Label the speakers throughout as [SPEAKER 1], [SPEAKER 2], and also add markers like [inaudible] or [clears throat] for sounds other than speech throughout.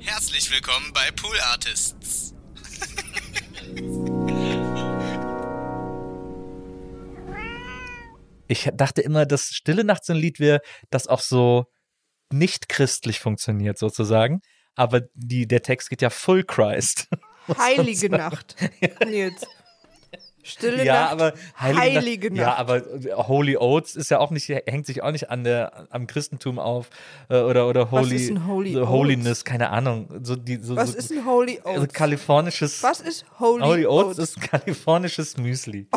[SPEAKER 1] Herzlich willkommen bei Pool Artists.
[SPEAKER 2] Ich dachte immer, dass Stille Nacht so ein Lied wäre, das auch so nicht christlich funktioniert, sozusagen. Aber die, der Text geht ja full Christ. [laughs]
[SPEAKER 3] Heilige Nacht. [laughs] Nils. Stille
[SPEAKER 2] ja,
[SPEAKER 3] Nacht.
[SPEAKER 2] aber
[SPEAKER 3] Heilige Nacht.
[SPEAKER 2] Ja, aber Holy Oats ist ja auch nicht, hängt sich auch nicht an der, am Christentum auf äh, oder oder
[SPEAKER 3] Was
[SPEAKER 2] Holy,
[SPEAKER 3] ist ein Holy
[SPEAKER 2] so
[SPEAKER 3] Oats?
[SPEAKER 2] Holiness, keine Ahnung. So die, so,
[SPEAKER 3] Was
[SPEAKER 2] so,
[SPEAKER 3] ist ein Holy
[SPEAKER 2] also
[SPEAKER 3] Oats?
[SPEAKER 2] kalifornisches.
[SPEAKER 3] Was ist Holy,
[SPEAKER 2] Holy Oats,
[SPEAKER 3] Oats?
[SPEAKER 2] ist kalifornisches Müsli. [laughs]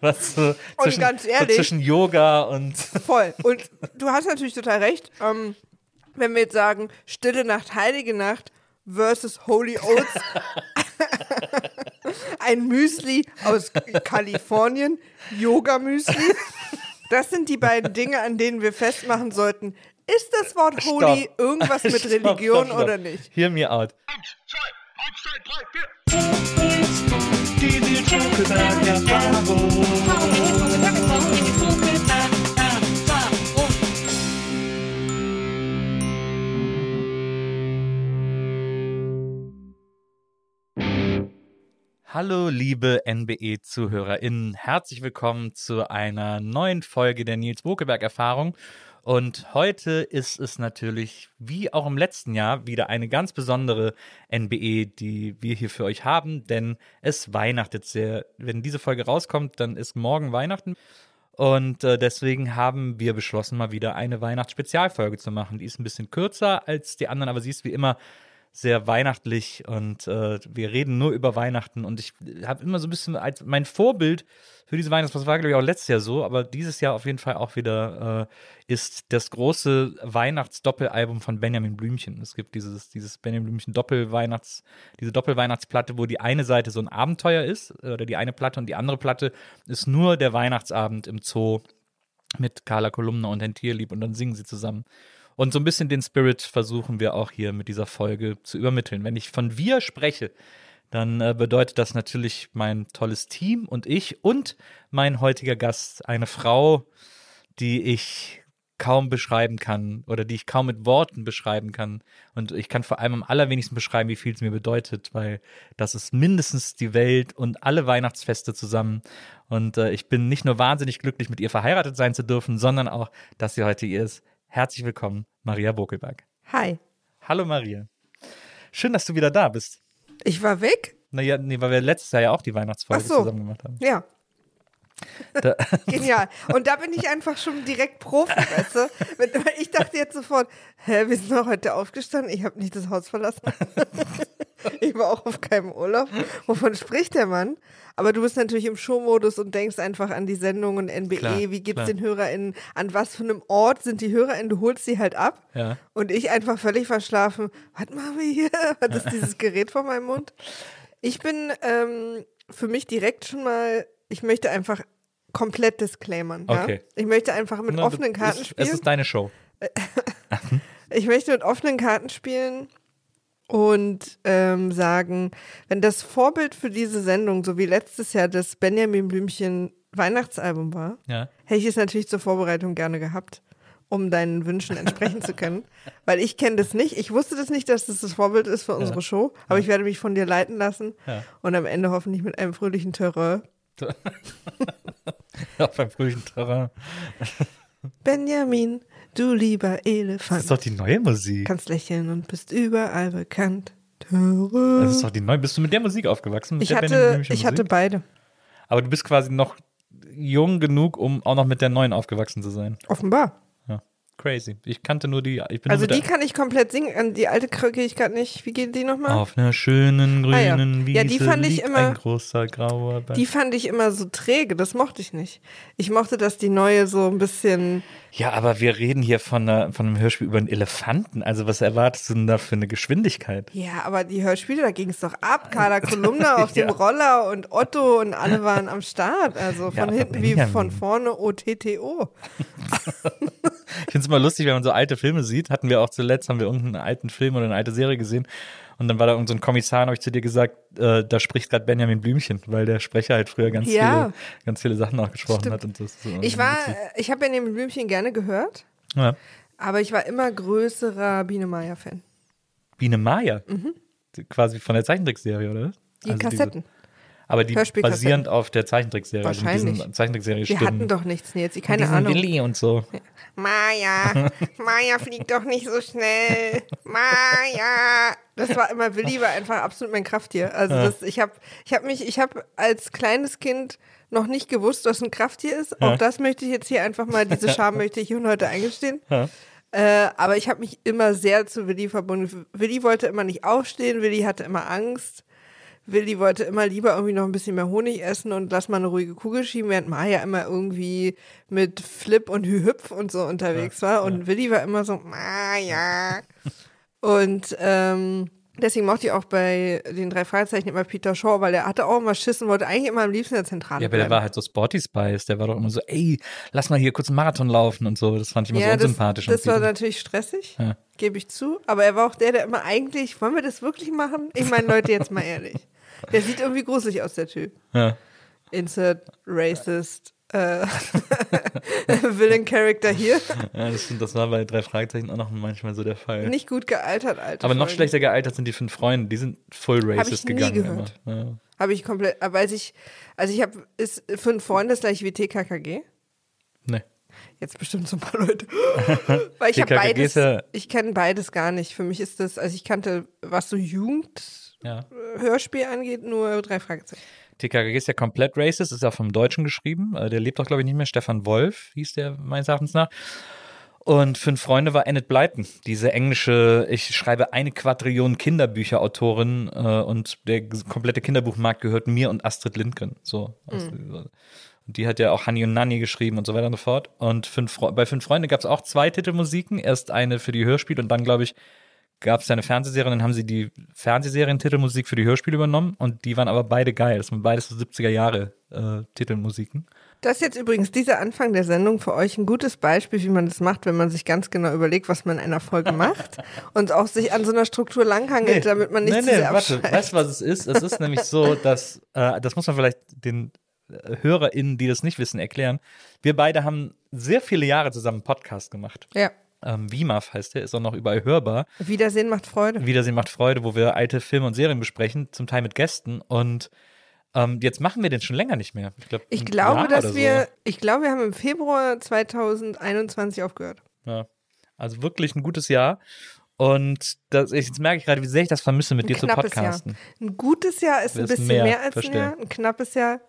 [SPEAKER 2] Was so zwischen,
[SPEAKER 3] ganz
[SPEAKER 2] so
[SPEAKER 3] ehrlich-
[SPEAKER 2] zwischen Yoga und
[SPEAKER 3] Voll. Und du hast natürlich total recht. Ähm, wenn wir jetzt sagen, Stille Nacht, Heilige Nacht versus Holy Oats, ein Müsli aus Kalifornien, Yoga-Müsli. Das sind die beiden Dinge, an denen wir festmachen sollten. Ist das Wort Holy
[SPEAKER 2] Stopp.
[SPEAKER 3] irgendwas mit
[SPEAKER 2] Stopp,
[SPEAKER 3] Religion
[SPEAKER 2] stopp, stopp.
[SPEAKER 3] oder nicht?
[SPEAKER 2] Hear me out. Hallo, liebe NBE-ZuhörerInnen. Herzlich willkommen zu einer neuen Folge der Nils Bokeberg-Erfahrung. Und heute ist es natürlich, wie auch im letzten Jahr, wieder eine ganz besondere NBE, die wir hier für euch haben, denn es weihnachtet sehr. Wenn diese Folge rauskommt, dann ist morgen Weihnachten. Und äh, deswegen haben wir beschlossen, mal wieder eine Weihnachtsspezialfolge zu machen. Die ist ein bisschen kürzer als die anderen, aber sie ist wie immer sehr weihnachtlich und äh, wir reden nur über Weihnachten und ich habe immer so ein bisschen als mein Vorbild für diese Weihnachtsfest war glaube ich auch letztes Jahr so, aber dieses Jahr auf jeden Fall auch wieder äh, ist das große Weihnachtsdoppelalbum von Benjamin Blümchen. Es gibt dieses dieses Benjamin Blümchen Doppelweihnachts diese Doppelweihnachtsplatte, wo die eine Seite so ein Abenteuer ist oder die eine Platte und die andere Platte ist nur der Weihnachtsabend im Zoo mit Carla Kolumna und Herrn Tierlieb und dann singen sie zusammen. Und so ein bisschen den Spirit versuchen wir auch hier mit dieser Folge zu übermitteln. Wenn ich von wir spreche, dann äh, bedeutet das natürlich mein tolles Team und ich und mein heutiger Gast, eine Frau, die ich kaum beschreiben kann oder die ich kaum mit Worten beschreiben kann. Und ich kann vor allem am allerwenigsten beschreiben, wie viel es mir bedeutet, weil das ist mindestens die Welt und alle Weihnachtsfeste zusammen. Und äh, ich bin nicht nur wahnsinnig glücklich, mit ihr verheiratet sein zu dürfen, sondern auch, dass sie heute hier ist. Herzlich willkommen, Maria Bokelberg.
[SPEAKER 3] Hi.
[SPEAKER 2] Hallo Maria. Schön, dass du wieder da bist.
[SPEAKER 3] Ich war weg?
[SPEAKER 2] Naja, nee, weil wir letztes Jahr ja auch die Weihnachtsfolge
[SPEAKER 3] Ach so.
[SPEAKER 2] zusammen gemacht haben.
[SPEAKER 3] Ja.
[SPEAKER 2] Da, [laughs] [laughs]
[SPEAKER 3] Genial. Und da bin ich einfach schon direkt Profi, weißt du? Ich dachte jetzt sofort, hä, wir sind doch heute aufgestanden, ich habe nicht das Haus verlassen. [laughs] Ich war auch auf keinem Urlaub. Wovon spricht der Mann? Aber du bist natürlich im Showmodus und denkst einfach an die Sendungen NBE,
[SPEAKER 2] Klar,
[SPEAKER 3] wie gibt's
[SPEAKER 2] klar.
[SPEAKER 3] den HörerInnen, an was für einem Ort sind die HörerInnen, du holst sie halt ab.
[SPEAKER 2] Ja.
[SPEAKER 3] Und ich einfach völlig verschlafen, was machen wir hier? [laughs] Was ist dieses Gerät vor meinem Mund? Ich bin ähm, für mich direkt schon mal, ich möchte einfach komplett disclaimern. Ja?
[SPEAKER 2] Okay.
[SPEAKER 3] Ich möchte einfach mit
[SPEAKER 2] Na,
[SPEAKER 3] offenen
[SPEAKER 2] es
[SPEAKER 3] Karten
[SPEAKER 2] ist,
[SPEAKER 3] spielen.
[SPEAKER 2] Es ist deine Show. [laughs]
[SPEAKER 3] Ich möchte mit offenen Karten spielen und ähm, sagen, wenn das Vorbild für diese Sendung, so wie letztes Jahr das Benjamin Blümchen Weihnachtsalbum war,
[SPEAKER 2] Ja.
[SPEAKER 3] hätte ich es natürlich zur Vorbereitung gerne gehabt, um deinen Wünschen entsprechen zu können. [laughs] Weil ich kenne das nicht. Ich wusste das nicht, dass das das Vorbild ist für unsere Show, aber ich werde mich von dir leiten lassen
[SPEAKER 2] Ja.
[SPEAKER 3] und am Ende hoffentlich mit einem fröhlichen Terror. [laughs]
[SPEAKER 2] Auch beim fröhlichen Terrain.
[SPEAKER 3] Benjamin, du lieber
[SPEAKER 2] Das
[SPEAKER 3] Elefant.
[SPEAKER 2] ist doch die neue Musik.
[SPEAKER 3] Kannst lächeln und bist überall bekannt.
[SPEAKER 2] Das ist doch die neue. Bist du mit der Musik aufgewachsen? Mit
[SPEAKER 3] Ich hatte, ich hatte beide,
[SPEAKER 2] Aber du bist quasi noch jung genug, um auch noch mit der neuen aufgewachsen zu sein.
[SPEAKER 3] offenbar.
[SPEAKER 2] Ja. Crazy. Ich kannte nur die.
[SPEAKER 3] Also die kann ich komplett singen. Die alte kriege ich gerade nicht. Wie geht die nochmal?
[SPEAKER 2] Auf einer schönen
[SPEAKER 3] Ah, ja.
[SPEAKER 2] grünen Wiese
[SPEAKER 3] Ja, die fand ich immer-
[SPEAKER 2] ein großer grauer Berg.
[SPEAKER 3] Die fand ich immer so träge, das mochte ich nicht. Ich mochte, dass die neue so ein bisschen.
[SPEAKER 2] Ja, aber wir reden hier von, einer, von einem Hörspiel über einen Elefanten. Also was erwartest du denn da für eine Geschwindigkeit?
[SPEAKER 3] Ja, aber die Hörspiele, da ging es doch ab. [laughs] Carla Kolumna auf dem
[SPEAKER 2] Ja.
[SPEAKER 3] Roller und Otto und alle waren am Start. Also von
[SPEAKER 2] aber
[SPEAKER 3] hinten wie von vorne OTTO. [laughs]
[SPEAKER 2] Ich finde es immer lustig, wenn man so alte Filme sieht. Hatten wir auch zuletzt, haben wir irgendeinen alten Film oder eine alte Serie gesehen. Und dann war da irgendein so ein Kommissar, und habe ich zu dir gesagt, äh, da spricht gerade Benjamin Blümchen, weil der Sprecher halt früher ganz,
[SPEAKER 3] Ja.
[SPEAKER 2] viele, ganz viele Sachen auch gesprochen
[SPEAKER 3] Stimmt.
[SPEAKER 2] hat. Und das so
[SPEAKER 3] Ich war,
[SPEAKER 2] witzig.
[SPEAKER 3] ich habe ja neben Blümchen gerne gehört,
[SPEAKER 2] Ja.
[SPEAKER 3] aber ich war immer größerer Biene Meier-Fan.
[SPEAKER 2] Biene Maya. Die- Quasi von der Zeichentrickserie, oder?
[SPEAKER 3] Mhm. Die
[SPEAKER 2] Also diese-
[SPEAKER 3] Kassetten.
[SPEAKER 2] Aber die basierend auf der Zeichentrickserie. Also
[SPEAKER 3] Wahrscheinlich.
[SPEAKER 2] diesen Zeichentrickserie
[SPEAKER 3] Wir hatten doch nichts, Nils. Ich keine Ahnung.
[SPEAKER 2] Willi und so.
[SPEAKER 3] Maja, Maja [laughs] fliegt doch nicht so schnell. Maja. Das war immer, Willi war einfach absolut mein Krafttier. Also das, ich habe ich hab mich, ich habe als kleines Kind noch nicht gewusst, was ein Krafttier ist. Auch das möchte ich jetzt hier einfach mal, diese [laughs] Scham möchte ich hier und heute eingestehen. Äh, aber ich habe mich immer sehr zu Willi verbunden. Willi wollte immer nicht aufstehen, Willi hatte immer Angst. Willi wollte immer lieber irgendwie noch ein bisschen mehr Honig essen und lass mal eine ruhige Kugel schieben, während Maya immer irgendwie mit Flip und Hü-Hüpf und so unterwegs war. Und Willi war immer so, Maya. Und ähm, deswegen mochte ich auch bei den drei Fragezeichen immer Peter Shaw, weil der hatte auch immer Schissen, wollte eigentlich immer am liebsten in der Zentrale
[SPEAKER 2] Ja, aber der war halt so Sporty Spice. Der war doch immer so, ey, lass mal hier kurz einen Marathon laufen und so. Das fand ich immer so
[SPEAKER 3] das,
[SPEAKER 2] unsympathisch.
[SPEAKER 3] das
[SPEAKER 2] und
[SPEAKER 3] war
[SPEAKER 2] so.
[SPEAKER 3] natürlich stressig,
[SPEAKER 2] Ja.
[SPEAKER 3] gebe ich zu. Aber er war auch der, der immer eigentlich, wollen wir das wirklich machen? Ich meine, Leute, jetzt mal ehrlich. Der sieht irgendwie gruselig aus, der Typ.
[SPEAKER 2] ja.
[SPEAKER 3] Insert Racist [laughs] Villain Character hier.
[SPEAKER 2] ja, das, das war bei drei Fragezeichen auch noch manchmal so der Fall.
[SPEAKER 3] Nicht gut gealtert, Alter.
[SPEAKER 2] aber noch schlechter gealtert sind die fünf Freunde. Die sind full racist
[SPEAKER 3] ich nie
[SPEAKER 2] gegangen.
[SPEAKER 3] gehört.
[SPEAKER 2] Ja.
[SPEAKER 3] Habe ich komplett, aber als ich, also ich habe, ist fünf Freunde ist gleich wie TKKG.
[SPEAKER 2] Nee.
[SPEAKER 3] Jetzt bestimmt so ein paar Leute. [laughs] Weil ich habe beides,
[SPEAKER 2] ja-
[SPEAKER 3] ich kenne beides gar nicht. Für mich ist das, also ich kannte, was so Jugendhörspiel
[SPEAKER 2] Ja.
[SPEAKER 3] angeht, nur drei Fragezeichen.
[SPEAKER 2] TKKG ist ja komplett racist, ist ja vom Deutschen geschrieben. Äh, Der lebt doch, glaube ich, nicht mehr. Stefan Wolf hieß der meines Erachtens nach. Und Fünf Freunde war Enid Blyton, diese englische, ich schreibe eine Quadrillion Kinderbücher-Autorin äh, und der komplette Kinderbuchmarkt gehört mir und Astrid Lindgren. So. Also, Und die hat ja auch Honey und Nanny geschrieben und so weiter und so fort. Und fünf, bei Fünf Freunde gab es auch zwei Titelmusiken. Erst eine für die Hörspiele und dann, glaube ich, gab es eine Fernsehserie und dann haben sie die Fernsehserien-Titelmusik für die Hörspiele übernommen und die waren aber beide geil. Das waren beides so 70er Jahre äh, Titelmusiken.
[SPEAKER 3] Das ist jetzt übrigens dieser Anfang der Sendung für euch ein gutes Beispiel, wie man das macht, wenn man sich ganz genau überlegt, was man in einer Folge macht [laughs] und auch sich an so einer Struktur langhangelt, damit man nicht zu sehr
[SPEAKER 2] warte. Weißt du, was es ist? Es ist nämlich so, dass, äh, das muss man vielleicht den äh, HörerInnen, die das nicht wissen, erklären. Wir beide haben sehr viele Jahre zusammen einen Podcast gemacht.
[SPEAKER 3] Ja.
[SPEAKER 2] Ähm, WIMAF heißt der, ist auch noch überall hörbar.
[SPEAKER 3] Wiedersehen macht Freude.
[SPEAKER 2] Wiedersehen macht Freude, wo wir alte Filme und Serien besprechen, zum Teil mit Gästen. Und ähm, jetzt machen wir den schon länger nicht mehr. Ich, glaub,
[SPEAKER 3] Ich glaube,
[SPEAKER 2] Jahr
[SPEAKER 3] dass wir, ich glaube, wir haben im Februar 2021 aufgehört.
[SPEAKER 2] So. Ja. Also wirklich ein gutes Jahr. Und das, jetzt merke ich gerade, wie sehr ich das vermisse, mit
[SPEAKER 3] Ein
[SPEAKER 2] dir zu podcasten.
[SPEAKER 3] Jahr. Ein gutes Jahr ist ein bisschen
[SPEAKER 2] mehr,
[SPEAKER 3] mehr, als
[SPEAKER 2] verstehe.
[SPEAKER 3] ein Jahr. Ein knappes Jahr.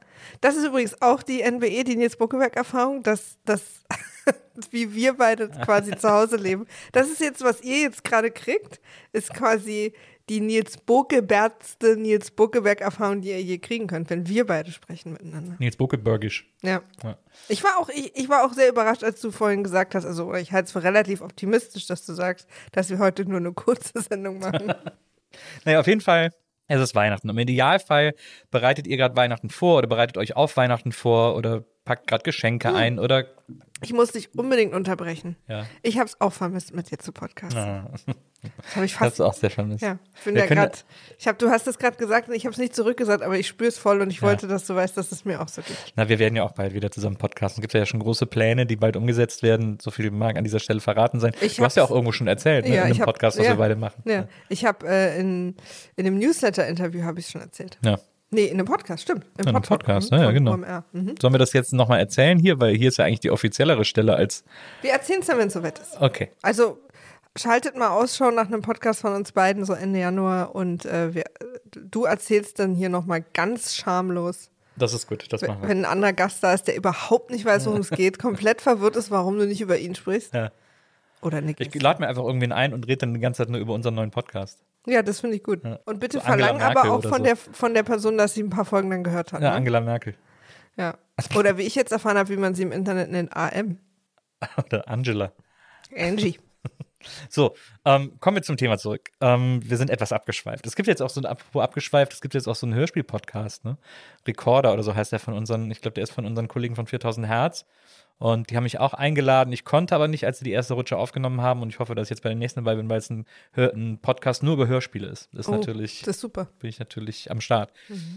[SPEAKER 3] Das ist übrigens auch die NBE, die Nils Buckeberg-Erfahrung, dass das, [laughs] wie wir beide quasi zu Hause leben. Das ist jetzt, was ihr jetzt gerade kriegt, ist quasi die Nils Buckebergste Nils Buckeberg-Erfahrung, die ihr je kriegen könnt, wenn wir beide sprechen miteinander.
[SPEAKER 2] Nils Buckebergisch.
[SPEAKER 3] Ja.
[SPEAKER 2] Ja.
[SPEAKER 3] Ich war auch, ich, ich war auch sehr überrascht, als du vorhin gesagt hast, also ich halte es für relativ optimistisch, dass du sagst, dass wir heute nur eine kurze [laughs] Sendung machen. [laughs]
[SPEAKER 2] Naja, auf jeden Fall, es ist Weihnachten. Im Idealfall bereitet ihr gerade Weihnachten vor oder bereitet euch auf Weihnachten vor oder packt gerade Geschenke
[SPEAKER 3] Hm.
[SPEAKER 2] ein oder
[SPEAKER 3] Ich muss dich unbedingt unterbrechen.
[SPEAKER 2] ja.
[SPEAKER 3] Ich habe es auch vermisst, mit dir zu podcasten.
[SPEAKER 2] Ah, [laughs]
[SPEAKER 3] Das habe ich
[SPEAKER 2] Das
[SPEAKER 3] fast.
[SPEAKER 2] ist auch sehr vermisst.
[SPEAKER 3] Ja, ich bin
[SPEAKER 2] Wir
[SPEAKER 3] ja gerade. Ich habe, du hast es gerade gesagt und ich habe es nicht zurückgesagt, aber ich spüre es voll und ich wollte, dass du weißt, dass es mir auch so geht.
[SPEAKER 2] Na, wir werden ja auch bald wieder zusammen podcasten. Es gibt ja schon große Pläne, die bald umgesetzt werden. So viel mag an dieser Stelle verraten sein.
[SPEAKER 3] Ich
[SPEAKER 2] du hast ja auch irgendwo schon erzählt, ne,
[SPEAKER 3] Ja,
[SPEAKER 2] in
[SPEAKER 3] ich
[SPEAKER 2] dem
[SPEAKER 3] hab-
[SPEAKER 2] Podcast, was
[SPEAKER 3] ja.
[SPEAKER 2] wir beide machen.
[SPEAKER 3] Ja, ich habe äh, in, in dem Newsletter-Interview habe ich schon erzählt.
[SPEAKER 2] Ja.
[SPEAKER 3] Nee, in einem Podcast, stimmt. Im
[SPEAKER 2] In einem Podcast, ja, ja, genau.
[SPEAKER 3] Mhm.
[SPEAKER 2] Sollen wir das jetzt nochmal erzählen hier? Weil hier ist ja eigentlich die offiziellere Stelle als.
[SPEAKER 3] Wir erzählen es dann, wenn es soweit ist.
[SPEAKER 2] Okay.
[SPEAKER 3] Also schaltet mal Ausschau nach einem Podcast von uns beiden, so Ende Januar. Und äh, wir, du erzählst dann hier nochmal ganz schamlos,
[SPEAKER 2] Das ist gut, das machen wir.
[SPEAKER 3] wenn ein anderer Gast da ist, der überhaupt nicht weiß, worum es geht, komplett verwirrt ist, warum du nicht über ihn sprichst.
[SPEAKER 2] Ja.
[SPEAKER 3] Oder Nick.
[SPEAKER 2] Ich lade mir einfach irgendwen ein und rede dann die ganze Zeit nur über unseren neuen Podcast.
[SPEAKER 3] Ja, das finde ich gut.
[SPEAKER 2] Ja.
[SPEAKER 3] Und bitte
[SPEAKER 2] So Angela
[SPEAKER 3] verlang aber auch von,
[SPEAKER 2] so.
[SPEAKER 3] der, von der Person, dass sie ein paar Folgen dann gehört hat.
[SPEAKER 2] Ja,
[SPEAKER 3] ne?
[SPEAKER 2] Angela Merkel.
[SPEAKER 3] ja. Oder wie ich jetzt erfahren habe, wie man sie im Internet nennt, AM. [laughs]
[SPEAKER 2] Oder Angela.
[SPEAKER 3] Angie.
[SPEAKER 2] So, ähm, kommen wir zum Thema zurück. Ähm, wir sind etwas abgeschweift. Es gibt jetzt auch so ein, abgeschweift, es gibt jetzt auch so einen Hörspiel-Podcast, ne? Recorder oder so heißt der von unseren, ich glaube, der ist von unseren Kollegen von 4000 Hertz. Und die haben mich auch eingeladen. Ich konnte aber nicht, als sie die erste Rutsche aufgenommen haben. Und ich hoffe, dass ich jetzt bei den nächsten dabei bin, weil es ein, ein Podcast nur über Hörspiele ist. Das ist
[SPEAKER 3] Oh,
[SPEAKER 2] natürlich
[SPEAKER 3] Das ist super.
[SPEAKER 2] bin ich natürlich am Start.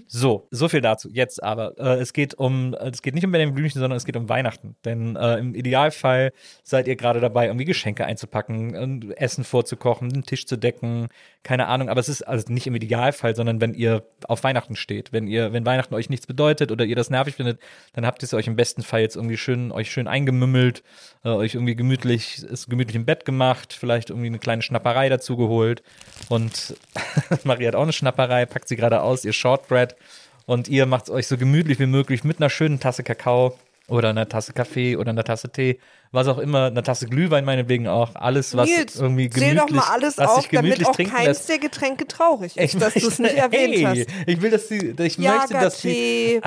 [SPEAKER 2] So, so viel dazu. Jetzt aber, äh, es geht um, es geht nicht um Benjamin Blümchen, sondern es geht um Weihnachten. Denn äh, im Idealfall seid ihr gerade dabei, irgendwie Geschenke einzupacken, Essen vorzukochen, den Tisch zu decken, keine Ahnung. Aber es ist also nicht im Idealfall, sondern wenn ihr auf Weihnachten steht, wenn ihr, wenn Weihnachten euch nichts bedeutet oder ihr das nervig findet, dann habt ihr es euch im besten Fall jetzt irgendwie schön, euch schön eingemümmelt, äh, euch irgendwie gemütlich, ist gemütlich im Bett gemacht, vielleicht irgendwie eine kleine Schnapperei dazu geholt. Und [laughs] Maria hat auch eine Schnapperei, packt sie gerade aus, ihr Shortbread. Und ihr macht es euch so gemütlich wie möglich mit einer schönen Tasse Kakao oder einer Tasse Kaffee oder einer Tasse Tee, was auch immer, einer Tasse Glühwein meinetwegen auch, alles was
[SPEAKER 3] Nils,
[SPEAKER 2] irgendwie
[SPEAKER 3] zähl
[SPEAKER 2] gemütlich,
[SPEAKER 3] doch mal alles auf, damit auch keins
[SPEAKER 2] lässt.
[SPEAKER 3] der Getränke traurig ist,
[SPEAKER 2] Ich
[SPEAKER 3] dass du es nicht erwähnt
[SPEAKER 2] hey,
[SPEAKER 3] hast.
[SPEAKER 2] Ich will, dass sie, ich möchte, dass sie,
[SPEAKER 3] Jagertee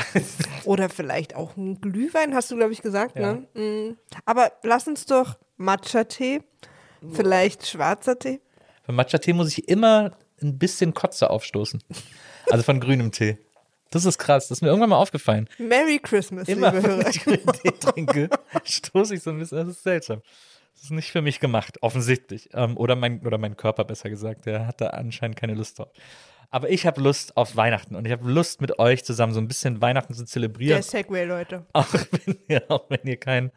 [SPEAKER 3] oder vielleicht auch ein Glühwein, hast du, glaube ich, gesagt, ne? Mm. Aber lass uns doch Matcha-Tee, vielleicht schwarzer Tee.
[SPEAKER 2] Für Matcha-Tee muss ich immer ein bisschen Kotze aufstoßen. Also von grünem Tee. Das ist krass. Das ist mir irgendwann mal aufgefallen.
[SPEAKER 3] Merry Christmas,
[SPEAKER 2] Immer
[SPEAKER 3] liebe
[SPEAKER 2] wenn
[SPEAKER 3] Hörer.
[SPEAKER 2] ich grünen Tee trinke, [laughs] stoße ich so ein bisschen. Das ist seltsam. Das ist nicht für mich gemacht, offensichtlich. Ähm, oder, mein, oder mein Körper, besser gesagt. Der hat da anscheinend keine Lust drauf. Aber ich habe Lust auf Weihnachten und ich habe Lust mit euch zusammen so ein bisschen Weihnachten zu zelebrieren.
[SPEAKER 3] Der Segway, Leute.
[SPEAKER 2] Auch [laughs] wenn ihr, auch wenn ihr kein,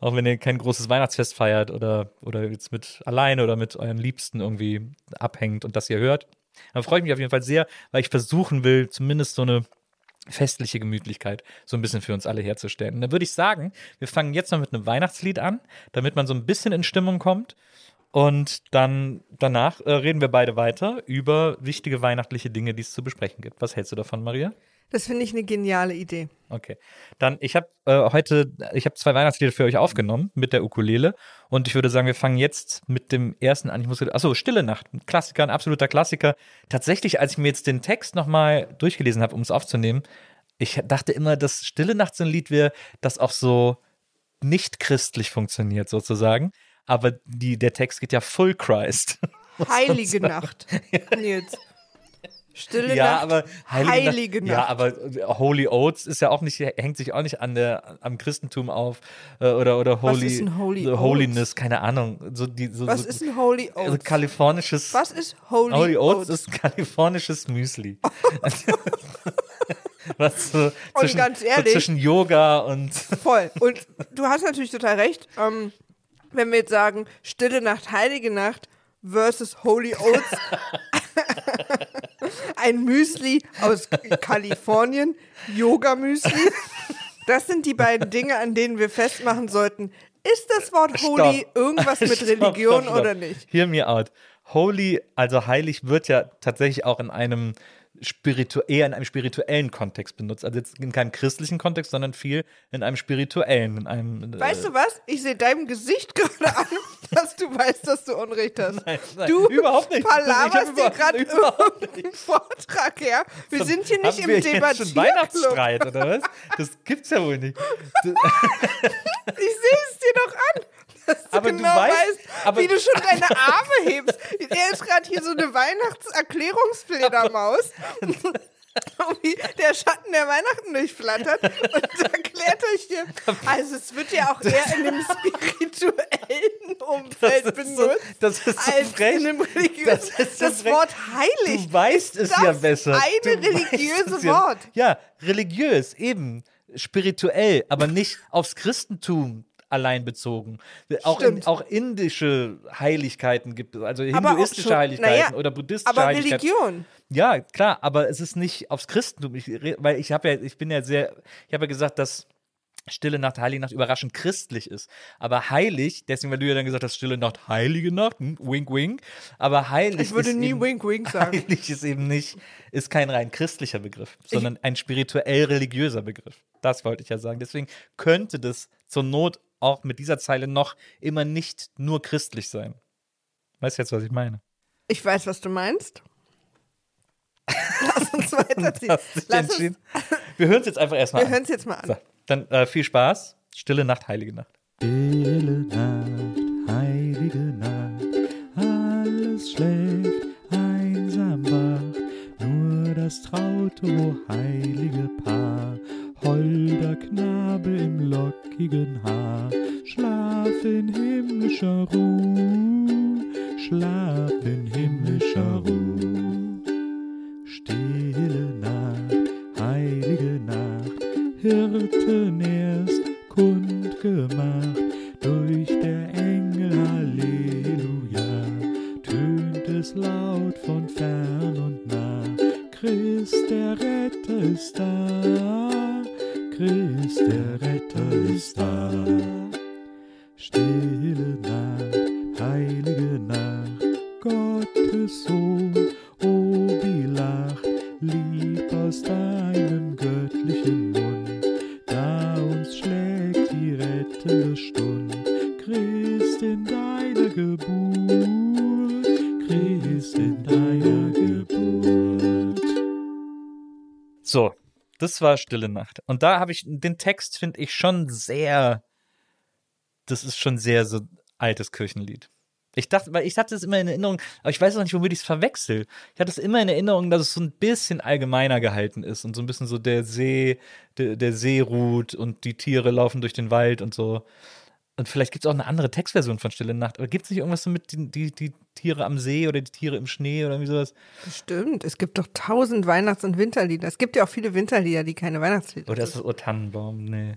[SPEAKER 2] auch wenn ihr kein großes Weihnachtsfest feiert oder, oder jetzt mit alleine oder mit euren Liebsten irgendwie abhängt und das ihr hört. Dann freue ich mich auf jeden Fall sehr, weil ich versuchen will, zumindest so eine festliche Gemütlichkeit so ein bisschen für uns alle herzustellen. Und da würde ich sagen, wir fangen jetzt mal mit einem Weihnachtslied an, damit man so ein bisschen in Stimmung kommt. Und dann danach äh, reden wir beide weiter über wichtige weihnachtliche Dinge, die es zu besprechen gibt. Was hältst du davon, Maria?
[SPEAKER 3] Das finde ich eine geniale Idee.
[SPEAKER 2] Okay. Dann, ich habe äh, heute, ich habe zwei Weihnachtslieder für euch aufgenommen mit der Ukulele und ich würde sagen, wir fangen jetzt mit dem ersten an. Ich muss, achso, Stille Nacht, ein Klassiker, ein absoluter Klassiker. Tatsächlich, als ich mir jetzt den Text nochmal durchgelesen habe, um es aufzunehmen, ich dachte immer, dass Stille Nacht so ein Lied wäre, das auch so nicht christlich funktioniert sozusagen. Aber die, der Text geht ja full Christ. [laughs]
[SPEAKER 3] Heilige Nacht. [laughs] Nils. Stille
[SPEAKER 2] ja,
[SPEAKER 3] Nacht.
[SPEAKER 2] aber Heilige,
[SPEAKER 3] Heilige
[SPEAKER 2] Nacht. Ja, aber Holy Oats ist ja auch nicht, hängt sich auch nicht an der, am Christentum auf äh, oder oder Holy,
[SPEAKER 3] ist ein Holy
[SPEAKER 2] the
[SPEAKER 3] Oats?
[SPEAKER 2] Holiness, keine Ahnung. So die, so,
[SPEAKER 3] Was
[SPEAKER 2] so,
[SPEAKER 3] ist ein Holy
[SPEAKER 2] also
[SPEAKER 3] Oats?
[SPEAKER 2] kalifornisches.
[SPEAKER 3] Was ist Holy,
[SPEAKER 2] Holy Oats,
[SPEAKER 3] Oats?
[SPEAKER 2] ist kalifornisches Müsli. [laughs] Was so zwischen,
[SPEAKER 3] ganz
[SPEAKER 2] so
[SPEAKER 3] ehrlich-
[SPEAKER 2] zwischen Yoga und [laughs]
[SPEAKER 3] Voll. Und du hast natürlich total recht. Ähm, wenn wir jetzt sagen, Stille Nacht, Heilige Nacht versus Holy Oats, [laughs] [laughs] ein Müsli aus Kalifornien, Yoga-Müsli. Das sind die beiden Dinge, an denen wir festmachen sollten. Ist das Wort Holy
[SPEAKER 2] Stopp.
[SPEAKER 3] irgendwas mit [laughs]
[SPEAKER 2] Stopp,
[SPEAKER 3] Religion
[SPEAKER 2] stopp,
[SPEAKER 3] oder nicht?
[SPEAKER 2] Hear me out. Holy, also heilig, wird ja tatsächlich auch in einem spiritu eher in einem spirituellen Kontext benutzt. Also jetzt in keinem christlichen Kontext, sondern viel in einem spirituellen, in einem. äh,
[SPEAKER 3] Weißt du was? Ich sehe deinem Gesicht [laughs] gerade an, dass du weißt, dass du Unrecht hast.
[SPEAKER 2] Nein, nein,
[SPEAKER 3] du
[SPEAKER 2] überhaupt nicht. Ich
[SPEAKER 3] palaberst dir
[SPEAKER 2] überhaupt-
[SPEAKER 3] gerade irgendeinen Vortrag her. Wir sind hier nicht
[SPEAKER 2] Haben
[SPEAKER 3] im
[SPEAKER 2] wir jetzt schon
[SPEAKER 3] Debattierclub.
[SPEAKER 2] Weihnachtsstreit, oder was? Das gibt's ja wohl nicht. [laughs]
[SPEAKER 3] Ich sehe es dir doch an. Dass du
[SPEAKER 2] Aber du
[SPEAKER 3] genau
[SPEAKER 2] weißt-
[SPEAKER 3] weißt,
[SPEAKER 2] aber-
[SPEAKER 3] wie du schon [laughs] deine Arme hebst. Er ist gerade hier so eine Weihnachtserklärungsfledermaus. [laughs] Wie der Schatten der Weihnachten durchflattert und [laughs] erklärt euch hier. Also es wird ja auch eher in einem spirituellen Umfeld
[SPEAKER 2] Das ist so-
[SPEAKER 3] benutzt.
[SPEAKER 2] das ist so
[SPEAKER 3] als
[SPEAKER 2] frech.
[SPEAKER 3] in einem religiösen.
[SPEAKER 2] Das
[SPEAKER 3] Das,
[SPEAKER 2] ist so frech.
[SPEAKER 3] Wort heilig.
[SPEAKER 2] Du weißt es
[SPEAKER 3] das
[SPEAKER 2] ja besser.
[SPEAKER 3] eine
[SPEAKER 2] Du
[SPEAKER 3] religiöse. Wort.
[SPEAKER 2] Ja, religiös, eben. Spirituell, aber nicht aufs Christentum allein bezogen. Auch, in, auch indische Heiligkeiten gibt es, also
[SPEAKER 3] Aber
[SPEAKER 2] hinduistische
[SPEAKER 3] schon-
[SPEAKER 2] Heiligkeiten
[SPEAKER 3] naja,
[SPEAKER 2] oder buddhistische
[SPEAKER 3] Aber
[SPEAKER 2] Heiligkeiten.
[SPEAKER 3] Religion.
[SPEAKER 2] Ja, klar, aber es ist nicht aufs Christentum. Ich, weil ich habe ja, ich bin ja sehr, ich habe ja gesagt, dass Stille Nacht, Heilige Nacht überraschend christlich ist. Aber heilig, deswegen, weil du ja dann gesagt hast, Stille Nacht, Heilige Nacht, hm, wink, wink. Aber heilig
[SPEAKER 3] Ich würde nie
[SPEAKER 2] eben,
[SPEAKER 3] Wink Wink [laughs] sagen.
[SPEAKER 2] Heilig ist eben nicht, ist kein rein christlicher Begriff, sondern ein spirituell religiöser Begriff. Das wollte ich ja sagen. Deswegen könnte das zur Not auch mit dieser Zeile noch immer nicht nur christlich sein. Weißt du jetzt, was ich meine?
[SPEAKER 3] Ich weiß, was du meinst. [laughs] Lass uns weiterziehen. Lass uns?
[SPEAKER 2] Wir hören es jetzt einfach erstmal
[SPEAKER 3] wir
[SPEAKER 2] an.
[SPEAKER 3] hören es jetzt mal an.
[SPEAKER 2] So, dann äh, viel Spaß. Stille Nacht, heilige Nacht.
[SPEAKER 4] Stille Nacht, heilige Nacht, alles schläft, einsam wacht, nur das traute, heilige Paar, holder Knabe im lockigen Haar, schlaf in himmlischer Ruh, schlaf in himmlischer Retter ist
[SPEAKER 2] war Stille Nacht. Und da habe ich den Text, finde ich, schon sehr. Das ist schon sehr so altes Kirchenlied. Ich dachte, weil ich hatte es immer in Erinnerung, aber ich weiß auch nicht, womit ich es verwechsel. Ich hatte es immer in Erinnerung, dass es so ein bisschen allgemeiner gehalten ist und so ein bisschen so der See, der, der See ruht und die Tiere laufen durch den Wald und so. Und vielleicht gibt es auch eine andere Textversion von Stille Nacht. Aber gibt es nicht irgendwas so mit die, die, die Tiere am See oder die Tiere im Schnee oder irgendwie sowas?
[SPEAKER 3] Stimmt, es gibt doch tausend Weihnachts- und Winterlieder. Es gibt ja auch viele Winterlieder, die keine Weihnachtslieder
[SPEAKER 2] Oder ist
[SPEAKER 3] sind.
[SPEAKER 2] das O Tannenbaum? Nee.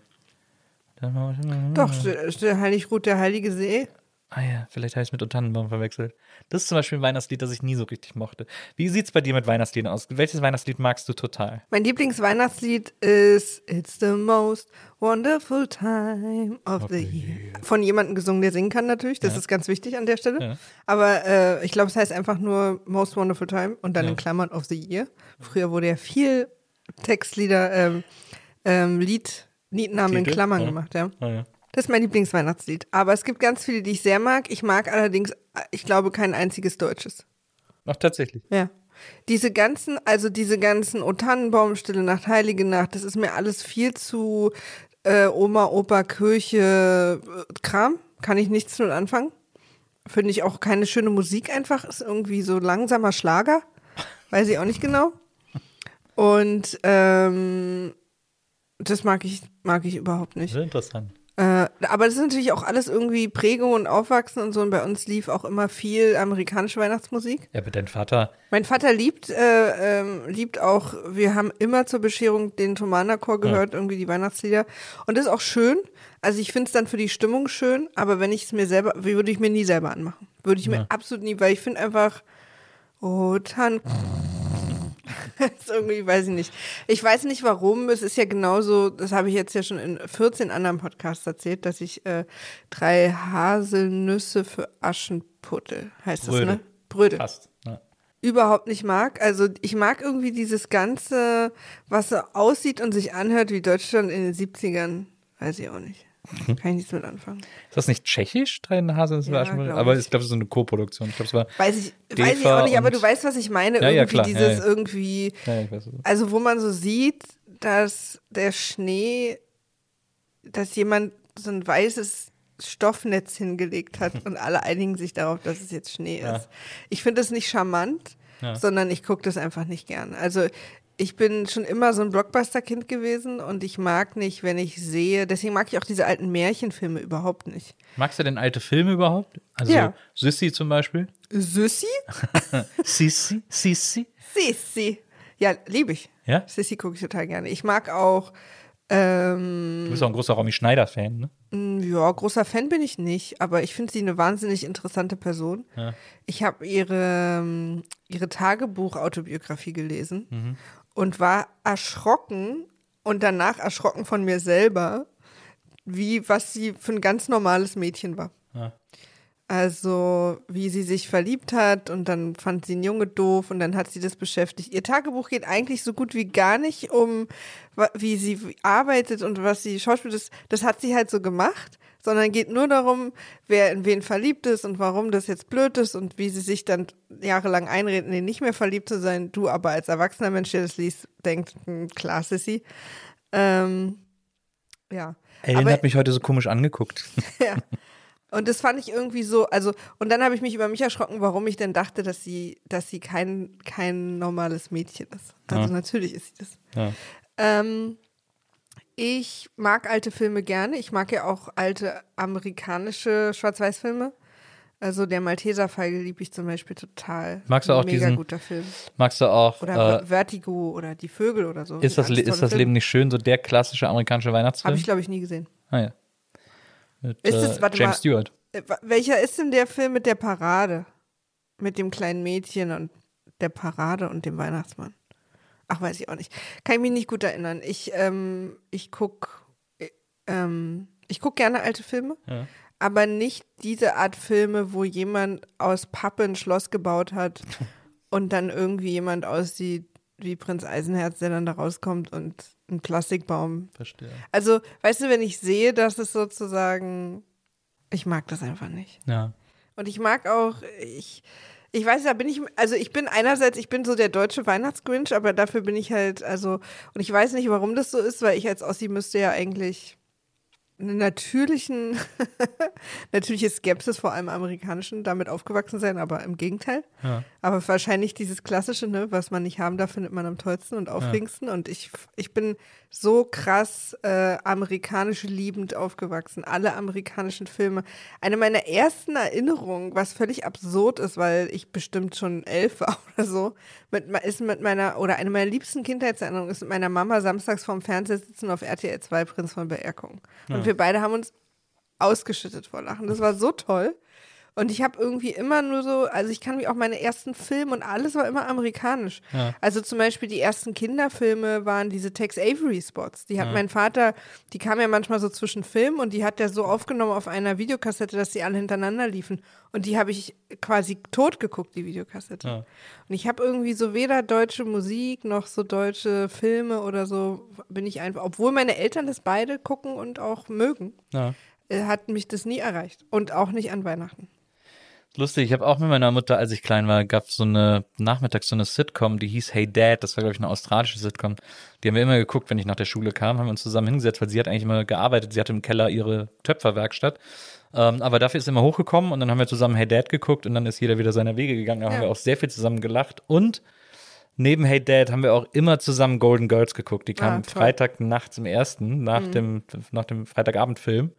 [SPEAKER 3] Doch, still, heilig ruht der heilige See.
[SPEAKER 2] Ah ja, vielleicht habe ich es mit Tannenbaum verwechselt. Das ist zum Beispiel ein Weihnachtslied, das ich nie so richtig mochte. Wie sieht es bei dir mit Weihnachtsliedern aus? Welches Weihnachtslied magst du total?
[SPEAKER 3] Mein Lieblingsweihnachtslied ist It's the most wonderful time of the year. Von jemandem gesungen, der singen kann natürlich. Das ist ganz wichtig an der Stelle.
[SPEAKER 2] Ja.
[SPEAKER 3] Aber äh, ich glaube, es heißt einfach nur Most Wonderful Time und dann
[SPEAKER 2] Ja.
[SPEAKER 3] in Klammern of the Year. Früher wurde ja viel Textlieder, ähm, ähm, Lied, Liednamen in
[SPEAKER 2] Titel?
[SPEAKER 3] Klammern
[SPEAKER 2] Ja.
[SPEAKER 3] gemacht, ja. Das ist mein Lieblingsweihnachtslied. Aber es gibt ganz viele, die ich sehr mag. Ich mag allerdings, ich glaube, kein einziges deutsches.
[SPEAKER 2] Ach, tatsächlich.
[SPEAKER 3] Ja. Diese ganzen, also diese ganzen O Tannenbaum, Stille Nacht, Heilige Nacht, das ist mir alles viel zu äh, Oma, Opa, Kirche, äh, Kram. Kann ich nichts mit anfangen. Finde ich auch keine schöne Musik einfach. Ist irgendwie so langsamer Schlager. Weiß ich auch nicht genau. Und ähm, das mag ich, mag ich überhaupt nicht.
[SPEAKER 2] Sehr interessant.
[SPEAKER 3] Äh, aber das ist natürlich auch alles irgendwie Prägung und Aufwachsen und so. Und bei uns lief auch immer viel amerikanische Weihnachtsmusik.
[SPEAKER 2] Ja, aber dein Vater,
[SPEAKER 3] Mein Vater liebt, äh, ähm, liebt auch, wir haben immer zur Bescherung den Thomanerchor gehört, irgendwie die Weihnachtslieder. Und das ist auch schön. Also ich finde es dann für die Stimmung schön, aber wenn ich es mir selber, würde ich mir nie selber anmachen. Würde ich mir
[SPEAKER 2] Ja.
[SPEAKER 3] absolut nie, weil ich finde einfach, oh, Tan. [laughs] Das irgendwie, weiß ich nicht. Ich weiß nicht warum. Es ist ja genauso, das habe ich jetzt ja schon in 14 anderen Podcasts erzählt, dass ich äh, drei Haselnüsse für Aschenputtel, heißt das,
[SPEAKER 2] Bröde.
[SPEAKER 3] ne? Bröde
[SPEAKER 2] passt. Ja.
[SPEAKER 3] überhaupt nicht mag. Also ich mag irgendwie dieses Ganze, was so aussieht und sich anhört wie Deutschland in den 70ern. Weiß ich auch nicht.
[SPEAKER 2] Mhm.
[SPEAKER 3] Kann ich nichts mit anfangen.
[SPEAKER 2] Ist das nicht tschechisch, drei Haselnüsse für
[SPEAKER 3] Ja, glaub
[SPEAKER 2] Aber
[SPEAKER 3] ich.
[SPEAKER 2] glaube, es ist so eine Co-Produktion. Ich glaube, es war.
[SPEAKER 3] Weiß ich, weiß ich auch nicht, aber du weißt, was ich meine.
[SPEAKER 2] Ja, ja,
[SPEAKER 3] irgendwie
[SPEAKER 2] klar. Ja,
[SPEAKER 3] dieses
[SPEAKER 2] ja.
[SPEAKER 3] irgendwie,
[SPEAKER 2] weiß.
[SPEAKER 3] also wo man so sieht, dass der Schnee, dass jemand so ein weißes Stoffnetz hingelegt hat [laughs] und alle einigen sich darauf, dass es jetzt Schnee ist. Ich finde das nicht charmant,
[SPEAKER 2] Ja.
[SPEAKER 3] sondern ich gucke das einfach nicht gern. Also ich bin schon immer so ein Blockbuster-Kind gewesen und ich mag nicht, wenn ich sehe, deswegen mag ich auch diese alten Märchenfilme überhaupt nicht.
[SPEAKER 2] Magst du denn alte Filme überhaupt? Also
[SPEAKER 3] Ja.
[SPEAKER 2] Sissi zum Beispiel?
[SPEAKER 3] Süssi? [laughs]
[SPEAKER 2] Sissi? Sissi?
[SPEAKER 3] Sissi. Ja, liebe ich.
[SPEAKER 2] Ja?
[SPEAKER 3] Sissi gucke ich total gerne. Ich mag auch Ähm,
[SPEAKER 2] Du bist auch ein großer Romy Schneider-Fan, ne?
[SPEAKER 3] Ja, großer Fan bin ich nicht, aber ich finde sie eine wahnsinnig interessante Person.
[SPEAKER 2] Ja.
[SPEAKER 3] Ich habe ihre, ähm, ihre Tagebuch-Autobiografie gelesen und war erschrocken und danach erschrocken von mir selber, wie was sie für ein ganz normales Mädchen war. Also, wie sie sich verliebt hat und dann fand sie einen Junge doof und dann hat sie das beschäftigt. Ihr Tagebuch geht eigentlich so gut wie gar nicht um, wie sie arbeitet und was sie schauspielt. Das, das hat sie halt so gemacht, sondern geht nur darum, wer in wen verliebt ist und warum das jetzt blöd ist und wie sie sich dann jahrelang einredet, nee, nicht mehr verliebt zu sein. Du aber als erwachsener Mensch, der das liest, denkt, hm, klar, Sissy. Ähm, ja.
[SPEAKER 2] Ellen
[SPEAKER 3] Aber-
[SPEAKER 2] hat mich heute so komisch angeguckt. [laughs]
[SPEAKER 3] Ja. Und das fand ich irgendwie so, also, und dann habe ich mich über mich erschrocken, warum ich denn dachte, dass sie, dass sie kein, kein normales Mädchen ist. Also
[SPEAKER 2] Ja.
[SPEAKER 3] natürlich ist sie das.
[SPEAKER 2] Ja.
[SPEAKER 3] Ähm, ich mag alte Filme gerne. Ich mag ja auch alte amerikanische Schwarz-Weiß-Filme. Also der Malteser-Fall liebe ich zum Beispiel total.
[SPEAKER 2] Magst du auch
[SPEAKER 3] Mega
[SPEAKER 2] diesen-
[SPEAKER 3] guter Film.
[SPEAKER 2] Magst du auch,
[SPEAKER 3] Oder
[SPEAKER 2] äh,
[SPEAKER 3] Vertigo oder Die Vögel oder so.
[SPEAKER 2] ist, das, ist das. Leben nicht schön, so der klassische amerikanische Weihnachtsfilm?
[SPEAKER 3] Habe ich, glaube ich, nie gesehen.
[SPEAKER 2] ah, ja. Mit
[SPEAKER 3] Ist es-
[SPEAKER 2] äh,
[SPEAKER 3] warte
[SPEAKER 2] James
[SPEAKER 3] mal.
[SPEAKER 2] Stewart.
[SPEAKER 3] Äh, Welcher ist denn der Film mit der Parade? Mit dem kleinen Mädchen und der Parade und dem Weihnachtsmann? Ach, weiß ich auch nicht. Kann ich mich nicht gut erinnern. Ich, ähm, ich guck, äh, ähm, ich guck gerne alte Filme,
[SPEAKER 2] Ja.
[SPEAKER 3] aber nicht diese Art Filme, wo jemand aus Pappe ein Schloss gebaut hat [laughs] und dann irgendwie jemand aussieht wie Prinz Eisenherz, der dann da rauskommt und ein Plastikbaum
[SPEAKER 2] Verstehe.
[SPEAKER 3] also, weißt du, wenn ich sehe, dass es sozusagen, ich mag das einfach nicht.
[SPEAKER 2] Ja.
[SPEAKER 3] Und ich mag auch, ich, ich weiß, da bin ich, also ich bin einerseits, ich bin so der deutsche Weihnachtsgrinch, aber dafür bin ich halt, also, und ich weiß nicht, warum das so ist, weil ich als Ossi müsste ja eigentlich einen natürlichen, [laughs] natürliche Skepsis vor allem amerikanischen damit aufgewachsen sein, aber im Gegenteil.
[SPEAKER 2] Ja.
[SPEAKER 3] Aber wahrscheinlich dieses klassische, ne, was man nicht haben darf, findet man am tollsten und aufregendsten. Und ich, ich bin so krass äh, amerikanisch liebend aufgewachsen. Alle amerikanischen Filme. Eine meiner ersten Erinnerungen, was völlig absurd ist, weil ich bestimmt schon elf war [laughs] oder so, mit, ist mit meiner, oder eine meiner liebsten Kindheitserinnerungen ist mit meiner Mama samstags vorm Fernseher sitzen auf RTL 2 Prinz von Beerkung. Und wir beide haben uns ausgeschüttet vor Lachen. Das war so toll. Und ich habe irgendwie immer nur so, also ich kann mich auch meine ersten Filme und alles war immer amerikanisch. Also zum Beispiel die ersten Kinderfilme waren diese Tex Avery Spots. Die hat mein Vater, die kam ja manchmal so zwischen Filmen und die hat er so aufgenommen auf einer Videokassette, dass die alle hintereinander liefen. Und die habe ich quasi tot geguckt, die Videokassette.
[SPEAKER 2] Ja.
[SPEAKER 3] Und ich habe irgendwie so weder deutsche Musik noch so deutsche Filme oder so bin ich einfach, obwohl meine Eltern das beide gucken und auch mögen
[SPEAKER 2] ja.
[SPEAKER 3] äh, hat mich das nie erreicht. Und auch nicht an Weihnachten.
[SPEAKER 2] Lustig, ich habe auch mit meiner Mutter, als ich klein war, gab so eine nachmittags so eine Sitcom, die hieß Hey Dad, das war glaube ich eine australische Sitcom. Die haben wir immer geguckt, wenn ich nach der Schule kam, haben wir uns zusammen hingesetzt, weil sie hat eigentlich immer gearbeitet, sie hatte im Keller ihre Töpferwerkstatt. Ähm, aber dafür ist sie immer hochgekommen und dann haben wir zusammen Hey Dad geguckt und dann ist jeder wieder seiner Wege gegangen. Da haben
[SPEAKER 3] Ja.
[SPEAKER 2] wir auch sehr viel zusammen gelacht und neben Hey Dad haben wir auch immer zusammen Golden Girls geguckt. Die kamen
[SPEAKER 3] Ah, toll.
[SPEAKER 2] Freitag nachts im ersten, nach dem nach dem Freitagabendfilm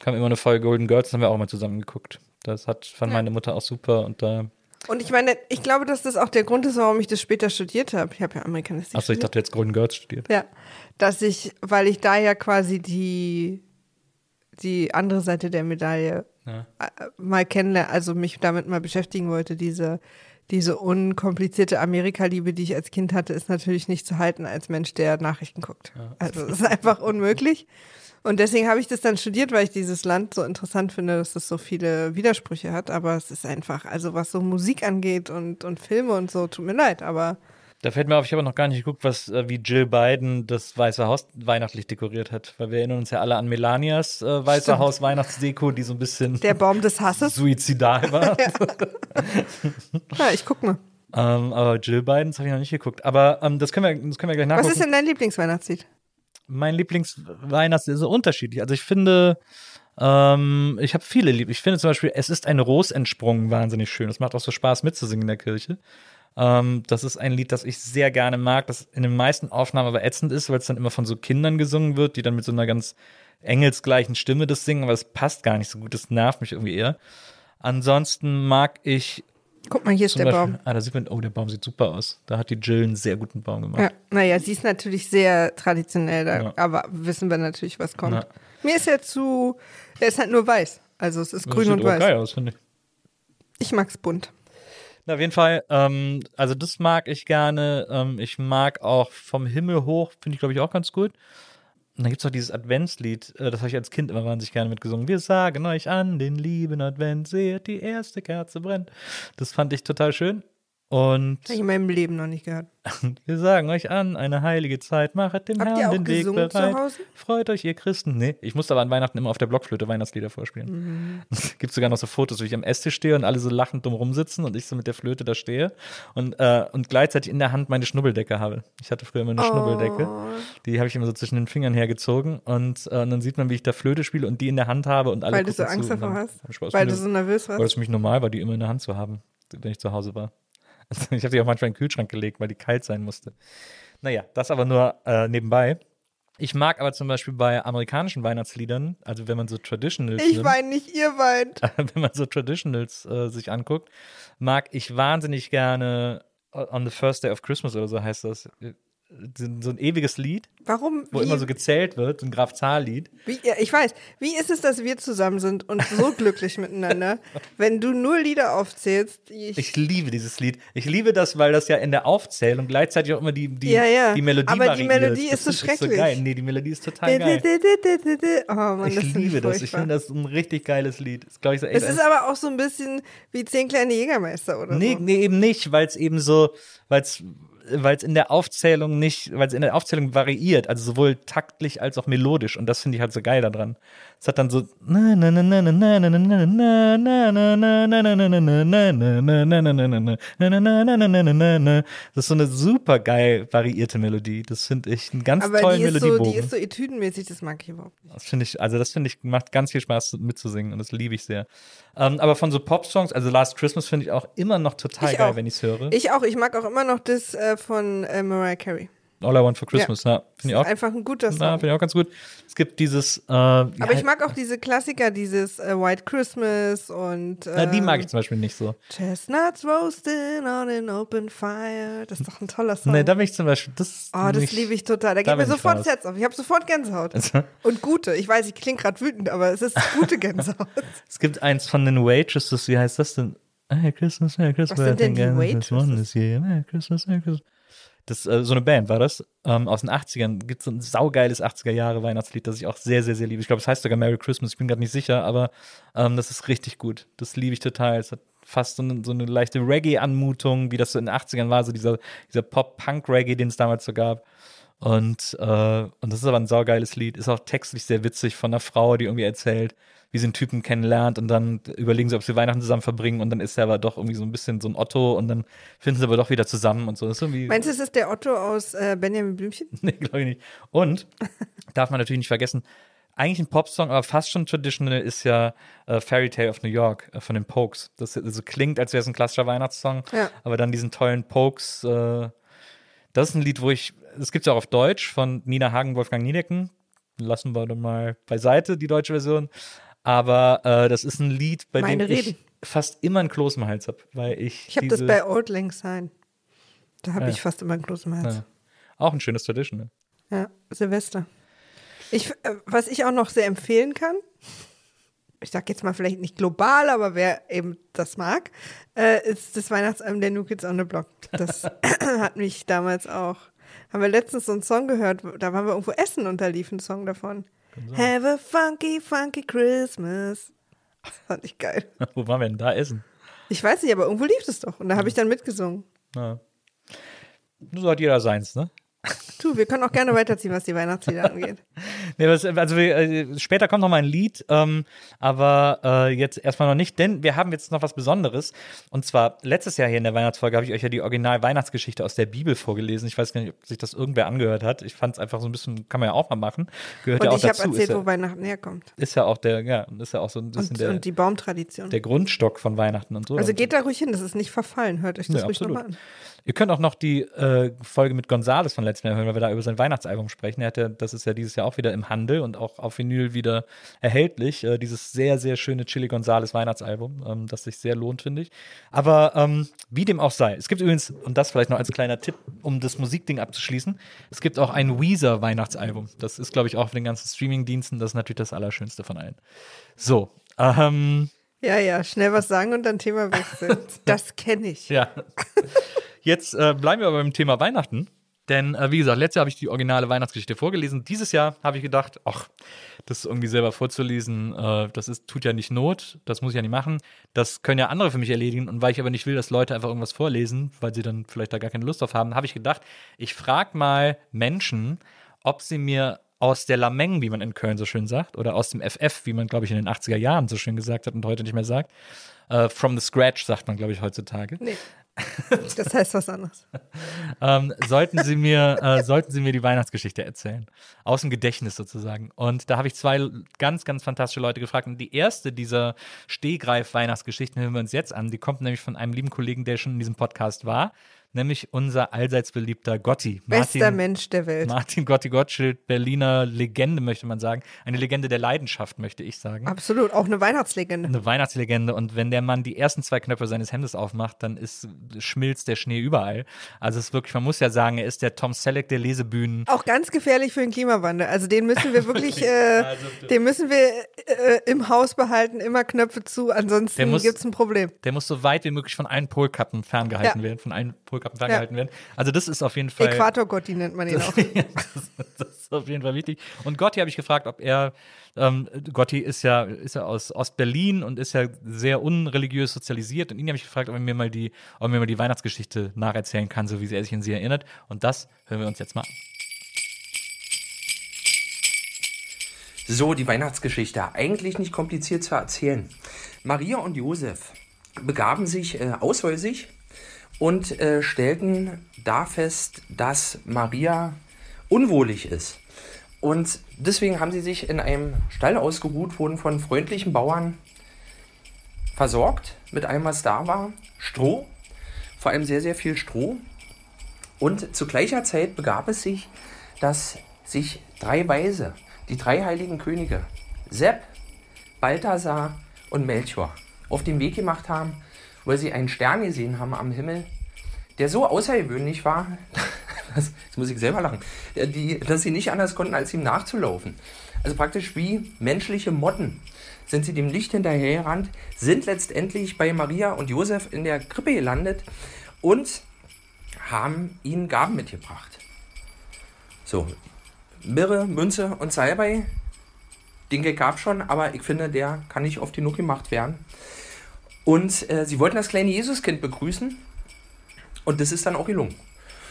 [SPEAKER 2] kam immer eine Folge Golden Girls, haben wir auch mal zusammen geguckt. Das hat fand meine Mutter auch super und da
[SPEAKER 3] Und ich meine, ich glaube, dass das auch der Grund ist, warum ich das später studiert habe. Ich habe ja Amerikanistik
[SPEAKER 2] Achso, ich
[SPEAKER 3] studiert.
[SPEAKER 2] dachte jetzt Golden Girls studiert.
[SPEAKER 3] Ja, dass ich, weil ich da ja quasi die, die andere Seite der Medaille
[SPEAKER 2] Ja.
[SPEAKER 3] äh, mal kennenlernen, also mich damit mal beschäftigen wollte. Diese, diese unkomplizierte Amerika-Liebe, die ich als Kind hatte, ist natürlich nicht zu halten als Mensch, der Nachrichten guckt. Also es ist einfach unmöglich. [laughs] Und deswegen habe ich das dann studiert, weil ich dieses Land so interessant finde, dass es so viele Widersprüche hat. Aber es ist einfach, also was so Musik angeht und, und Filme und so, tut mir leid, aber
[SPEAKER 2] Da fällt mir auf, ich habe noch gar nicht geguckt, was äh, wie Jill Biden das Weiße Haus weihnachtlich dekoriert hat. Weil wir erinnern uns ja alle an Melanias äh, Weiße
[SPEAKER 3] Stimmt.
[SPEAKER 2] Haus Weihnachtsdeko, die so ein bisschen
[SPEAKER 3] der Baum des Hasses. [laughs]
[SPEAKER 2] suizidal war. [laughs]
[SPEAKER 3] Ja, ich guck mal.
[SPEAKER 2] ähm, aber Jill Bidens habe ich noch nicht geguckt. Aber ähm, das, können wir, das können wir gleich nachgucken.
[SPEAKER 3] Was ist denn dein Lieblingsweihnachtslied?
[SPEAKER 2] Mein Lieblingsweihnachtslied ist so unterschiedlich. Also ich finde, ähm, ich habe viele lieb. Ich finde zum Beispiel, es ist ein Ros entsprungen wahnsinnig schön. Es macht auch so Spaß mitzusingen in der Kirche. Ähm, das ist ein Lied, das ich sehr gerne mag, das in den meisten Aufnahmen aber ätzend ist, weil es dann immer von so Kindern gesungen wird, die dann mit so einer ganz engelsgleichen Stimme das singen, aber es passt gar nicht so gut. Das nervt mich irgendwie eher. Ansonsten mag ich
[SPEAKER 3] Guck mal, hier ist der
[SPEAKER 2] Beispiel,
[SPEAKER 3] Baum.
[SPEAKER 2] ah, da sieht man, oh, der Baum sieht super aus. Da hat die Jill einen sehr guten Baum gemacht.
[SPEAKER 3] Ja, naja, sie ist natürlich sehr traditionell, da,
[SPEAKER 2] Ja.
[SPEAKER 3] aber wissen wir natürlich, was kommt.
[SPEAKER 2] Ja.
[SPEAKER 3] Mir ist er zu, er ist halt nur weiß. Also es ist
[SPEAKER 2] Das
[SPEAKER 3] grün
[SPEAKER 2] sieht
[SPEAKER 3] und weiß.
[SPEAKER 2] geil aus, finde ich.
[SPEAKER 3] Ich mag's bunt.
[SPEAKER 2] Na, auf jeden Fall, ähm, also das mag ich gerne. Ähm, ich mag auch vom Himmel hoch, finde ich, glaube ich, auch ganz gut. Und dann gibt es auch dieses Adventslied, äh, das habe ich als Kind immer wahnsinnig gerne mitgesungen. Wir sagen euch an den lieben Advent, seht, die erste Kerze brennt. Das fand ich total schön. Und
[SPEAKER 3] Habe ich in meinem Leben noch nicht gehört. [laughs]
[SPEAKER 2] wir sagen euch an, eine heilige Zeit, machet dem
[SPEAKER 3] Habt
[SPEAKER 2] Herrn den Weg bereit. Freut euch, ihr Christen. Nee, ich musste aber an Weihnachten immer auf der Blockflöte Weihnachtslieder vorspielen.
[SPEAKER 3] Mhm. [laughs]
[SPEAKER 2] Es gibt sogar noch so Fotos, wo ich am Esstisch stehe und alle so lachend dumm rumsitzen und ich so mit der Flöte da stehe und, äh, und gleichzeitig in der Hand meine Schnubbeldecke habe. Ich hatte früher immer eine Schnubbeldecke.
[SPEAKER 3] Oh.
[SPEAKER 2] Die habe ich immer so zwischen den Fingern hergezogen und, äh, und dann sieht man, wie ich da Flöte spiele und die in der Hand habe und alle
[SPEAKER 3] Weil du so Angst davor hast? Weil du so nervös
[SPEAKER 2] weil
[SPEAKER 3] warst?
[SPEAKER 2] es für mich normal war, die immer in der Hand zu haben, wenn ich zu Hause war. [laughs] Ich habe die auch manchmal in den Kühlschrank gelegt, weil die kalt sein musste. Naja, das aber nur äh, nebenbei. Ich mag aber zum Beispiel bei amerikanischen Weihnachtsliedern, also wenn man so Traditionals
[SPEAKER 3] Ich weine nicht, ihr weint. [laughs]
[SPEAKER 2] wenn man so Traditionals äh, sich anguckt, mag ich wahnsinnig gerne äh, On the First Day of Christmas oder so heißt das. So so ein ewiges Lied,
[SPEAKER 3] Warum?
[SPEAKER 2] wo
[SPEAKER 3] wie,
[SPEAKER 2] immer so gezählt wird, so ein Graf-Zahl-Lied.
[SPEAKER 3] wie, ja, ich weiß. Wie ist es, dass wir zusammen sind und so glücklich miteinander, [laughs] wenn du nur Lieder aufzählst, ich.
[SPEAKER 2] Ich liebe dieses Lied. Ich liebe das, weil das ja in der Aufzählung gleichzeitig auch immer die, die,
[SPEAKER 3] Ja, ja.
[SPEAKER 2] die Melodie
[SPEAKER 3] Aber die. Melodie
[SPEAKER 2] Das
[SPEAKER 3] ist so schrecklich.
[SPEAKER 2] geil. Nee, die Melodie ist total geil.
[SPEAKER 3] Oh Mann,
[SPEAKER 2] Ich liebe das. Ich finde das ein richtig geiles Lied. Das ich so
[SPEAKER 3] Es ist aber auch so ein bisschen wie zehn kleine Jägermeister oder
[SPEAKER 2] Nee,
[SPEAKER 3] so.
[SPEAKER 2] nee, eben nicht, weil es eben so, weil es weil es in der Aufzählung nicht, weil es in der Aufzählung variiert, also sowohl taktlich als auch melodisch und das finde ich halt so geil daran. Es hat dann so Das ist so eine super geil variierte Melodie. Das finde ich einen ganz
[SPEAKER 3] Aber
[SPEAKER 2] tollen
[SPEAKER 3] die ist
[SPEAKER 2] Melodiebogen.
[SPEAKER 3] So, die ist so etüdenmäßig, das mag ich überhaupt nicht.
[SPEAKER 2] Das finde ich, also das finde ich, macht ganz viel Spaß mitzusingen und das liebe ich sehr. Aber von so Pop-Songs, also Last Christmas finde ich auch immer noch total geil, wenn ich es höre.
[SPEAKER 3] Ich auch, ich mag auch immer noch das von Mariah Carey.
[SPEAKER 2] All I Want for Christmas, ja. Finde ich auch.
[SPEAKER 3] Einfach ein guter Song.
[SPEAKER 2] finde ich auch ganz gut. Es gibt dieses. Äh,
[SPEAKER 3] Aber ich mag auch diese Klassiker, dieses äh, White Christmas und.
[SPEAKER 2] Na, die mag
[SPEAKER 3] ähm,
[SPEAKER 2] ich zum Beispiel nicht so.
[SPEAKER 3] Chestnuts roasting on an open fire. Das ist doch ein toller Song.
[SPEAKER 2] Nee, da bin ich zum Beispiel. Das
[SPEAKER 3] oh, das liebe ich total. Da
[SPEAKER 2] da
[SPEAKER 3] geht mir sofort das Herz auf. Ich habe sofort Gänsehaut.
[SPEAKER 2] Also, [laughs]
[SPEAKER 3] Und gute. Ich weiß, ich klinge gerade wütend, aber es ist gute Gänsehaut. [laughs]
[SPEAKER 2] es gibt eins von den Waitresses, wie heißt das denn? Merry Christmas, Merry Christmas.
[SPEAKER 3] Was sind denn die Waitresses?
[SPEAKER 2] Merry Christmas, Merry Christmas. Das, äh, so eine Band war das. Ähm, aus den 80ern. Gibt so ein saugeiles 80er Jahre Weihnachtslied, das ich auch sehr, sehr, sehr liebe. Ich glaube, es heißt sogar Merry Christmas. Ich bin gerade nicht sicher, aber ähm, das ist richtig gut. Das liebe ich total. Es hat fast so eine, so eine leichte Reggae-Anmutung, wie das so in den 80ern war, so dieser, dieser Pop-Punk-Reggae, den es damals so gab. Und, äh, und das ist aber ein saugeiles Lied. Ist auch textlich sehr witzig von einer Frau, die irgendwie erzählt, wie sie einen Typen kennenlernt und dann überlegen sie, ob sie Weihnachten zusammen verbringen und dann ist er aber doch irgendwie so ein bisschen so ein Otto und dann finden sie aber doch wieder zusammen und so. Das ist irgendwie.
[SPEAKER 3] Meinst du, es ist der Otto aus äh, Benjamin Blümchen? [laughs]
[SPEAKER 2] nee, glaube ich nicht. Und [laughs] darf man natürlich nicht vergessen, eigentlich ein Popsong, aber fast schon traditional ist ja äh, Fairy Tale of New York äh, von den Pokes. Das also klingt, als wäre es ein klassischer Weihnachtssong,
[SPEAKER 3] Ja.
[SPEAKER 2] aber dann diesen tollen Pokes. Äh, das ist ein Lied, wo ich, es gibt es ja auch auf Deutsch von Nina Hagen, Wolfgang Niedecken. Lassen wir dann mal beiseite die deutsche Version. Aber äh, das ist ein Lied, bei
[SPEAKER 3] Meine
[SPEAKER 2] dem ich
[SPEAKER 3] Reden.
[SPEAKER 2] fast immer einen Kloß im Hals habe, weil ich.
[SPEAKER 3] Ich habe das bei Old Lang Syne. Da habe
[SPEAKER 2] Ja.
[SPEAKER 3] ich fast immer ein Kloß im Hals.
[SPEAKER 2] Ja. Auch ein schönes Traditional.
[SPEAKER 3] Ja, Silvester. Ich, äh, was ich auch noch sehr empfehlen kann, ich sag jetzt mal vielleicht nicht global, aber wer eben das mag, äh, ist das Weihnachtsalbum der New Kids on the Block. Das [laughs] hat mich damals auch. Haben wir letztens so einen Song gehört, da waren wir irgendwo essen und da lief ein Song davon. Have a funky, funky Christmas. Das [laughs] fand ich geil. [laughs]
[SPEAKER 2] Wo waren wir denn da essen?
[SPEAKER 3] Ich weiß nicht, aber irgendwo lief es doch. Und da habe ich dann mitgesungen.
[SPEAKER 2] Ja. So hat jeder seins, ne? [laughs]
[SPEAKER 3] Du, wir können auch gerne weiterziehen, was die Weihnachtslieder [laughs] angeht.
[SPEAKER 2] Nee, was, also wir, äh, später kommt noch mal ein Lied, ähm, aber äh, jetzt erstmal noch nicht, denn wir haben jetzt noch was Besonderes. Und zwar letztes Jahr hier in der Weihnachtsfolge habe ich euch ja die Original-Weihnachtsgeschichte aus der Bibel vorgelesen. Ich weiß gar nicht, ob sich das irgendwer angehört hat. Ich fand es einfach so ein bisschen, kann man ja auch mal machen. Gehört
[SPEAKER 3] Und
[SPEAKER 2] ja auch
[SPEAKER 3] ich habe erzählt,
[SPEAKER 2] ist,
[SPEAKER 3] wo
[SPEAKER 2] ja,
[SPEAKER 3] Weihnachten herkommt.
[SPEAKER 2] ist ja auch der, ja, ist ja auch so ein bisschen
[SPEAKER 3] Und,
[SPEAKER 2] der,
[SPEAKER 3] und die Baumtradition.
[SPEAKER 2] der Grundstock von Weihnachten und so.
[SPEAKER 3] Also geht da ruhig hin, das ist nicht verfallen. Hört euch das
[SPEAKER 2] Ja,
[SPEAKER 3] ruhig nochmal an.
[SPEAKER 2] Ihr könnt auch noch die äh, Folge mit Gonzales von letztem Jahr hören, weil wir da über sein Weihnachtsalbum sprechen. Er hat ja, das ist ja dieses Jahr auch wieder im Handel und auch auf Vinyl wieder erhältlich. Äh, dieses sehr, sehr schöne Chili Gonzales Weihnachtsalbum, ähm, das sich sehr lohnt, finde ich. Aber ähm, wie dem auch sei. Es gibt übrigens, und das vielleicht noch als kleiner Tipp, um das Musikding abzuschließen, es gibt auch ein Weezer Weihnachtsalbum. Das ist, glaube ich, auch auf den ganzen Streaming-Diensten, das ist natürlich das Allerschönste von allen. So, ähm,
[SPEAKER 3] Ja, ja, schnell was sagen und dann Thema wechseln. [laughs] Das kenne ich.
[SPEAKER 2] Ja. Jetzt äh, bleiben wir aber beim Thema Weihnachten. Denn, äh, wie gesagt, letztes Jahr habe ich die originale Weihnachtsgeschichte vorgelesen. Dieses Jahr habe ich gedacht, ach, das irgendwie selber vorzulesen, äh, das ist, tut ja nicht Not, das muss ich ja nicht machen. Das können ja andere für mich erledigen. Und weil ich aber nicht will, dass Leute einfach irgendwas vorlesen, weil sie dann vielleicht da gar keine Lust drauf haben, habe ich gedacht, ich frage mal Menschen, ob sie mir aus der Lameng, wie man in Köln so schön sagt, oder aus dem FF, wie man, glaube ich, in den 80er Jahren so schön gesagt hat und heute nicht mehr sagt, äh, from the scratch sagt man, glaube ich, heutzutage.
[SPEAKER 3] Nee. [laughs] Das heißt was anderes.
[SPEAKER 2] ähm, sollten Sie mir, äh, sollten Sie mir die Weihnachtsgeschichte erzählen. Aus dem Gedächtnis sozusagen. Und da habe ich zwei ganz, ganz fantastische Leute gefragt. Und die erste dieser Stehgreif-Weihnachtsgeschichten hören wir uns jetzt an. Die kommt nämlich von einem lieben Kollegen, der schon in diesem Podcast war. Nämlich unser allseits beliebter Gotti.
[SPEAKER 3] Bester Mensch der Welt.
[SPEAKER 2] Martin Gotti Gottschild, Berliner Legende, möchte man sagen. Eine Legende der Leidenschaft, möchte ich sagen.
[SPEAKER 3] Absolut, auch eine Weihnachtslegende.
[SPEAKER 2] Eine Weihnachtslegende. Und wenn der Mann die ersten zwei Knöpfe seines Hemdes aufmacht, dann ist, schmilzt der Schnee überall. Also es ist wirklich, man muss ja sagen, er ist der Tom Selleck der Lesebühnen.
[SPEAKER 3] Auch ganz gefährlich für den Klimawandel. Also den müssen wir wirklich, [laughs] äh, den müssen wir äh, im Haus behalten, immer Knöpfe zu, ansonsten gibt es ein Problem.
[SPEAKER 2] Der muss so weit wie möglich von allen Polkappen ferngehalten
[SPEAKER 3] Ja.
[SPEAKER 2] werden, von allen Polkappen ferngehalten werden. Also das ist auf jeden Fall.
[SPEAKER 3] Äquatorgotti nennt man ihn [laughs] auch.
[SPEAKER 2] das, das ist auf jeden Fall wichtig. Und Gotti habe ich gefragt, ob er, ähm, Gotti ist ja, ist ja aus Ostberlin und ist ja sehr unreligiös sozialisiert. Und ihn habe ich gefragt, ob er mir mal die, ob er mir mal die Weihnachtsgeschichte nacherzählen kann, so wie er sich an sie erinnert. Und das hören wir uns jetzt mal an.
[SPEAKER 5] So, die Weihnachtsgeschichte. Eigentlich nicht kompliziert zu erzählen. Maria und Josef begaben sich äh, aushäusig und äh, stellten da fest, dass Maria unwohlig ist. Und deswegen haben sie sich in einem Stall ausgeruht, wurden von freundlichen Bauern versorgt mit allem, was da war. Stroh, vor allem sehr, sehr viel Stroh. Und zu gleicher Zeit begab es sich, dass sich drei Weise, die drei heiligen Könige, Sepp, Balthasar und Melchior, auf den Weg gemacht haben, weil sie einen Stern gesehen haben am Himmel, der so außergewöhnlich war, [laughs] dass, jetzt muss ich selber lachen, äh, die, dass sie nicht anders konnten, als ihm nachzulaufen. Also praktisch wie menschliche Motten sind sie dem Licht hinterhergerannt, sind letztendlich bei Maria und Josef in der Krippe gelandet und haben ihnen Gaben mitgebracht. So, Mirre, Münze und Salbei, den gab schon, aber ich finde, der kann nicht oft genug gemacht werden. Und äh, sie wollten das kleine Jesuskind begrüßen und das ist dann auch gelungen.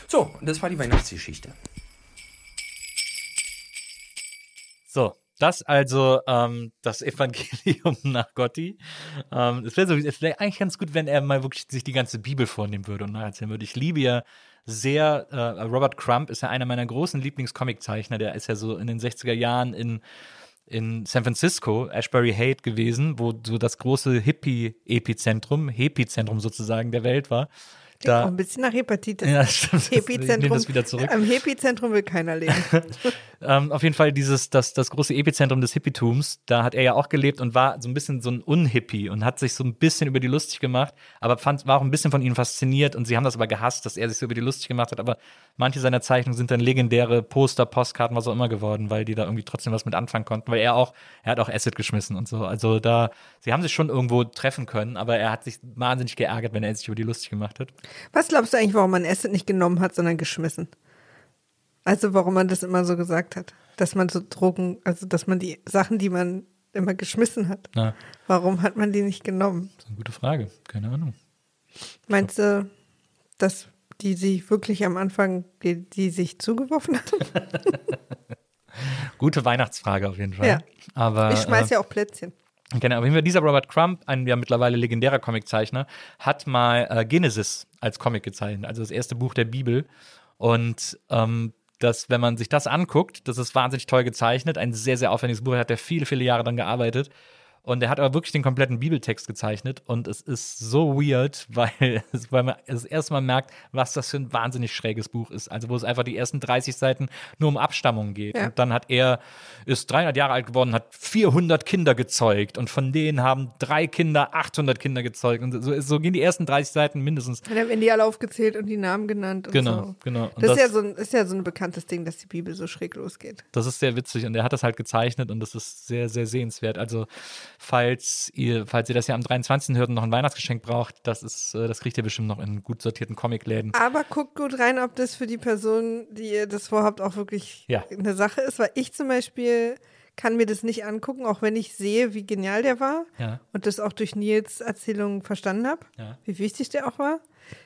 [SPEAKER 5] So, und das war die Weihnachtsgeschichte.
[SPEAKER 2] So, das also ähm, das Evangelium [laughs] nach Gotti. Ähm, es wäre so, es wäre eigentlich ganz gut, wenn er mal wirklich sich die ganze Bibel vornehmen würde und nacherzählen würde. Ich liebe ja sehr, äh, Robert Crump ist ja einer meiner großen Lieblingscomiczeichner, der ist ja so in den 60er Jahren in in San Francisco, Ashbury Haight gewesen, wo so das große Hippie-Epizentrum, Hepizentrum sozusagen der Welt war. Da,
[SPEAKER 3] ein bisschen nach Hepatitis.
[SPEAKER 2] ja, [laughs] stimmt. Ich nehme
[SPEAKER 3] Epizentrum.
[SPEAKER 2] das wieder zurück.
[SPEAKER 3] Am Epizentrum will keiner leben. [laughs]
[SPEAKER 2] Ähm, auf jeden Fall dieses, das, das große Epizentrum des Hippietums, da hat er ja auch gelebt und war so ein bisschen so ein Unhippie und hat sich so ein bisschen über die lustig gemacht, aber fand, war auch ein bisschen von ihnen fasziniert und sie haben das aber gehasst, dass er sich so über die lustig gemacht hat, aber manche seiner Zeichnungen sind dann legendäre Poster, Postkarten, was auch immer geworden, weil die da irgendwie trotzdem was mit anfangen konnten, weil er auch, er hat auch Acid geschmissen und so, also da, sie haben sich schon irgendwo treffen können, aber er hat sich wahnsinnig geärgert, wenn er sich über die lustig gemacht hat.
[SPEAKER 3] Was glaubst du eigentlich, warum man Acid nicht genommen hat, sondern geschmissen? Also warum man das immer so gesagt hat, dass man so Drogen, also dass man die Sachen, die man immer geschmissen hat,
[SPEAKER 2] Na,
[SPEAKER 3] warum hat man die nicht genommen?
[SPEAKER 2] das ist eine gute Frage, keine Ahnung.
[SPEAKER 3] Meinst du, dass die sich wirklich am Anfang, die, die sich zugeworfen haben? [laughs]
[SPEAKER 2] Gute Weihnachtsfrage auf jeden Fall.
[SPEAKER 3] Ja.
[SPEAKER 2] Aber,
[SPEAKER 3] Ich schmeiß
[SPEAKER 2] äh,
[SPEAKER 3] ja auch Plätzchen.
[SPEAKER 2] Genau, auf jeden Fall dieser Robert Crump, ein ja mittlerweile legendärer Comiczeichner, hat mal äh, Genesis als Comic gezeichnet, also das erste Buch der Bibel. Und ähm, das, wenn man sich das anguckt, das ist wahnsinnig toll gezeichnet, ein sehr, sehr aufwendiges Buch, hat er viele, viele Jahre dran gearbeitet. Und er hat aber wirklich den kompletten Bibeltext gezeichnet und es ist so weird, [laughs] weil, es- weil man das erste Mal merkt, was das für ein wahnsinnig schräges Buch ist. Also wo es einfach die ersten 30 Seiten nur um Abstammung geht.
[SPEAKER 3] Ja.
[SPEAKER 2] Und dann hat er, ist 300 Jahre alt geworden, hat 400 Kinder gezeugt und von denen haben drei Kinder 800 Kinder gezeugt. Und so, so gehen die ersten 30 Seiten mindestens.
[SPEAKER 3] Und dann werden die alle aufgezählt und die Namen genannt. Und
[SPEAKER 2] Genau,
[SPEAKER 3] so.
[SPEAKER 2] genau. Und
[SPEAKER 3] Das, ist, ja
[SPEAKER 2] das-
[SPEAKER 3] so ein, ist ja so ein bekanntes Ding, dass die Bibel so schräg losgeht.
[SPEAKER 2] Das ist sehr witzig und er hat das halt gezeichnet und das ist sehr, sehr sehenswert. Also, falls ihr, falls ihr das ja am 23. hört und noch ein Weihnachtsgeschenk braucht, das ist, äh, das kriegt ihr bestimmt noch in gut sortierten Comicläden.
[SPEAKER 3] Aber guckt gut rein, ob das für die Person, die ihr das vorhabt, auch wirklich
[SPEAKER 2] Ja.
[SPEAKER 3] eine Sache ist. Weil ich zum Beispiel kann mir das nicht angucken, auch wenn ich sehe, wie genial der war
[SPEAKER 2] Ja.
[SPEAKER 3] und das auch durch Nils Erzählung verstanden habe,
[SPEAKER 2] Ja.
[SPEAKER 3] wie wichtig der auch war.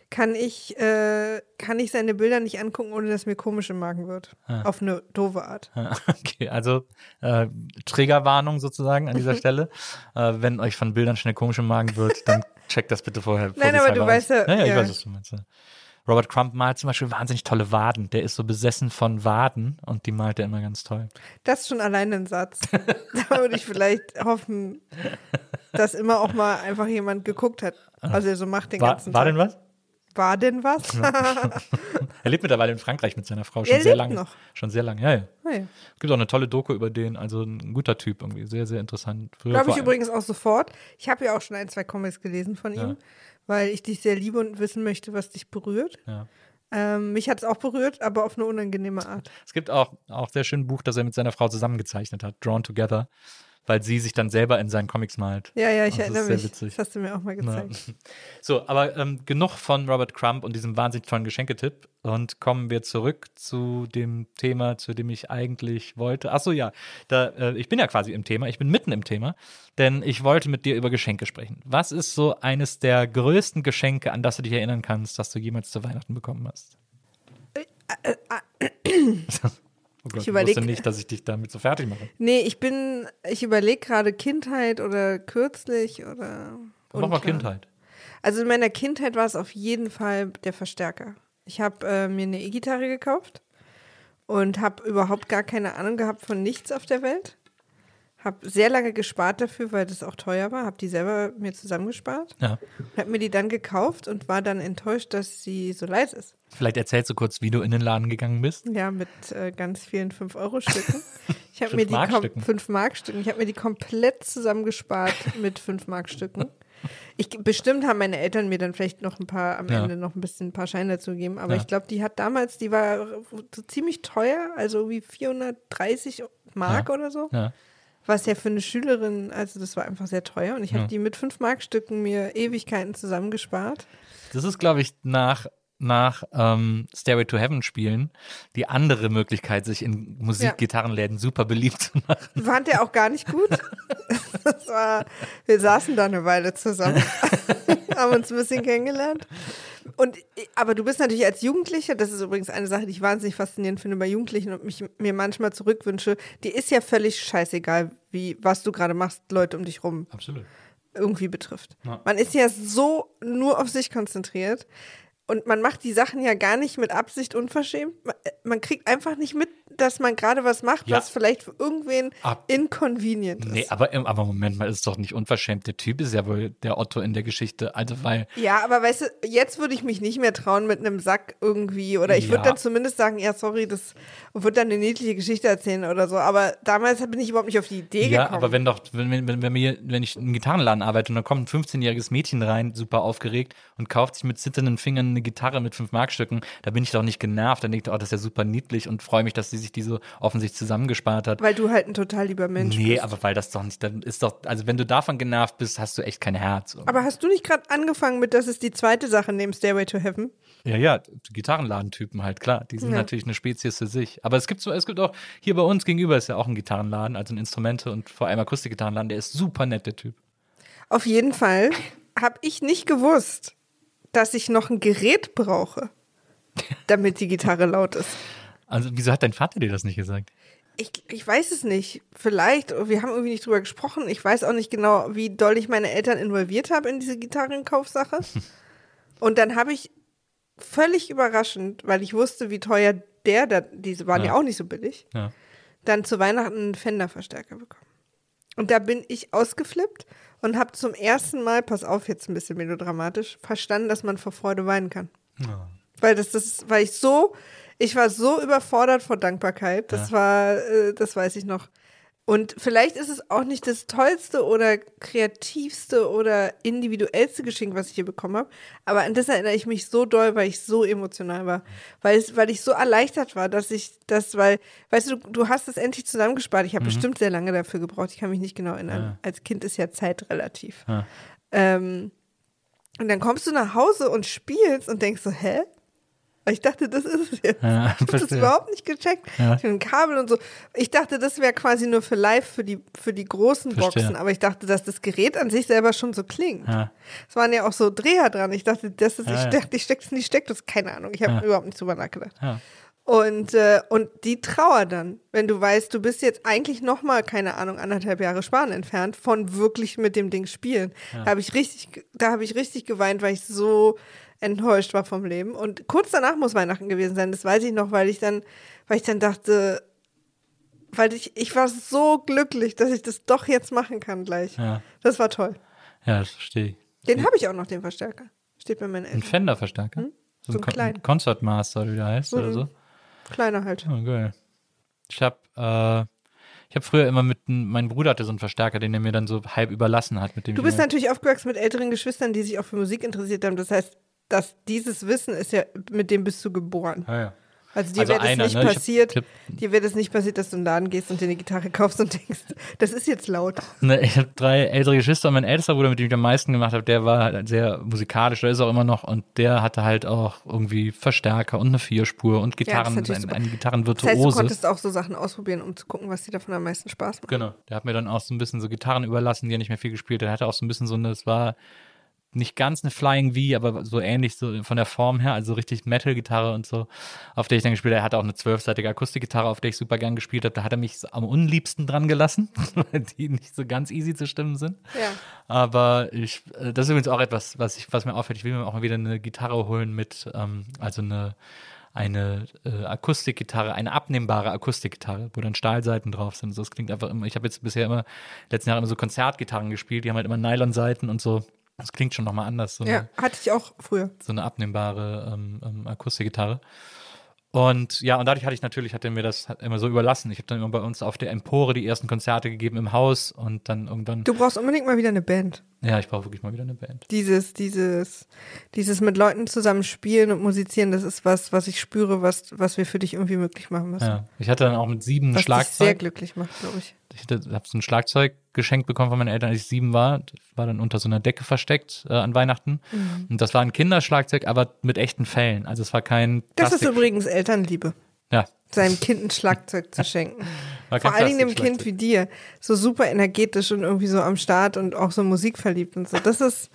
[SPEAKER 3] Kann ich, äh, kann ich seine Bilder nicht angucken, ohne dass mir komisch im Magen wird. Auf eine doofe Art. [laughs]
[SPEAKER 2] Okay, also äh, Triggerwarnung sozusagen an dieser [laughs] Stelle. Äh, wenn euch von Bildern schnell komisch im Magen wird, dann [laughs] checkt das bitte vorher.
[SPEAKER 3] Nein, aber du
[SPEAKER 2] vorsichtshalber
[SPEAKER 3] weißt
[SPEAKER 2] aus.
[SPEAKER 3] ja-
[SPEAKER 2] ja. Ja, ich weiß, was du meinst. ja. Robert Crump malt zum Beispiel wahnsinnig tolle Waden. Der ist so besessen von Waden und die malt er immer ganz toll.
[SPEAKER 3] Das ist schon allein ein Satz. da würde ich vielleicht hoffen, dass immer auch mal einfach jemand geguckt hat. Also er so macht den
[SPEAKER 2] War,
[SPEAKER 3] ganzen
[SPEAKER 2] war
[SPEAKER 3] Tag.
[SPEAKER 2] denn was?
[SPEAKER 3] War denn was? [laughs]
[SPEAKER 2] Er lebt mittlerweile in Frankreich mit seiner Frau schon
[SPEAKER 3] Er
[SPEAKER 2] sehr lange.
[SPEAKER 3] noch?
[SPEAKER 2] Schon sehr lange, ja, ja.
[SPEAKER 3] Ah ja.
[SPEAKER 2] Es gibt auch eine tolle Doku über den, also ein guter Typ irgendwie, sehr, sehr interessant.
[SPEAKER 3] Glaube ich übrigens auch sofort. Ich habe ja auch schon ein, zwei Comics gelesen von ihm,
[SPEAKER 2] Ja.
[SPEAKER 3] weil ich dich sehr liebe und wissen möchte, was dich berührt.
[SPEAKER 2] Ja.
[SPEAKER 3] Ähm, mich hat es auch berührt, aber auf eine unangenehme Art.
[SPEAKER 2] Es gibt auch, auch sehr schön Buch, das er mit seiner Frau zusammengezeichnet hat, Drawn Together, weil sie sich dann selber in seinen Comics malt.
[SPEAKER 3] Ja, ja, ich
[SPEAKER 2] Das ist
[SPEAKER 3] erinnere
[SPEAKER 2] sehr
[SPEAKER 3] mich.
[SPEAKER 2] witzig.
[SPEAKER 3] Das hast du mir auch mal gezeigt.
[SPEAKER 2] So, aber ähm, genug von Robert Crump und diesem wahnsinnig tollen Geschenketipp und kommen wir zurück zu dem Thema, zu dem ich eigentlich wollte. Ach so, ja, da, äh, ich bin ja quasi im Thema, ich bin mitten im Thema, denn ich wollte mit dir über Geschenke sprechen. Was ist so eines der größten Geschenke, an das du dich erinnern kannst, das du jemals zu Weihnachten bekommen hast? [laughs] Oh Gott, ich,
[SPEAKER 3] überleg-
[SPEAKER 2] wusste nicht, dass ich dich damit so fertig mache.
[SPEAKER 3] Nee, ich bin, ich überlege gerade Kindheit oder kürzlich oder.
[SPEAKER 2] Mach mal. Kindheit.
[SPEAKER 3] Also in meiner Kindheit war es auf jeden Fall der Verstärker. Ich habe äh, mir eine E-Gitarre gekauft und habe überhaupt gar keine Ahnung gehabt von nichts auf der Welt. Habe sehr lange gespart dafür, weil das auch teuer war. Habe die selber mir zusammengespart.
[SPEAKER 2] Ja.
[SPEAKER 3] Habe mir die dann gekauft und war dann enttäuscht, dass sie so leise ist.
[SPEAKER 2] Vielleicht erzählst du kurz, wie du in den Laden gegangen bist.
[SPEAKER 3] Ja, mit äh, ganz vielen 5-Euro-Stücken. [laughs] Ich habe mir die kom-
[SPEAKER 2] 5-Mark-Stücken.
[SPEAKER 3] 5-Mark-Stücken. Ich habe mir die komplett zusammengespart mit 5-Mark-Stücken. Ich, bestimmt haben meine Eltern mir dann vielleicht noch ein paar, am
[SPEAKER 2] Ja.
[SPEAKER 3] Ende noch ein bisschen ein paar Scheine dazu gegeben. Aber
[SPEAKER 2] Ja.
[SPEAKER 3] ich glaube, die hat damals, die war so ziemlich teuer, also wie 430 Mark
[SPEAKER 2] Ja.
[SPEAKER 3] oder so.
[SPEAKER 2] Ja.
[SPEAKER 3] Was ja für eine Schülerin, also das war einfach sehr teuer. Und ich habe
[SPEAKER 2] Ja.
[SPEAKER 3] die mit 5-Mark-Stücken mir Ewigkeiten zusammengespart.
[SPEAKER 2] Das ist, glaube ich, nach, nach ähm, Stairway to Heaven spielen die andere Möglichkeit, sich in Musikgitarrenläden super beliebt zu machen.
[SPEAKER 3] Fand er auch gar nicht gut. [laughs] Das war, wir saßen da eine Weile zusammen, [laughs] haben uns ein bisschen kennengelernt. Und, aber du bist natürlich als Jugendlicher, das ist übrigens eine Sache, die ich wahnsinnig faszinierend finde bei Jugendlichen und mich mir manchmal zurückwünsche, die ist ja völlig scheißegal, wie, was du gerade machst, Leute um dich rum
[SPEAKER 2] Absolut.
[SPEAKER 3] irgendwie betrifft. Man ist ja so nur auf sich konzentriert und man macht die Sachen ja gar nicht mit Absicht unverschämt. Man, man kriegt einfach nicht mit, dass man gerade was macht,
[SPEAKER 2] Ja.
[SPEAKER 3] was vielleicht für irgendwen
[SPEAKER 2] Ab-
[SPEAKER 3] inconvenient ist.
[SPEAKER 2] Nee, aber, aber Moment mal, ist doch nicht unverschämt. Der Typ ist ja wohl der Otto in der Geschichte. Also, weil,
[SPEAKER 3] Ja, aber weißt du, jetzt würde ich mich nicht mehr trauen mit einem Sack irgendwie. Oder ich würde
[SPEAKER 2] Ja.
[SPEAKER 3] dann zumindest sagen, ja, sorry, das würde dann eine niedliche Geschichte erzählen oder so. Aber damals bin ich überhaupt nicht auf die Idee
[SPEAKER 2] ja,
[SPEAKER 3] gekommen.
[SPEAKER 2] aber wenn doch, wenn, wenn, wenn, wenn, mir, wenn ich in einem Gitarrenladen arbeite und dann kommt ein 15-jähriges Mädchen rein, super aufgeregt und kauft sich mit zitternden Fingern eine Gitarre mit 5 Markstücken, da bin ich doch nicht genervt. Dann denke ich, oh, das ist ja super niedlich und freue mich, dass sie sich die so offensichtlich zusammengespart hat.
[SPEAKER 3] Weil du halt ein total lieber Mensch
[SPEAKER 2] Nee,
[SPEAKER 3] bist.
[SPEAKER 2] aber weil das doch nicht, dann ist doch, also wenn du davon genervt bist, hast du echt kein Herz.
[SPEAKER 3] Aber hast du nicht gerade angefangen mit, das ist die zweite Sache neben Stairway to Heaven?
[SPEAKER 2] Ja, ja, Gitarrenladentypen halt, klar. Die sind
[SPEAKER 3] Ja.
[SPEAKER 2] natürlich eine Spezies für sich. Aber es gibt so, es gibt auch, hier bei uns gegenüber ist ja auch ein Gitarrenladen, also ein Instrumente und vor allem Akustikgitarrenladen, der ist super nett, der Typ.
[SPEAKER 3] Auf jeden Fall habe ich nicht gewusst, dass ich noch ein Gerät brauche, damit die Gitarre laut ist.
[SPEAKER 2] Also, wieso hat dein Vater dir das nicht gesagt?
[SPEAKER 3] Ich, ich weiß es nicht. Vielleicht, wir haben irgendwie nicht drüber gesprochen. Ich weiß auch nicht genau, wie doll ich meine Eltern involviert habe in diese Gitarrenkaufsache. [laughs] Und dann habe ich völlig überraschend, weil ich wusste, wie teuer der, da, diese waren ja.
[SPEAKER 2] Ja.
[SPEAKER 3] auch nicht so billig,
[SPEAKER 2] Ja.
[SPEAKER 3] dann zu Weihnachten einen Fender-Verstärker bekommen. Und da bin ich ausgeflippt und habe zum ersten Mal, pass auf, jetzt ein bisschen melodramatisch, verstanden, dass man vor Freude weinen kann. Weil das, das, weil ich so, ich war so überfordert vor Dankbarkeit. Das war, äh, das weiß ich noch. Und vielleicht ist es auch nicht das tollste oder kreativste oder individuellste Geschenk, was ich hier bekommen habe. Aber an das erinnere ich mich so doll, weil ich so emotional war. Weil, es, weil ich so erleichtert war, dass ich das, weil, weißt du, du hast es endlich zusammengespart. Ich habe bestimmt sehr lange dafür gebraucht. Ich kann mich nicht genau erinnern. Als Kind ist ja Zeit relativ. Ähm, und dann kommst du nach Hause und spielst und denkst so, hä? Ich dachte, das ist es jetzt.
[SPEAKER 2] Ja,
[SPEAKER 3] ich habe das überhaupt nicht gecheckt.
[SPEAKER 2] Ja.
[SPEAKER 3] Ich ein Kabel und so. Ich dachte, das wäre quasi nur für live, für die, für die großen
[SPEAKER 2] Verstehe.
[SPEAKER 3] Boxen. Aber ich dachte, dass das Gerät an sich selber schon so klingt.
[SPEAKER 2] Ja.
[SPEAKER 3] Es waren ja auch so Dreher dran. Ich dachte, das ist,
[SPEAKER 2] Ja,
[SPEAKER 3] ich,
[SPEAKER 2] ja.
[SPEAKER 3] dachte, ich stecke es in die Steckdose. Keine Ahnung. Ich habe überhaupt nicht drüber nachgedacht. Und, äh, und die Trauer dann, wenn du weißt, du bist jetzt eigentlich noch mal, keine Ahnung, anderthalb Jahre Sparen entfernt von wirklich mit dem Ding spielen. Da habe ich richtig, ge- da habe ich richtig geweint, weil ich so enttäuscht war vom Leben. Und kurz danach muss Weihnachten gewesen sein. Das weiß ich noch, weil ich dann, weil ich dann dachte, weil ich, ich war so glücklich, dass ich das doch jetzt machen kann gleich.
[SPEAKER 2] Ja.
[SPEAKER 3] Das war toll.
[SPEAKER 2] Ja, das verstehe ich.
[SPEAKER 3] Den habe ich auch noch, den Verstärker. Steht bei meinen
[SPEAKER 2] Ein
[SPEAKER 3] Eltern.
[SPEAKER 2] Fender-Verstärker?
[SPEAKER 3] Hm?
[SPEAKER 2] So
[SPEAKER 3] So
[SPEAKER 2] ein
[SPEAKER 3] einen kleinen.
[SPEAKER 2] Con Concert Master, oder wie der heißt, oder
[SPEAKER 3] Mhm.
[SPEAKER 2] so?
[SPEAKER 3] Kleiner halt.
[SPEAKER 2] Oh, geil. Ich habe äh, ich habe früher immer mit, mein Bruder hatte so einen Verstärker, den er mir dann so halb überlassen hat, mit dem
[SPEAKER 3] Du bist natürlich aufgewachsen mit älteren Geschwistern, die sich auch für Musik interessiert haben. Das heißt, dass dieses Wissen ist ja, mit dem bist du geboren.
[SPEAKER 2] Ja, ja.
[SPEAKER 3] Also dir
[SPEAKER 2] Also
[SPEAKER 3] wäre das nicht
[SPEAKER 2] ne?
[SPEAKER 3] Passiert,
[SPEAKER 2] hab-
[SPEAKER 3] dir wäre das nicht passiert, dass du in den Laden gehst und dir eine Gitarre kaufst und denkst, das ist jetzt laut.
[SPEAKER 2] Ne, ich habe drei ältere Geschwister und mein ältester Bruder, mit dem ich am meisten gemacht habe, der war halt sehr musikalisch, der ist auch immer noch und der hatte halt auch irgendwie Verstärker und eine Vierspur und Gitarren,
[SPEAKER 3] natürlich
[SPEAKER 2] ein,
[SPEAKER 3] super.
[SPEAKER 2] eine
[SPEAKER 3] Das heißt, du
[SPEAKER 2] Gitarrenvirtuose.
[SPEAKER 3] konntest auch so Sachen ausprobieren, um zu gucken, was dir davon am meisten Spaß macht.
[SPEAKER 2] Genau. Der hat mir dann auch so ein bisschen so Gitarren überlassen, die er nicht mehr viel gespielt hat. Er hatte auch so ein bisschen so eine, es war nicht ganz eine Flying V, aber so ähnlich so von der Form her, also richtig Metal-Gitarre und so, auf der ich dann gespielt habe. Er hatte auch eine zwölfseitige Akustikgitarre, auf der ich super gern gespielt habe. Da hat er mich am unliebsten dran gelassen, [laughs] weil die nicht so ganz easy zu stimmen sind.
[SPEAKER 3] Ja.
[SPEAKER 2] Aber ich, äh, das ist übrigens auch etwas, was ich, was mir auffällt. Ich will mir auch mal wieder eine Gitarre holen mit, ähm, also eine, eine äh, Akustikgitarre, eine abnehmbare Akustikgitarre, wo dann Stahlseiten drauf sind. So, das klingt einfach immer, ich habe jetzt bisher immer, letzten Jahre immer so Konzertgitarren gespielt, die haben halt immer Nylonseiten und so. Das klingt schon nochmal anders, so,
[SPEAKER 3] Ja,
[SPEAKER 2] eine,
[SPEAKER 3] hatte ich auch früher.
[SPEAKER 2] so eine abnehmbare ähm, ähm, Akustikgitarre. Und ja, und dadurch hatte ich natürlich, hat er mir das immer so überlassen. Ich habe dann immer bei uns auf der Empore die ersten Konzerte gegeben im Haus und dann irgendwann,
[SPEAKER 3] Du brauchst unbedingt mal wieder eine Band.
[SPEAKER 2] Ja, ich brauche wirklich mal wieder eine Band.
[SPEAKER 3] Dieses, dieses, dieses mit Leuten zusammen spielen und musizieren, das ist was, was ich spüre, was, was wir für dich irgendwie möglich machen müssen.
[SPEAKER 2] Ja, ich hatte dann auch mit sieben
[SPEAKER 3] was dich sehr
[SPEAKER 2] Schlagzeug.
[SPEAKER 3] glücklich macht, glaube ich.
[SPEAKER 2] Ich habe so ein Schlagzeug geschenkt bekommen von meinen Eltern, als ich sieben war. Das war dann unter so einer Decke versteckt äh, an Weihnachten.
[SPEAKER 3] Mhm.
[SPEAKER 2] Und das war ein Kinderschlagzeug, aber mit echten Fällen. Also es war kein
[SPEAKER 3] Das
[SPEAKER 2] Plastik.
[SPEAKER 3] ist übrigens Elternliebe.
[SPEAKER 2] ja,
[SPEAKER 3] seinem Kind ein Schlagzeug zu schenken. Vor allen Dingen dem. Kind wie dir. So super energetisch und irgendwie so am Start und auch so musikverliebt und so. Das ist,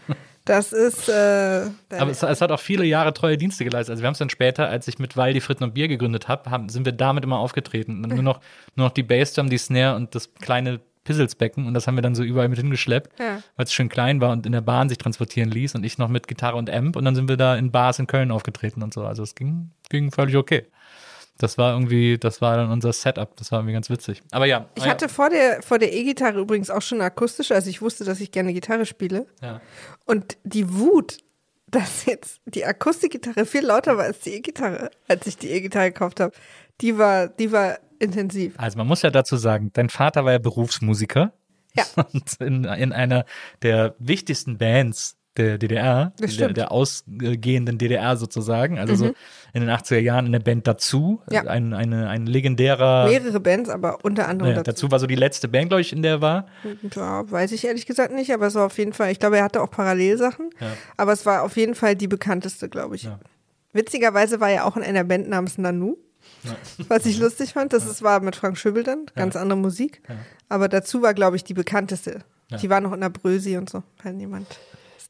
[SPEAKER 3] das ist, äh,
[SPEAKER 2] Aber es, es hat auch viele Jahre treue Dienste geleistet. Also wir haben es dann später, als ich mit Waldi Fritten und Bier gegründet habe, haben, sind wir damit immer aufgetreten. Und nur noch, [laughs] nur noch die Bassdrum, die Snare und das kleine Pizzelsbecken und das haben wir dann so überall mit hingeschleppt,
[SPEAKER 3] Ja.
[SPEAKER 2] weil es schön klein war und in der Bahn sich transportieren ließ und ich noch mit Gitarre und Amp und dann sind wir da in Bars in Köln aufgetreten und so. Also es ging, ging völlig okay. Das war irgendwie, das war dann unser Setup. Das war irgendwie ganz witzig. Aber ja.
[SPEAKER 3] ich hatte vor der, vor der E-Gitarre übrigens auch schon eine akustische, also ich wusste, dass ich gerne Gitarre spiele.
[SPEAKER 2] Ja.
[SPEAKER 3] Und die Wut, dass jetzt die Akustikgitarre viel lauter war als die E-Gitarre, als ich die E-Gitarre gekauft habe, die war, die war intensiv.
[SPEAKER 2] Also man muss ja dazu sagen, dein Vater war ja Berufsmusiker.
[SPEAKER 3] Ja. [laughs]
[SPEAKER 2] Und in, in einer der wichtigsten Bands der DDR, der.
[SPEAKER 3] Mhm.
[SPEAKER 2] der ausgehenden DDR sozusagen, also so in den 80er Jahren in der Band dazu,
[SPEAKER 3] Ja.
[SPEAKER 2] ein, eine, ein legendärer,
[SPEAKER 3] Mehrere Bands, aber unter anderem
[SPEAKER 2] naja,
[SPEAKER 3] dazu.
[SPEAKER 2] dazu war so die letzte Band, glaube ich, in der er war.
[SPEAKER 3] Ja, weiß ich ehrlich gesagt nicht, aber es war auf jeden Fall, ich glaube, er hatte auch Parallelsachen, aber es war auf jeden Fall die bekannteste, glaube ich. Witzigerweise war er auch in einer Band namens Nanu, [laughs] was ich lustig fand. Das ist, war mit Frank Schöbel dann, ganz andere Musik, aber dazu war, glaube ich, die bekannteste. Die war noch in der Brösi und so, wenn jemand.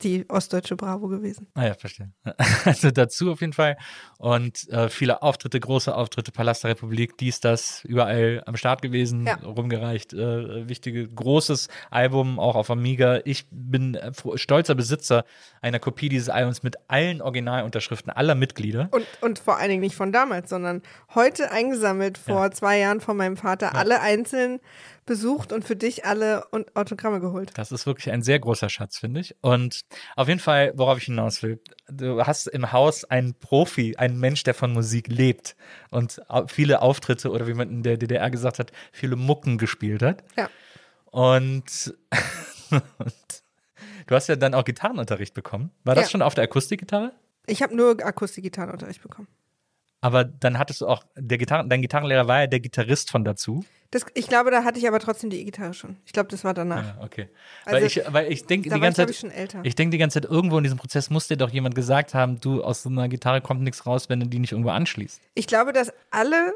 [SPEAKER 3] Ist die ostdeutsche Bravo gewesen.
[SPEAKER 2] Ah ja, verstehe. [laughs] Also dazu auf jeden Fall. Und äh, viele Auftritte, große Auftritte, Palast der Republik, dies, das, überall am Start gewesen,
[SPEAKER 3] Ja.
[SPEAKER 2] rumgereicht. Äh, wichtige, großes Album, auch auf Amiga. Ich bin äh, stolzer Besitzer einer Kopie dieses Albums mit allen Originalunterschriften aller Mitglieder.
[SPEAKER 3] Und, und vor allen Dingen nicht von damals, sondern heute eingesammelt vor zwei Jahren von meinem Vater, alle einzeln besucht und für dich alle und Autogramme geholt.
[SPEAKER 2] Das ist wirklich ein sehr großer Schatz, finde ich. Und auf jeden Fall, worauf ich hinaus will, du hast im Haus einen Profi, einen Mensch, der von Musik lebt und viele Auftritte oder wie man in der DDR gesagt hat, viele Mucken gespielt hat.
[SPEAKER 3] Ja.
[SPEAKER 2] Und, und [laughs] du hast ja dann auch Gitarrenunterricht bekommen. War das
[SPEAKER 3] Ja.
[SPEAKER 2] schon auf der Akustikgitarre?
[SPEAKER 3] Ich habe nur Akustik-Gitarrenunterricht bekommen.
[SPEAKER 2] Aber dann hattest du auch, der Gitarren, dein Gitarrenlehrer war ja der Gitarrist von dazu.
[SPEAKER 3] Das, ich glaube, da hatte ich aber trotzdem die E-Gitarre schon. Ich glaube, das war danach.
[SPEAKER 2] Ja, okay.
[SPEAKER 3] Also,
[SPEAKER 2] weil ich, weil ich denke die ganze
[SPEAKER 3] ich,
[SPEAKER 2] Zeit,
[SPEAKER 3] ich
[SPEAKER 2] denke die ganze Zeit, irgendwo in diesem Prozess muss dir doch jemand gesagt haben, du, aus so einer Gitarre kommt nichts raus, wenn du die nicht irgendwo anschließt.
[SPEAKER 3] Ich glaube, dass alle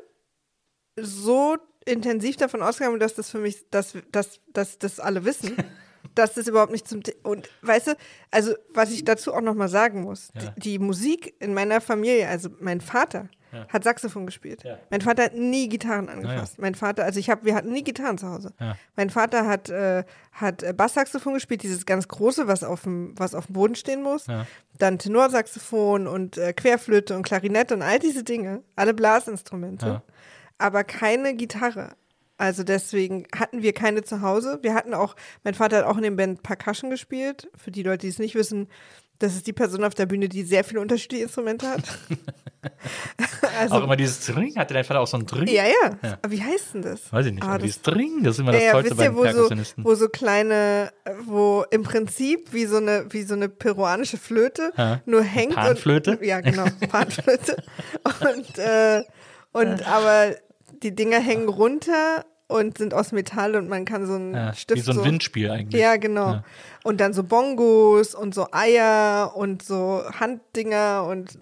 [SPEAKER 3] so intensiv davon ausgegangen, dass das für mich, dass, dass, dass das alle wissen, [laughs] dass das überhaupt nicht zum. Und weißt du, also was ich dazu auch nochmal sagen muss,
[SPEAKER 2] Ja.
[SPEAKER 3] die, die Musik in meiner Familie, also mein Vater hat Saxophon gespielt.
[SPEAKER 2] Ja.
[SPEAKER 3] Mein Vater hat nie Gitarren angefasst. Mein Vater, also ich habe, wir hatten nie Gitarren zu Hause.
[SPEAKER 2] Ja.
[SPEAKER 3] Mein Vater hat, äh, hat äh, Basssaxophon gespielt, dieses ganz große, was auf dem, was auf dem Boden stehen muss.
[SPEAKER 2] Ja.
[SPEAKER 3] Dann Tenorsaxophon und äh, Querflöte und Klarinette und all diese Dinge, alle Blasinstrumente,
[SPEAKER 2] Ja.
[SPEAKER 3] aber keine Gitarre. Also deswegen hatten wir keine zu Hause. Wir hatten auch, mein Vater hat auch in dem Band Percussion gespielt. Für die Leute, die es nicht wissen, das ist die Person auf der Bühne, die sehr viele unterschiedliche Instrumente hat. [laughs] also,
[SPEAKER 2] auch immer dieses Dring, hatte dein Vater auch so ein Dring?
[SPEAKER 3] ja, ja, Aber wie heißt denn das?
[SPEAKER 2] Weiß ich nicht,
[SPEAKER 3] Ah,
[SPEAKER 2] aber
[SPEAKER 3] das-
[SPEAKER 2] dieses Dring, das ist immer das
[SPEAKER 3] ja, ja,
[SPEAKER 2] Tollste
[SPEAKER 3] wisst
[SPEAKER 2] bei
[SPEAKER 3] ihr, wo so, wo so kleine, wo im Prinzip wie so eine, wie so eine peruanische Flöte
[SPEAKER 2] Ja.
[SPEAKER 3] nur hängt.
[SPEAKER 2] Panflöte?
[SPEAKER 3] Und, ja, genau, Panflöte. [laughs] und, äh, und aber die Dinger hängen runter und sind aus Metall und man kann so einen
[SPEAKER 2] ja,
[SPEAKER 3] Stift
[SPEAKER 2] wie so ein Windspiel eigentlich.
[SPEAKER 3] Ja, genau.
[SPEAKER 2] Ja.
[SPEAKER 3] Und dann so Bongos und so Eier und so Handdinger und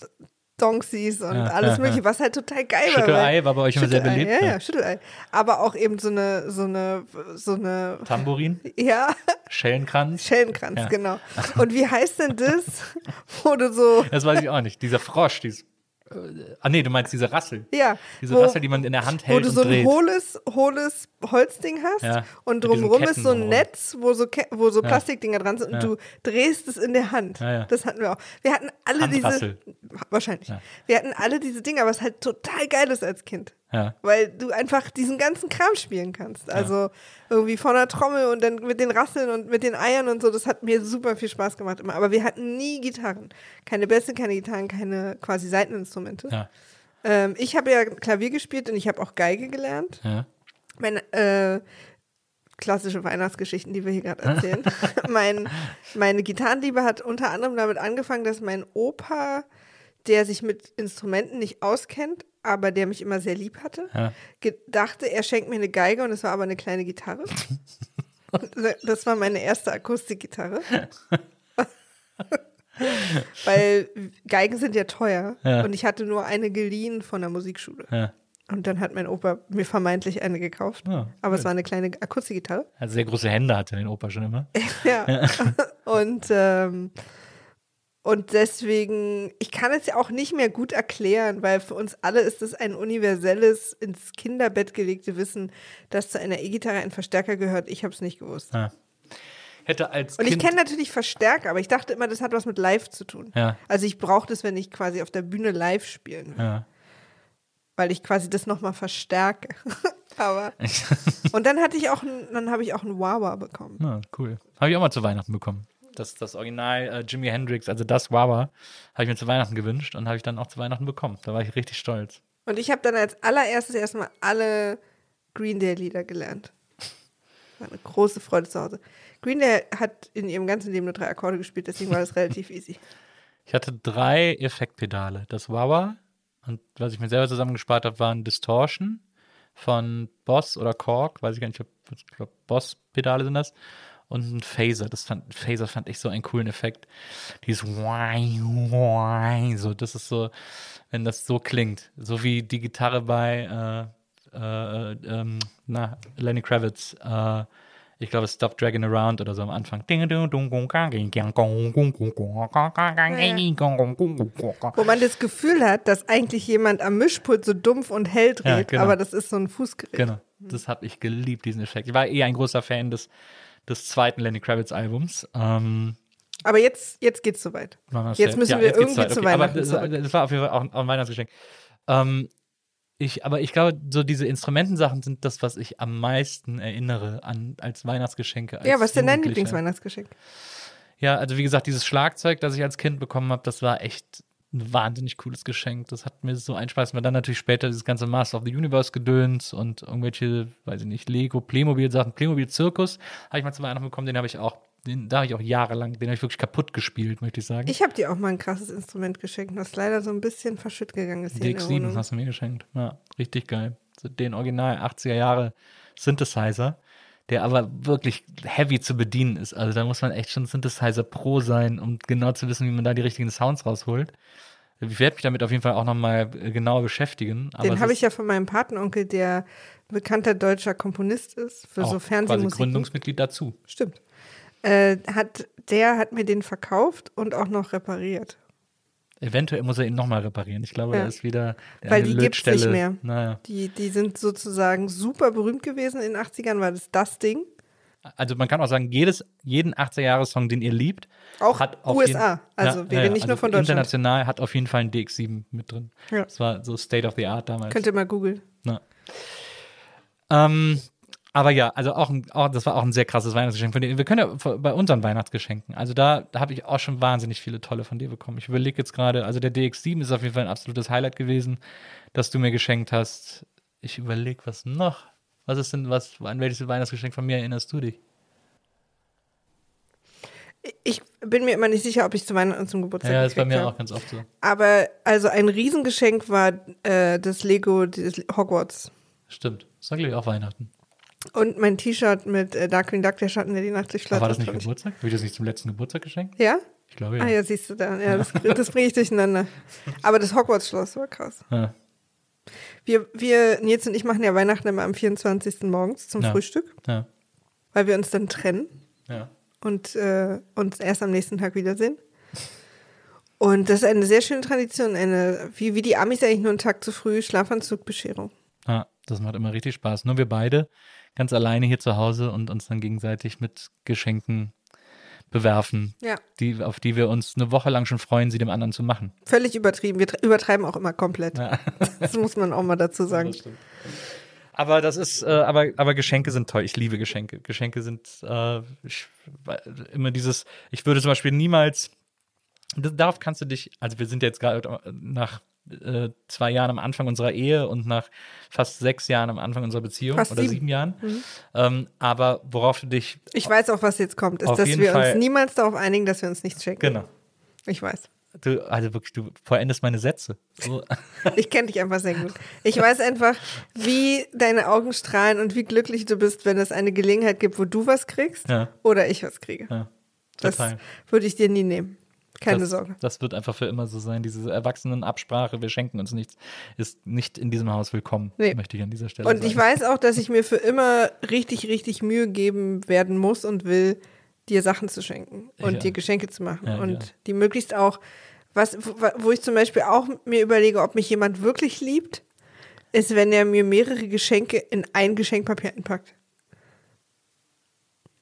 [SPEAKER 3] Donksies und
[SPEAKER 2] Ja,
[SPEAKER 3] alles mögliche, was halt total geil war.
[SPEAKER 2] Schüttelei war bei euch immer sehr beliebt,
[SPEAKER 3] Ja,
[SPEAKER 2] ja.
[SPEAKER 3] Schüttelei. Aber auch eben so eine, so eine, so eine,
[SPEAKER 2] Tambourin,
[SPEAKER 3] ja,
[SPEAKER 2] Schellenkranz.
[SPEAKER 3] Schellenkranz, genau. [laughs] Und wie heißt denn das, wo du so,
[SPEAKER 2] Das weiß ich auch nicht. Dieser Frosch, dieses. Äh, ah, nee, du meinst diese Rassel.
[SPEAKER 3] ja,
[SPEAKER 2] Diese
[SPEAKER 3] wo,
[SPEAKER 2] Rassel, die man in der Hand
[SPEAKER 3] wo
[SPEAKER 2] hält
[SPEAKER 3] du
[SPEAKER 2] und
[SPEAKER 3] so ein
[SPEAKER 2] dreht.
[SPEAKER 3] hohles, hohles Holzding hast
[SPEAKER 2] Ja,
[SPEAKER 3] und drumherum ist so ein. Netz, wo so, Ke wo so Plastikdinger dran sind und
[SPEAKER 2] Ja.
[SPEAKER 3] du drehst es in der Hand.
[SPEAKER 2] Ja, ja.
[SPEAKER 3] Das hatten wir auch. Wir hatten alle diese,
[SPEAKER 2] Handrassel.
[SPEAKER 3] wahrscheinlich.
[SPEAKER 2] Ja.
[SPEAKER 3] Wir hatten alle diese Dinger, was halt total geil ist als Kind.
[SPEAKER 2] Ja.
[SPEAKER 3] Weil du einfach diesen ganzen Kram spielen kannst. Also irgendwie von der Trommel und dann mit den Rasseln und mit den Eiern und so. Das hat mir super viel Spaß gemacht immer. Aber wir hatten nie Gitarren. Keine Bässe, keine Gitarren, keine quasi Seiteninstrumente.
[SPEAKER 2] Ja.
[SPEAKER 3] Ähm, ich habe ja Klavier gespielt und ich habe auch Geige gelernt.
[SPEAKER 2] Ja.
[SPEAKER 3] Meine äh, klassische Weihnachtsgeschichten, die wir hier gerade erzählen. [laughs] mein, meine Gitarrenliebe hat unter anderem damit angefangen, dass mein Opa, der sich mit Instrumenten nicht auskennt, aber der mich immer sehr lieb hatte,
[SPEAKER 2] Ja.
[SPEAKER 3] dachte, er schenkt mir eine Geige und es war aber eine kleine Gitarre. [laughs] das war meine erste Akustikgitarre. [laughs] Weil Geigen sind ja teuer
[SPEAKER 2] Ja.
[SPEAKER 3] und ich hatte nur eine geliehen von der Musikschule.
[SPEAKER 2] Ja.
[SPEAKER 3] Und dann hat mein Opa mir vermeintlich eine gekauft.
[SPEAKER 2] Ah,
[SPEAKER 3] aber es war eine kleine Akustikgitarre.
[SPEAKER 2] Also sehr große Hände hatte den Opa schon immer. [laughs]
[SPEAKER 3] Ja. und, ähm, und deswegen, ich kann es ja auch nicht mehr gut erklären, weil für uns alle ist es ein universelles, ins Kinderbett gelegte Wissen, dass zu einer E-Gitarre ein Verstärker gehört. Ich habe es nicht gewusst.
[SPEAKER 2] Ja. Hätte als
[SPEAKER 3] Und ich kenne natürlich Verstärker, aber ich dachte immer, das hat was mit live zu tun.
[SPEAKER 2] Ja.
[SPEAKER 3] Also ich brauche das, wenn ich quasi auf der Bühne live spielen will,
[SPEAKER 2] ja.
[SPEAKER 3] weil ich quasi das nochmal verstärke. [laughs] aber [laughs] und dann hatte ich auch, ein, dann habe ich auch einen Wawa bekommen.
[SPEAKER 2] Ja, cool. Habe ich auch mal zu Weihnachten bekommen. Das, das Original äh, Jimi Hendrix, also das Wawa, habe ich mir zu Weihnachten gewünscht und habe ich dann auch zu Weihnachten bekommen. Da war ich richtig stolz.
[SPEAKER 3] Und ich habe dann als allererstes erstmal alle Green Day Lieder gelernt. War eine große Freude zu Hause. Green Day hat in ihrem ganzen Leben nur drei Akkorde gespielt, deswegen war das [laughs] relativ easy.
[SPEAKER 2] Ich hatte drei Effektpedale. Das Wawa und was ich mir selber zusammengespart habe, waren Distortion von Boss oder Korg, weiß ich gar nicht, ich glaube Boss-Pedale sind das. Und ein Phaser. Das fand, Phaser fand ich so einen coolen Effekt. Dieses so, das ist so, wenn das so klingt. So wie die Gitarre bei äh, äh, ähm, na, Lenny Kravitz. Äh, ich glaube, Stop Dragging Around oder so am Anfang.
[SPEAKER 3] Wo man das Gefühl hat, dass eigentlich jemand am Mischpult so dumpf und hell dreht,
[SPEAKER 2] Ja, genau.
[SPEAKER 3] aber das ist so ein Fußgerät.
[SPEAKER 2] Genau, das habe ich geliebt, diesen Effekt. Ich war eh ein großer Fan des, des zweiten Lenny Kravitz Albums. Ähm,
[SPEAKER 3] Aber jetzt, jetzt geht's soweit. Jetzt müssen
[SPEAKER 2] Ja,
[SPEAKER 3] wir
[SPEAKER 2] jetzt
[SPEAKER 3] irgendwie
[SPEAKER 2] weiter.
[SPEAKER 3] zu
[SPEAKER 2] Okay, aber
[SPEAKER 3] Weihnachten
[SPEAKER 2] das,
[SPEAKER 3] zurück.
[SPEAKER 2] das war auf jeden Fall auch ein Weihnachtsgeschenk. Ähm, ich, aber ich glaube, so diese Instrumentensachen sind das, was ich am meisten erinnere an als Weihnachtsgeschenke. Als
[SPEAKER 3] ja, was ist denn dein. Lieblingsweihnachtsgeschenk?
[SPEAKER 2] Ja, also wie gesagt, dieses Schlagzeug, das ich als Kind bekommen habe, das war echt ein wahnsinnig cooles Geschenk. Das hat mir so einen Spaß. Dann natürlich später dieses ganze Master of the Universe Gedöns und irgendwelche, weiß ich nicht, Lego, Playmobil Sachen, Playmobil Zirkus habe ich mal zu Weihnachten bekommen. Den habe ich auch, den, da habe ich auch jahrelang, den habe ich wirklich kaputt gespielt, möchte ich sagen.
[SPEAKER 3] Ich habe dir auch mal ein krasses Instrument geschenkt, was leider so ein bisschen verschütt gegangen ist hier in der
[SPEAKER 2] DX7
[SPEAKER 3] Wohnung.
[SPEAKER 2] hast du mir geschenkt. Ja, richtig geil. So den Original 80er Jahre Synthesizer, der aber wirklich heavy zu bedienen ist. Also da muss man echt schon Synthesizer Pro sein, um genau zu wissen, wie man da die richtigen Sounds rausholt. Ich werde mich damit auf jeden Fall auch nochmal genauer beschäftigen.
[SPEAKER 3] Den habe ich ja von meinem Patenonkel, der bekannter deutscher Komponist ist für
[SPEAKER 2] auch
[SPEAKER 3] so
[SPEAKER 2] quasi
[SPEAKER 3] Fernsehmusik.
[SPEAKER 2] Gründungsmitglied dazu.
[SPEAKER 3] Stimmt. Äh, hat, der hat mir den verkauft und auch noch repariert.
[SPEAKER 2] Eventuell muss er ihn nochmal reparieren. Ich glaube,
[SPEAKER 3] Ja.
[SPEAKER 2] da ist wieder der
[SPEAKER 3] Weil
[SPEAKER 2] eine
[SPEAKER 3] die gibt's nicht
[SPEAKER 2] Lötstelle.
[SPEAKER 3] mehr.
[SPEAKER 2] Naja.
[SPEAKER 3] Die, die sind sozusagen super berühmt gewesen in den 80ern, war das das Ding.
[SPEAKER 2] Also man kann auch sagen, jedes, jeden 80er-Jahres-Song, den ihr liebt,
[SPEAKER 3] Auch
[SPEAKER 2] hat auf
[SPEAKER 3] USA.
[SPEAKER 2] jeden-
[SPEAKER 3] Also wir reden nicht nur von Deutschland.
[SPEAKER 2] International hat auf jeden Fall ein DX7 mit drin.
[SPEAKER 3] Ja.
[SPEAKER 2] Das war so State of the Art damals.
[SPEAKER 3] Könnt ihr mal googeln.
[SPEAKER 2] Ähm, aber ja, also auch, ein, auch das war auch ein sehr krasses Weihnachtsgeschenk von dir. Wir können ja bei unseren Weihnachtsgeschenken, also da, da habe ich auch schon wahnsinnig viele tolle von dir bekommen. Ich überlege jetzt gerade, also der DX7 ist auf jeden Fall ein absolutes Highlight gewesen, das du mir geschenkt hast. Ich überlege, was noch. Was ist denn, was, an welches Weihnachtsgeschenk von mir erinnerst du dich?
[SPEAKER 3] Ich bin mir immer nicht sicher, ob ich zu Weihnachten und zum Geburtstag
[SPEAKER 2] Ja, das ist bei mir
[SPEAKER 3] habe.
[SPEAKER 2] auch ganz oft so.
[SPEAKER 3] Aber also ein Riesengeschenk war äh, das Lego des Hogwarts.
[SPEAKER 2] Stimmt. Das war, glaube ich, auch Weihnachten.
[SPEAKER 3] Und mein T-Shirt mit äh, Darkwing Duck, der Schatten, der die Nacht.
[SPEAKER 2] Aber war das nicht. Geburtstag? Habe ich das nicht zum letzten Geburtstag geschenkt?
[SPEAKER 3] Ja?
[SPEAKER 2] Ich glaube ja.
[SPEAKER 3] Ah ja, siehst du da. Ja, das, [laughs] das bringe ich durcheinander. Aber das Hogwarts-Schloss war krass.
[SPEAKER 2] Ja.
[SPEAKER 3] Wir, wir, Nils und ich machen ja Weihnachten immer am 24. morgens zum
[SPEAKER 2] Ja.
[SPEAKER 3] Frühstück,
[SPEAKER 2] Ja.
[SPEAKER 3] weil wir uns dann trennen
[SPEAKER 2] ja.
[SPEAKER 3] und äh, uns erst am nächsten Tag wiedersehen. Und das ist eine sehr schöne Tradition, eine, wie, wie die Amis eigentlich nur einen Tag zu früh, Schlafanzugbescherung.
[SPEAKER 2] Ja, das macht immer richtig Spaß. Nur wir beide ganz alleine hier zu Hause und uns dann gegenseitig mit Geschenken bewerfen,
[SPEAKER 3] Ja.
[SPEAKER 2] die, auf die wir uns eine Woche lang schon freuen, sie dem anderen zu machen.
[SPEAKER 3] Völlig übertrieben. Wir tre- übertreiben auch immer komplett.
[SPEAKER 2] Ja. [laughs]
[SPEAKER 3] Das muss man auch mal dazu sagen.
[SPEAKER 2] Aber das ist, äh, aber, aber Geschenke sind toll. Ich liebe Geschenke. Geschenke sind äh, ich, immer dieses, ich würde zum Beispiel niemals, das, darauf kannst du dich, also wir sind jetzt gerade nach äh, zwei Jahren am Anfang unserer Ehe und nach fast sechs Jahren am Anfang unserer Beziehung
[SPEAKER 3] Fast
[SPEAKER 2] oder
[SPEAKER 3] sieben.
[SPEAKER 2] sieben, Jahren. Ähm, aber worauf du dich,
[SPEAKER 3] Ich weiß auch, was jetzt kommt, ist, dass wir
[SPEAKER 2] Fall-
[SPEAKER 3] uns niemals darauf einigen, dass wir uns nichts schenken.
[SPEAKER 2] genau,
[SPEAKER 3] Ich weiß.
[SPEAKER 2] du, also wirklich, du vollendest meine Sätze. So. [laughs]
[SPEAKER 3] Ich kenne dich einfach sehr gut. Ich weiß einfach, wie deine Augen strahlen und wie glücklich du bist, wenn es eine Gelegenheit gibt, wo du was kriegst
[SPEAKER 2] Ja.
[SPEAKER 3] oder ich was kriege.
[SPEAKER 2] Ja,
[SPEAKER 3] Das würde ich dir nie nehmen. Keine
[SPEAKER 2] das,
[SPEAKER 3] Sorge.
[SPEAKER 2] Das wird einfach für immer so sein. Diese Erwachsenenabsprache, wir schenken uns nichts, ist nicht in diesem Haus willkommen,
[SPEAKER 3] Nee.
[SPEAKER 2] möchte ich an dieser Stelle
[SPEAKER 3] Und
[SPEAKER 2] sagen.
[SPEAKER 3] ich weiß auch, dass ich mir für immer richtig, richtig Mühe geben werden muss und will, dir Sachen zu schenken und
[SPEAKER 2] Ja.
[SPEAKER 3] dir Geschenke zu machen.
[SPEAKER 2] Ja,
[SPEAKER 3] und
[SPEAKER 2] ja.
[SPEAKER 3] die möglichst auch, was, wo wo ich zum Beispiel auch mir überlege, ob mich jemand wirklich liebt, ist, wenn er mir mehrere Geschenke in ein Geschenkpapier einpackt.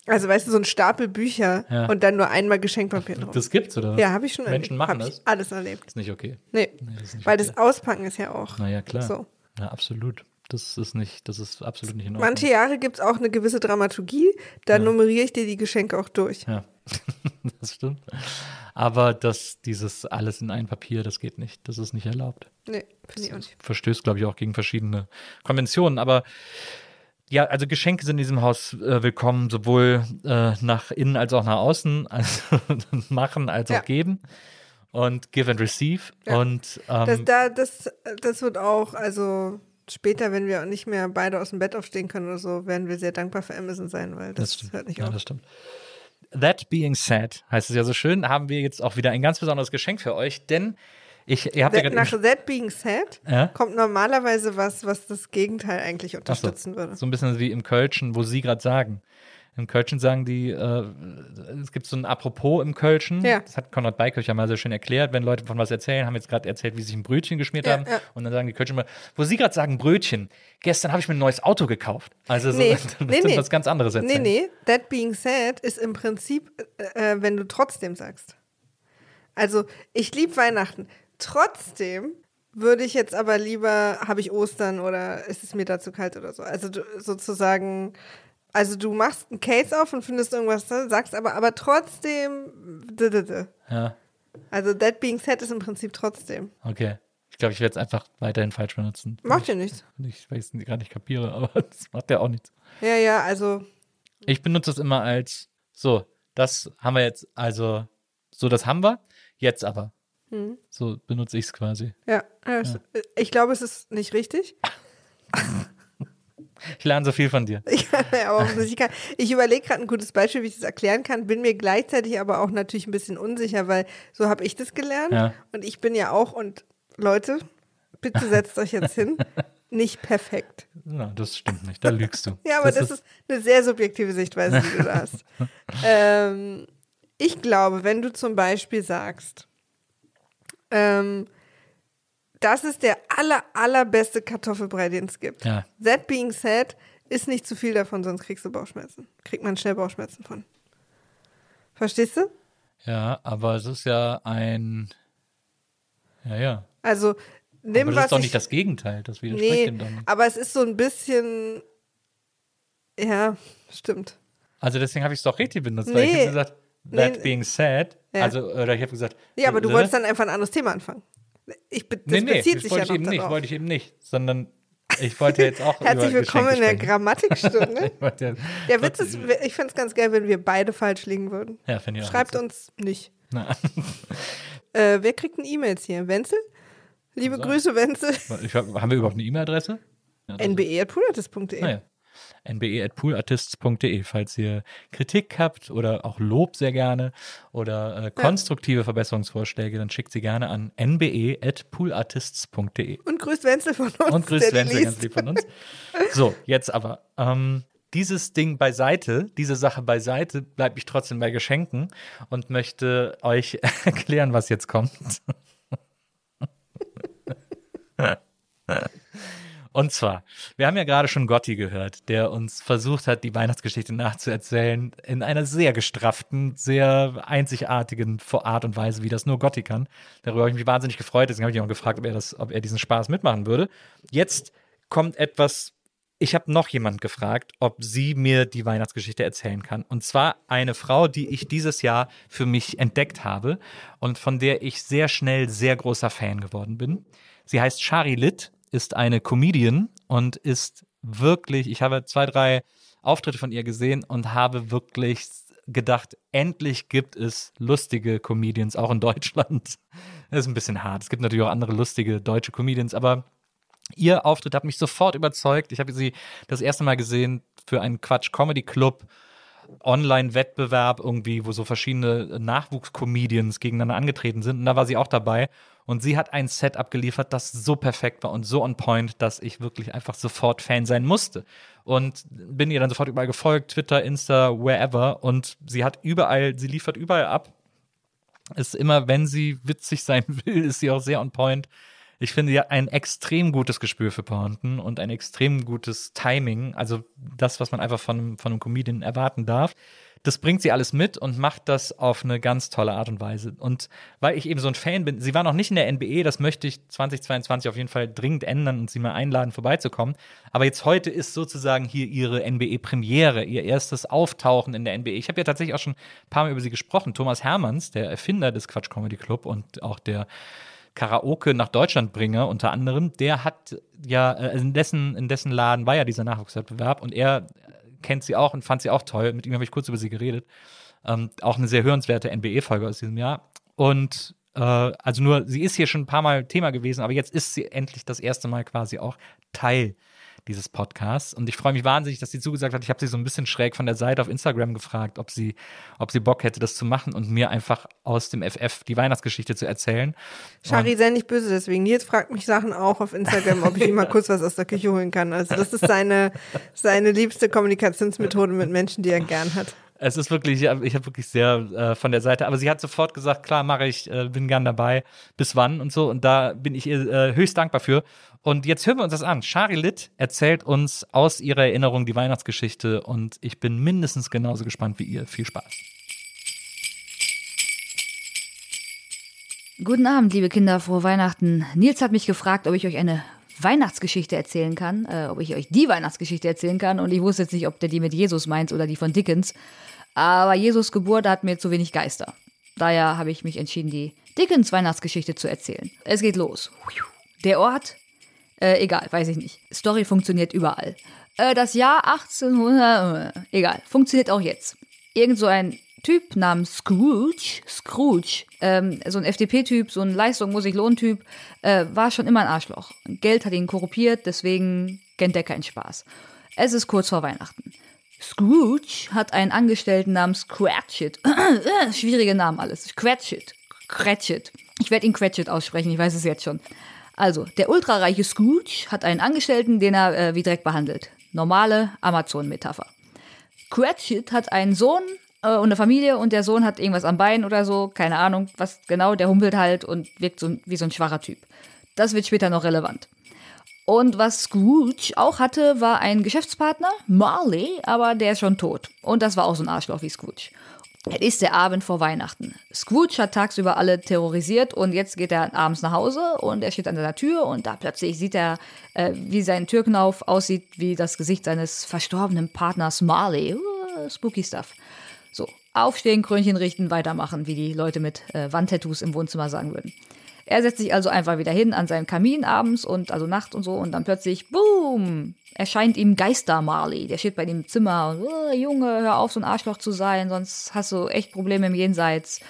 [SPEAKER 3] Also, weißt du, so ein Stapel Bücher
[SPEAKER 2] Ja.
[SPEAKER 3] und dann nur einmal Geschenkpapier drauf.
[SPEAKER 2] Das gibt's, oder?
[SPEAKER 3] ja, habe ich schon
[SPEAKER 2] Menschen
[SPEAKER 3] erlebt.
[SPEAKER 2] machen das.
[SPEAKER 3] Alles erlebt.
[SPEAKER 2] Ist nicht okay.
[SPEAKER 3] Nee,
[SPEAKER 2] Nee, das nicht
[SPEAKER 3] weil
[SPEAKER 2] okay.
[SPEAKER 3] das Auspacken ist ja auch.
[SPEAKER 2] Naja, klar.
[SPEAKER 3] So.
[SPEAKER 2] Ja, absolut. Das ist nicht, das ist absolut nicht in Ordnung.
[SPEAKER 3] Manche Jahre gibt es auch eine gewisse Dramaturgie, da nummeriere ich dir die Geschenke auch durch.
[SPEAKER 2] Ja, [laughs] das stimmt. Aber das, dieses alles in ein Papier, das geht nicht. Das ist nicht erlaubt.
[SPEAKER 3] Nee, finde ich auch nicht.
[SPEAKER 2] Verstößt, glaube ich, auch gegen verschiedene Konventionen. Aber ja, also Geschenke sind in diesem Haus äh, willkommen, sowohl äh, nach innen als auch nach außen. [laughs] Also machen als
[SPEAKER 3] Ja.
[SPEAKER 2] auch geben. Und give and receive.
[SPEAKER 3] Ja.
[SPEAKER 2] Und ähm,
[SPEAKER 3] Das, da, das, das wird auch, also später, wenn wir nicht mehr beide aus dem Bett aufstehen können oder so, werden wir sehr dankbar für Amazon sein, weil das,
[SPEAKER 2] Das
[SPEAKER 3] hört nicht
[SPEAKER 2] ja,
[SPEAKER 3] auf.
[SPEAKER 2] das stimmt. That being said, heißt es ja so schön, haben wir jetzt auch wieder ein ganz besonderes Geschenk für euch, denn ich, ihr habt ja
[SPEAKER 3] nach That Being Said
[SPEAKER 2] Ja?
[SPEAKER 3] kommt normalerweise was, was das Gegenteil eigentlich
[SPEAKER 2] Ach so,
[SPEAKER 3] unterstützen würde.
[SPEAKER 2] So ein bisschen wie im Kölschen, wo Sie gerade sagen. Im Kölschen sagen die, äh, es gibt so ein Apropos im Kölschen.
[SPEAKER 3] Ja.
[SPEAKER 2] Das hat Konrad Beikirch mal sehr schön erklärt. Wenn Leute von was erzählen, haben jetzt gerade erzählt, wie sie sich ein Brötchen geschmiert
[SPEAKER 3] Ja,
[SPEAKER 2] haben.
[SPEAKER 3] ja.
[SPEAKER 2] Und dann sagen die Kölschen mal, wo Sie gerade sagen Brötchen, gestern habe ich mir ein neues Auto gekauft. Also so,
[SPEAKER 3] Nee, [laughs]
[SPEAKER 2] dann
[SPEAKER 3] nee, nee.
[SPEAKER 2] was ganz anderes
[SPEAKER 3] Nee,
[SPEAKER 2] erzählen.
[SPEAKER 3] nee, That Being Said ist im Prinzip, äh, wenn du trotzdem sagst. Also, ich liebe Weihnachten. Trotzdem würde ich jetzt aber lieber, habe ich Ostern oder ist es mir da zu kalt oder so. Also du, sozusagen, also du machst einen Case auf und findest irgendwas, sagst aber, aber trotzdem.
[SPEAKER 2] Ja,
[SPEAKER 3] also that being said ist im Prinzip trotzdem.
[SPEAKER 2] okay. Ich glaube, ich werde es einfach weiterhin falsch benutzen.
[SPEAKER 3] Macht ja nichts.
[SPEAKER 2] Ich weiß nicht, gar nicht kapiere, aber [laughs] das macht ja auch nichts.
[SPEAKER 3] Ja, ja, also,
[SPEAKER 2] Ich benutze es immer als so, das haben wir jetzt, also so, das haben wir, jetzt aber.
[SPEAKER 3] Hm.
[SPEAKER 2] So benutze ich es quasi.
[SPEAKER 3] ja. ja. Ich glaube, es ist nicht richtig. [laughs]
[SPEAKER 2] Ich lerne so viel von dir. [laughs]
[SPEAKER 3] Ich, aber kann, ich überlege gerade ein gutes Beispiel, wie ich das erklären kann, bin mir gleichzeitig aber auch natürlich ein bisschen unsicher, weil so habe ich das gelernt.
[SPEAKER 2] Ja.
[SPEAKER 3] Und ich bin ja auch, und Leute, bitte setzt euch jetzt hin, [laughs] nicht perfekt.
[SPEAKER 2] Na, das stimmt nicht, da lügst du.
[SPEAKER 3] Ja, aber das, ist, eine sehr subjektive Sichtweise, die du da hast. ähm, ich glaube, wenn du zum Beispiel sagst, ähm, das ist der aller, allerbeste Kartoffelbrei, den es gibt.
[SPEAKER 2] Ja.
[SPEAKER 3] That being said, ist nicht zu viel davon, sonst kriegst du Bauchschmerzen. Kriegt man schnell Bauchschmerzen von. Verstehst du?
[SPEAKER 2] Ja, aber es ist ja ein. Ja, ja.
[SPEAKER 3] Also, nimm
[SPEAKER 2] aber das
[SPEAKER 3] was
[SPEAKER 2] ist doch
[SPEAKER 3] ich,
[SPEAKER 2] nicht das Gegenteil, das widerspricht
[SPEAKER 3] Nee,
[SPEAKER 2] nicht.
[SPEAKER 3] aber es ist so ein bisschen. Ja, stimmt.
[SPEAKER 2] Also deswegen habe ich es doch richtig benutzt, weil ich
[SPEAKER 3] Nee.
[SPEAKER 2] gesagt, that
[SPEAKER 3] Nee.
[SPEAKER 2] being said,
[SPEAKER 3] Ja.
[SPEAKER 2] also, oder ich habe gesagt.
[SPEAKER 3] Ja, aber du
[SPEAKER 2] äh,
[SPEAKER 3] wolltest dann einfach ein anderes Thema anfangen. Ich be das
[SPEAKER 2] Nee, nee,
[SPEAKER 3] bezieht
[SPEAKER 2] das
[SPEAKER 3] sich
[SPEAKER 2] wollte
[SPEAKER 3] ja
[SPEAKER 2] ich eben nicht, wollte ich eben nicht, sondern ich wollte jetzt auch [laughs]
[SPEAKER 3] Herzlich willkommen in der [laughs]
[SPEAKER 2] ja-
[SPEAKER 3] Der Witz ist, ich fände es ganz geil, wenn wir beide falsch liegen würden.
[SPEAKER 2] Ja, finde ich auch
[SPEAKER 3] Schreibt uns nicht. [laughs] Äh, wer kriegt denn E-Mails hier? Wenzel? Liebe Grüße, Wenzel.
[SPEAKER 2] hab, haben wir überhaupt eine E-Mail-Adresse? Ja,
[SPEAKER 3] nbe.pudatis.de.
[SPEAKER 2] Naja. nbe.poolartists.de, falls ihr Kritik habt oder auch Lob sehr gerne oder äh, konstruktive Verbesserungsvorschläge, dann schickt sie gerne an nbe.poolartists.de.
[SPEAKER 3] Und grüßt Wenzel von uns.
[SPEAKER 2] Und grüßt Wenzel ganz lieb von uns. So, jetzt aber. Ähm, dieses Ding beiseite, diese Sache beiseite, bleibe ich trotzdem bei Geschenken und möchte euch [laughs] erklären, was jetzt kommt. [laughs] Und zwar, wir haben ja gerade schon Gotti gehört, der uns versucht hat, die Weihnachtsgeschichte nachzuerzählen, in einer sehr gestrafften, sehr einzigartigen Art und Weise, wie das nur Gotti kann. Darüber habe ich mich wahnsinnig gefreut, deswegen habe ich ihn auch gefragt, ob er, das, ob er diesen Spaß mitmachen würde. Jetzt kommt etwas, ich habe noch jemand gefragt, ob sie mir die Weihnachtsgeschichte erzählen kann. Und zwar eine Frau, die ich dieses Jahr für mich entdeckt habe und von der ich sehr schnell sehr großer Fan geworden bin. Sie heißt Shari Litt, ist eine Comedian und ist wirklich, ich habe zwei, drei Auftritte von ihr gesehen und habe wirklich gedacht, endlich gibt es lustige Comedians, auch in Deutschland. [laughs] Das ist ein bisschen hart. Es gibt natürlich auch andere lustige deutsche Comedians, aber ihr Auftritt hat mich sofort überzeugt. Ich habe sie das erste Mal gesehen für einen Quatsch Comedy Club. Online-Wettbewerb irgendwie, wo so verschiedene Nachwuchscomedians gegeneinander angetreten sind. Und da war sie auch dabei. Und sie hat ein Set abgeliefert, das so perfekt war und so on point, dass ich wirklich einfach sofort Fan sein musste. Und bin ihr dann sofort überall gefolgt, Twitter, Insta, wherever. Und sie hat überall, sie liefert überall ab. Ist immer, wenn sie witzig [laughs] sein will, ist sie auch sehr on point. Ich finde ja ein extrem gutes Gespür für Pointen und ein extrem gutes Timing, also das, was man einfach von, von einem Comedian erwarten darf. Das bringt sie alles mit und macht das auf eine ganz tolle Art und Weise. Und weil ich eben so ein Fan bin, sie war noch nicht in der NBE, das möchte ich 2022 auf jeden Fall dringend ändern und sie mal einladen, vorbeizukommen. Aber jetzt heute ist sozusagen hier ihre NBE-Premiere, ihr erstes Auftauchen in der NBE. Ich habe ja tatsächlich auch schon ein paar Mal über sie gesprochen. Thomas Hermanns, der Erfinder des Quatsch Comedy Club und auch der Karaoke nach Deutschland bringe, unter anderem, der hat ja, äh, in dessen, in dessen Laden war ja dieser Nachwuchswettbewerb und er kennt sie auch und fand sie auch toll. Mit ihm habe ich kurz über sie geredet. Ähm, auch eine sehr hörenswerte NBE-Folge aus diesem Jahr. Und äh, also nur, sie ist hier schon ein paar Mal Thema gewesen, aber jetzt ist sie endlich das erste Mal quasi auch Teil dieses Podcasts. Und ich freue mich wahnsinnig, dass sie zugesagt hat. Ich habe sie so ein bisschen schräg von der Seite auf Instagram gefragt, ob sie, ob sie Bock hätte, das zu machen und mir einfach aus dem FF die Weihnachtsgeschichte zu erzählen.
[SPEAKER 3] Shari, sei nicht böse deswegen. Nils fragt mich Sachen auch auf Instagram, ob ich ihm mal kurz was aus der Küche holen kann. Also das ist seine, seine liebste Kommunikationsmethode mit Menschen, die er gern hat.
[SPEAKER 2] Es ist wirklich, ich habe wirklich sehr äh, von der Seite, aber sie hat sofort gesagt, klar, mache ich, äh, bin gern dabei, bis wann und so. Und da bin ich ihr äh, höchst dankbar für. Und jetzt hören wir uns das an. Shari Litt erzählt uns aus ihrer Erinnerung die Weihnachtsgeschichte und ich bin mindestens genauso gespannt wie ihr. Viel Spaß.
[SPEAKER 6] Guten Abend, liebe Kinder, frohe Weihnachten. Nils hat mich gefragt, ob ich euch eine Weihnachtsgeschichte erzählen kann, äh, ob ich euch die Weihnachtsgeschichte erzählen kann. Und ich wusste jetzt nicht, ob der die mit Jesus meint oder die von Dickens. Aber Jesus Geburt hat mir zu wenig Geister. Daher habe ich mich entschieden, die Dickens Weihnachtsgeschichte zu erzählen. Es geht los. Der Ort? Äh, egal, weiß ich nicht. Story funktioniert überall. Äh, das Jahr 1800, äh, egal, funktioniert auch jetzt. Irgend so ein Typ namens Scrooge, Scrooge, ähm, so ein FDP-Typ, so ein Leistung muss ich Lohn-Typ, äh, war schon immer ein Arschloch. Geld hat ihn korruptiert, deswegen kennt er keinen Spaß. Es ist kurz vor Weihnachten. Scrooge hat einen Angestellten namens Cratchit. [coughs] Schwierige Namen alles. Cratchit. Cratchit. Ich werde ihn Cratchit aussprechen, ich weiß es jetzt schon. Also, der ultrareiche Scrooge hat einen Angestellten, den er äh, wie Dreck behandelt. Normale Amazon-Metapher. Cratchit hat einen Sohn äh, und eine Familie und der Sohn hat irgendwas am Bein oder so, keine Ahnung, was genau, der humpelt halt und wirkt so wie so ein schwacher Typ. Das wird später noch relevant. Und was Scrooge auch hatte, war ein Geschäftspartner, Marley, aber der ist schon tot. Und das war auch so ein Arschloch wie Scrooge. Es ist der Abend vor Weihnachten. Scrooge hat tagsüber alle terrorisiert und jetzt geht er abends nach Hause und er steht an seiner Tür und da plötzlich sieht er, äh, wie sein Türknauf aussieht, wie das Gesicht seines verstorbenen Partners Marley. Uh, spooky stuff. So, aufstehen, Krönchen richten, weitermachen, wie die Leute mit äh, Wandtattoos im Wohnzimmer sagen würden. Er setzt sich also einfach wieder hin an seinen Kamin abends und also Nacht und so und dann plötzlich, boom, erscheint ihm Geister Marley. Der steht bei im Zimmer und, oh, Junge, hör auf, so ein Arschloch zu sein, sonst hast du echt Probleme im Jenseits.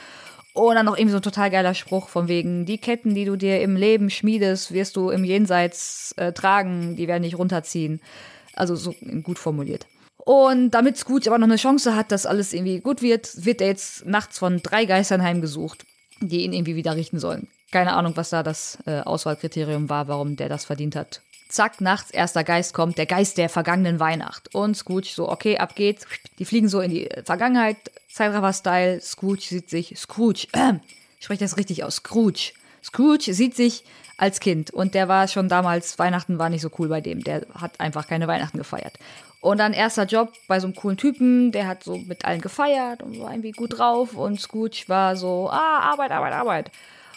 [SPEAKER 6] Und dann noch irgendwie so ein total geiler Spruch von wegen, die Ketten, die du dir im Leben schmiedest, wirst du im Jenseits äh, tragen, die werden dich runterziehen. Also so gut formuliert. Und damit Scrooge aber noch eine Chance hat, dass alles irgendwie gut wird, wird er jetzt nachts von drei Geistern heimgesucht, die ihn irgendwie wieder richten sollen. Keine Ahnung, was da das äh, Auswahlkriterium war, warum der das verdient hat. Zack, nachts, erster Geist kommt, der Geist der vergangenen Weihnacht. Und Scrooge so, okay, ab geht's. Die fliegen so in die Vergangenheit, Zeitraffer-Style. Scrooge sieht sich, Scrooge, äh, ich spreche das richtig aus, Scrooge. Scrooge sieht sich als Kind und der war schon damals, Weihnachten war nicht so cool bei dem. Der hat einfach keine Weihnachten gefeiert. Und dann erster Job bei so einem coolen Typen, der hat so mit allen gefeiert und war irgendwie gut drauf. Und Scrooge war so, ah, Arbeit, Arbeit, Arbeit.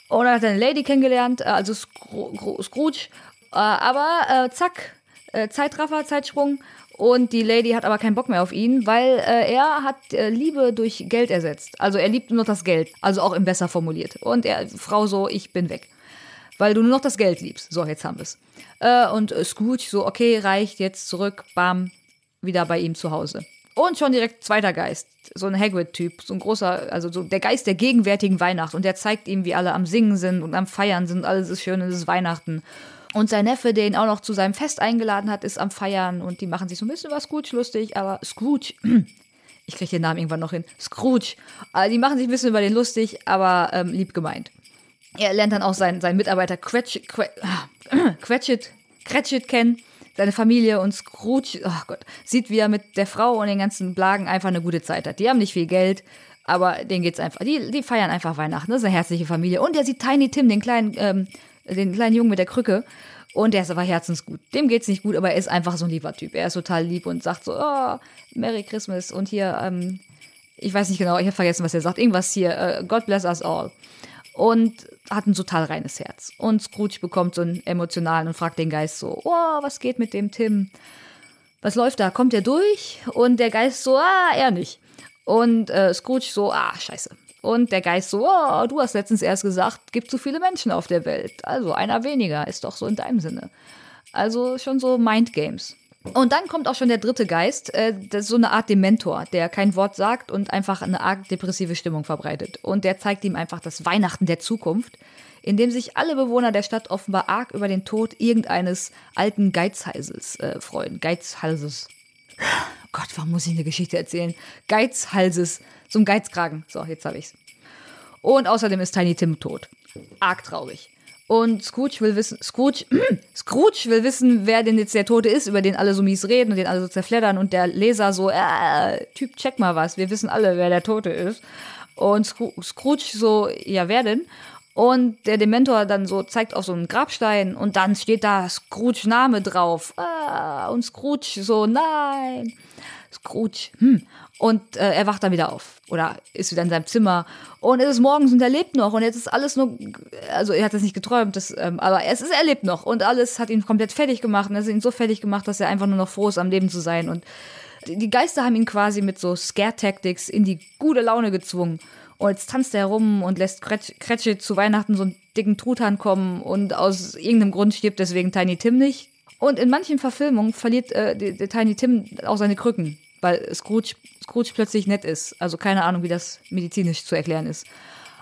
[SPEAKER 6] Und dann hat er eine Lady kennengelernt, äh, also Scrooge. Äh, aber äh, zack, äh, Zeitraffer, Zeitsprung. Und die Lady hat aber keinen Bock mehr auf ihn, weil äh, er hat äh, Liebe durch Geld ersetzt. Also er liebt nur noch das Geld. Also auch im besser formuliert. Und er, Frau so, ich bin weg. Weil du nur noch das Geld liebst. So, jetzt haben wir es. Äh, und Scrooge so, okay, reicht, jetzt zurück, bam, wieder bei ihm zu Hause. Und schon direkt zweiter Geist, so ein Hagrid-Typ, so ein großer, also so der Geist der gegenwärtigen Weihnacht. Und der zeigt ihm, wie alle am Singen sind und am Feiern sind, alles ist schön, es ist Weihnachten. Und sein Neffe, der ihn auch noch zu seinem Fest eingeladen hat, ist am Feiern und die machen sich so ein bisschen was Scrooge lustig, aber Scrooge, [clears throat] ich kriege den Namen irgendwann noch hin, Scrooge, äh, die machen sich ein bisschen über den lustig, aber ähm, lieb gemeint. Er lernt dann auch seinen, seinen Mitarbeiter Cratchit, [clears throat] Cratchit, Cratchit kennen seine Familie und Scrooge, oh Gott, sieht, wie er mit der Frau und den ganzen Blagen einfach eine gute Zeit hat. Die haben nicht viel Geld, aber denen geht's einfach, die, die feiern einfach Weihnachten. Das ist eine herzliche Familie. Und er sieht Tiny Tim, den kleinen, ähm, den kleinen Jungen mit der Krücke. Und der ist aber herzensgut. Dem geht's nicht gut, aber er ist einfach so ein lieber Typ. Er ist total lieb und sagt so, oh, Merry Christmas. Und hier, ähm, ich weiß nicht genau, ich habe vergessen, was er sagt. Irgendwas hier, äh, God bless us all. Und hat ein total reines Herz. Und Scrooge bekommt so einen emotionalen und fragt den Geist so, oh, was geht mit dem Tim? Was läuft da? Kommt er durch? Und der Geist so, ah, er nicht. Und äh, Scrooge so, ah, scheiße. Und der Geist so, oh, du hast letztens erst gesagt, gibt zu viele Menschen auf der Welt. Also einer weniger, ist doch so in deinem Sinne. Also schon so Mindgames. Und dann kommt auch schon der dritte Geist, äh, das ist so eine Art Dementor, der kein Wort sagt und einfach eine arg depressive Stimmung verbreitet. Und der zeigt ihm einfach das Weihnachten der Zukunft, in dem sich alle Bewohner der Stadt offenbar arg über den Tod irgendeines alten Geizhalses äh, freuen. Geizhalses. Gott, warum muss ich eine Geschichte erzählen? Geizhalses, ein Geizkragen. So, jetzt habe ich's. Und außerdem ist Tiny Tim tot. Arg traurig. Und Scrooge will wissen, Scrooge, [clears throat] Scrooge will wissen, wer denn jetzt der Tote ist, über den alle so mies reden und den alle so zerfleddern und der Leser so, äh, Typ, check mal was, wir wissen alle, wer der Tote ist. Und Scrooge so, ja, wer denn? Und der Dementor dann so zeigt auf so einen Grabstein und dann steht da Scrooge Name drauf. Ah, und Scrooge so, nein. Scrooge, hm. Und äh, er wacht dann wieder auf. Oder ist wieder in seinem Zimmer. Und es ist morgens und er lebt noch. Und jetzt ist alles nur, also er hat das nicht geträumt, das, ähm, aber es ist, er lebt noch. Und alles hat ihn komplett fertig gemacht. Und es hat ihn so fertig gemacht, dass er einfach nur noch froh ist, am Leben zu sein. Und die Geister haben ihn quasi mit so Scare-Tactics in die gute Laune gezwungen. Und jetzt tanzt er herum und lässt Cratchit zu Weihnachten so einen dicken Truthahn kommen. Und aus irgendeinem Grund stirbt deswegen Tiny Tim nicht. Und in manchen Verfilmungen verliert äh, der Tiny Tim auch seine Krücken, weil Scrooge, Scrooge plötzlich nett ist. Also keine Ahnung, wie das medizinisch zu erklären ist.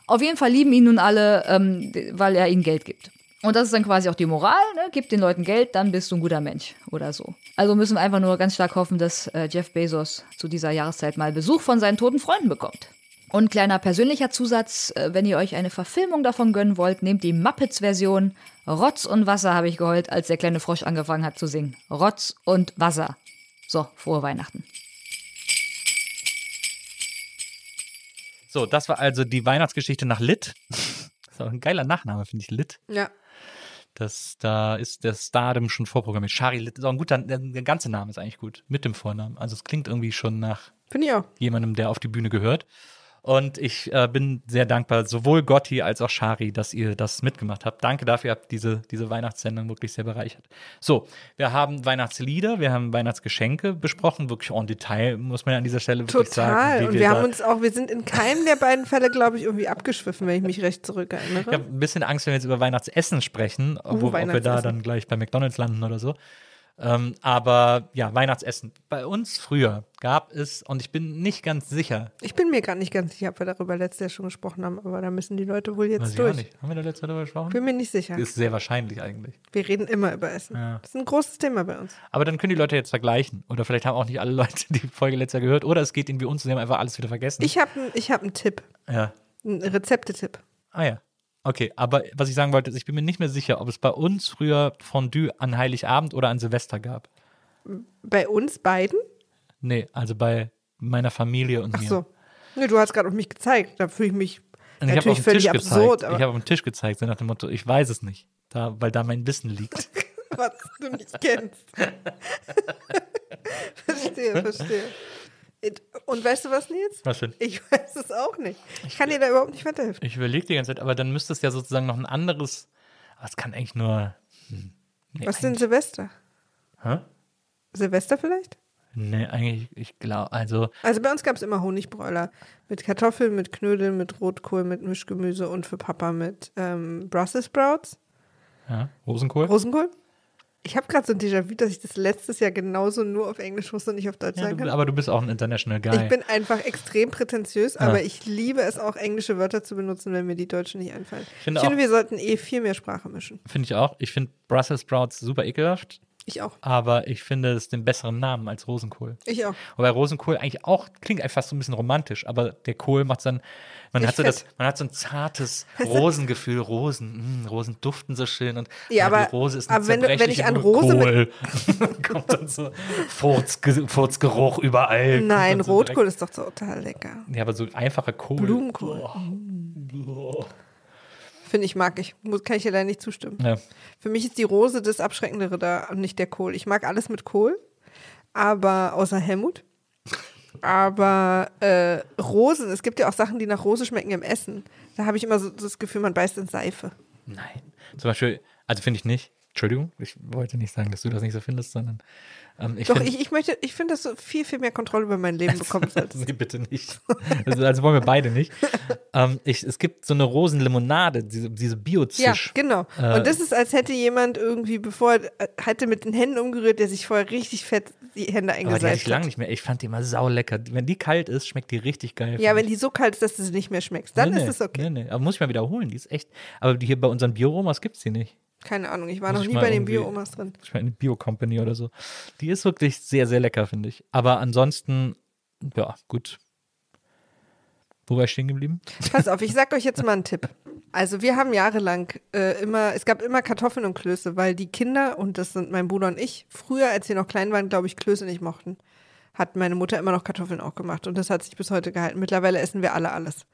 [SPEAKER 6] Auf jeden Fall lieben ihn nun alle, ähm, weil er ihnen Geld gibt. Und das ist dann quasi auch die Moral, ne? Gib den Leuten Geld, dann bist du ein guter Mensch oder so. Also müssen wir einfach nur ganz stark hoffen, dass äh, Jeff Bezos zu dieser Jahreszeit mal Besuch von seinen toten Freunden bekommt. Und kleiner persönlicher Zusatz, äh, wenn ihr euch eine Verfilmung davon gönnen wollt, nehmt die Muppets-Version. Rotz und Wasser habe ich geheult, als der kleine Frosch angefangen hat zu singen. Rotz und Wasser. So, frohe Weihnachten.
[SPEAKER 2] So, das war also die Weihnachtsgeschichte nach Lit. [laughs] Das ist auch ein geiler Nachname, finde ich, Lit.
[SPEAKER 3] Ja.
[SPEAKER 2] Das, da ist der Stardom schon vorprogrammiert. Shari Lit ist auch ein guter, der, der ganze Name ist eigentlich gut. Mit dem Vornamen. Also es klingt irgendwie schon nach jemandem, der auf die Bühne gehört. Und ich äh, bin sehr dankbar, sowohl Gotti als auch Shari, dass ihr das mitgemacht habt. Danke dafür, ihr habt diese, diese Weihnachtssendung wirklich sehr bereichert. So, wir haben Weihnachtslieder, wir haben Weihnachtsgeschenke besprochen, wirklich en Detail, muss man ja an dieser Stelle wirklich sagen.
[SPEAKER 3] Total. Und wir haben
[SPEAKER 2] da-
[SPEAKER 3] uns auch, wir sind in keinem der beiden Fälle, glaube ich, irgendwie abgeschwiffen, wenn ich mich recht zurückerinnere.
[SPEAKER 2] Ich habe ein bisschen Angst, wenn wir jetzt über Weihnachtsessen sprechen, obwohl ob wir da
[SPEAKER 3] Uh, Weihnachtsessen.
[SPEAKER 2] dann gleich bei McDonalds landen oder so. Ähm, aber ja, Weihnachtsessen. Bei uns früher gab es, und ich bin nicht ganz sicher,
[SPEAKER 3] Ich bin mir gar nicht ganz sicher, ob wir darüber letztes Jahr schon gesprochen haben, aber da müssen die Leute wohl
[SPEAKER 2] weiß
[SPEAKER 3] jetzt
[SPEAKER 2] ich auch
[SPEAKER 3] durch.
[SPEAKER 2] nicht. Haben wir da letztes Jahr darüber gesprochen?
[SPEAKER 3] Bin mir nicht sicher.
[SPEAKER 2] Ist sehr wahrscheinlich eigentlich.
[SPEAKER 3] Wir reden immer über Essen.
[SPEAKER 2] Ja.
[SPEAKER 3] Das ist ein großes Thema bei uns.
[SPEAKER 2] Aber dann können die Leute jetzt vergleichen. Oder vielleicht haben auch nicht alle Leute die Folge letztes Jahr gehört. Oder es geht ihnen wie uns, sie haben einfach alles wieder vergessen.
[SPEAKER 3] Ich habe ich hab einen Tipp,
[SPEAKER 2] ja.
[SPEAKER 3] einen Rezeptetipp.
[SPEAKER 2] Ah ja. Okay, aber was ich sagen wollte, ist, ich bin mir nicht mehr sicher, ob es bei uns früher Fondue an Heiligabend oder an Silvester gab.
[SPEAKER 3] Bei uns beiden?
[SPEAKER 2] Nee, also bei meiner Familie und
[SPEAKER 3] Ach
[SPEAKER 2] mir.
[SPEAKER 3] so. Nee, du hast gerade auf mich gezeigt. Da fühle ich mich
[SPEAKER 2] Und ich
[SPEAKER 3] natürlich
[SPEAKER 2] auf den
[SPEAKER 3] völlig
[SPEAKER 2] Tisch
[SPEAKER 3] absurd.
[SPEAKER 2] gezeigt. Ich habe auf den Tisch gezeigt, so nach dem Motto, ich weiß es nicht, da, weil da mein Wissen liegt. [laughs]
[SPEAKER 3] was du nicht kennst. [laughs] verstehe, verstehe. Und weißt du was, Nils?
[SPEAKER 2] Was denn?
[SPEAKER 3] Ich weiß es auch nicht. Ich kann dir da überhaupt nicht weiterhelfen.
[SPEAKER 2] Ich überlege die ganze Zeit, aber dann müsste es ja sozusagen noch ein anderes. Aber es kann eigentlich nur. hm, Nee,
[SPEAKER 3] Was denn Silvester?
[SPEAKER 2] Hä?
[SPEAKER 3] Silvester vielleicht?
[SPEAKER 2] Nee, eigentlich, ich glaube, also.
[SPEAKER 3] Also bei uns gab es immer Honigbräuler. Mit Kartoffeln, mit Knödeln, mit Rotkohl, mit Mischgemüse und für Papa mit ähm, Brussels Sprouts.
[SPEAKER 2] Ja, Rosenkohl?
[SPEAKER 3] Rosenkohl? Ich habe gerade so ein Déjà-vu, dass ich das letztes Jahr genauso nur auf Englisch wusste und nicht auf Deutsch
[SPEAKER 2] ja,
[SPEAKER 3] sagen kann.
[SPEAKER 2] aber du bist auch ein International Guy.
[SPEAKER 3] Ich bin einfach extrem prätentiös, aber ich liebe es auch, englische Wörter zu benutzen, wenn mir die deutschen nicht einfallen. Ich
[SPEAKER 2] finde
[SPEAKER 3] finde,
[SPEAKER 2] auch-
[SPEAKER 3] wir sollten eh viel mehr Sprache mischen.
[SPEAKER 2] Finde ich auch. Ich finde Brussels Sprouts super ekelhaft,
[SPEAKER 3] Ich auch.
[SPEAKER 2] aber ich finde es den besseren Namen als Rosenkohl.
[SPEAKER 3] Ich auch.
[SPEAKER 2] Wobei Rosenkohl eigentlich auch klingt einfach so ein bisschen romantisch, aber der Kohl macht dann, man
[SPEAKER 3] Ich
[SPEAKER 2] hat so das, man hat so ein zartes [laughs] Rosengefühl, Rosen, mh, Rosen duften so schön und
[SPEAKER 3] Ja,
[SPEAKER 2] die
[SPEAKER 3] aber-
[SPEAKER 2] Rose ist eine
[SPEAKER 3] aber wenn wenn ich an Rose
[SPEAKER 2] Kohl. [laughs] kommt dann so Furzge Furzgeruch überall.
[SPEAKER 3] Nein,
[SPEAKER 2] so
[SPEAKER 3] Rotkohl ist doch total lecker.
[SPEAKER 2] direkt- Ja, aber so einfacher Kohl.
[SPEAKER 3] Blumenkohl. Finde ich, mag ich. Muss, kann ich dir leider nicht zustimmen.
[SPEAKER 2] Ja.
[SPEAKER 3] Für mich ist die Rose das Abschreckendere da und nicht der Kohl. Ich mag alles mit Kohl, aber außer Helmut. Aber äh, Rosen, es gibt ja auch Sachen, die nach Rose schmecken im Essen. Da habe ich immer so das Gefühl, man beißt in Seife.
[SPEAKER 2] Nein. Zum Beispiel, also finde ich nicht. Entschuldigung, ich wollte nicht sagen, dass du das nicht so findest, sondern ähm, ich
[SPEAKER 3] Doch,
[SPEAKER 2] find-
[SPEAKER 3] ich, ich möchte, ich finde, dass du viel, viel mehr Kontrolle über mein Leben bekommen [laughs] solltest.
[SPEAKER 2] nee, bitte nicht. Also, also wollen wir beide nicht. [laughs] ähm, ich, es gibt so eine Rosenlimonade, diese, diese
[SPEAKER 3] Ja,
[SPEAKER 2] Bio-Zisch.
[SPEAKER 3] genau.
[SPEAKER 2] Äh,
[SPEAKER 3] Und das ist, als hätte jemand irgendwie, bevor er äh, hatte mit den Händen umgerührt, der sich vorher richtig fett die Hände
[SPEAKER 2] aber die hatte
[SPEAKER 3] eingeseift
[SPEAKER 2] ich lange nicht mehr. Ich fand die immer saulecker. Wenn die kalt ist, schmeckt die richtig geil.
[SPEAKER 3] Ja, wenn die so kalt ist, dass du sie nicht mehr schmeckst, dann
[SPEAKER 2] nee,
[SPEAKER 3] ist
[SPEAKER 2] nee,
[SPEAKER 3] es okay.
[SPEAKER 2] Nee, nee. Aber muss ich mal wiederholen. Die ist echt. Aber die hier bei unseren Bio-Romas gibt es die nicht.
[SPEAKER 3] Keine Ahnung, ich war
[SPEAKER 2] Muss
[SPEAKER 3] noch nie bei den Bio-Omas drin.
[SPEAKER 2] Ich meine, eine Bio-Company oder so. Die ist wirklich sehr, sehr lecker, finde ich. Aber ansonsten, ja, gut. Wo war ich stehen geblieben?
[SPEAKER 3] Pass auf, ich [laughs] sag euch jetzt mal einen Tipp. Also wir haben jahrelang äh, immer, es gab immer Kartoffeln und Klöße, weil die Kinder, und das sind mein Bruder und ich, früher, als wir noch klein waren, glaube ich, Klöße nicht mochten, hat meine Mutter immer noch Kartoffeln auch gemacht. Und das hat sich bis heute gehalten. Mittlerweile essen wir alle alles.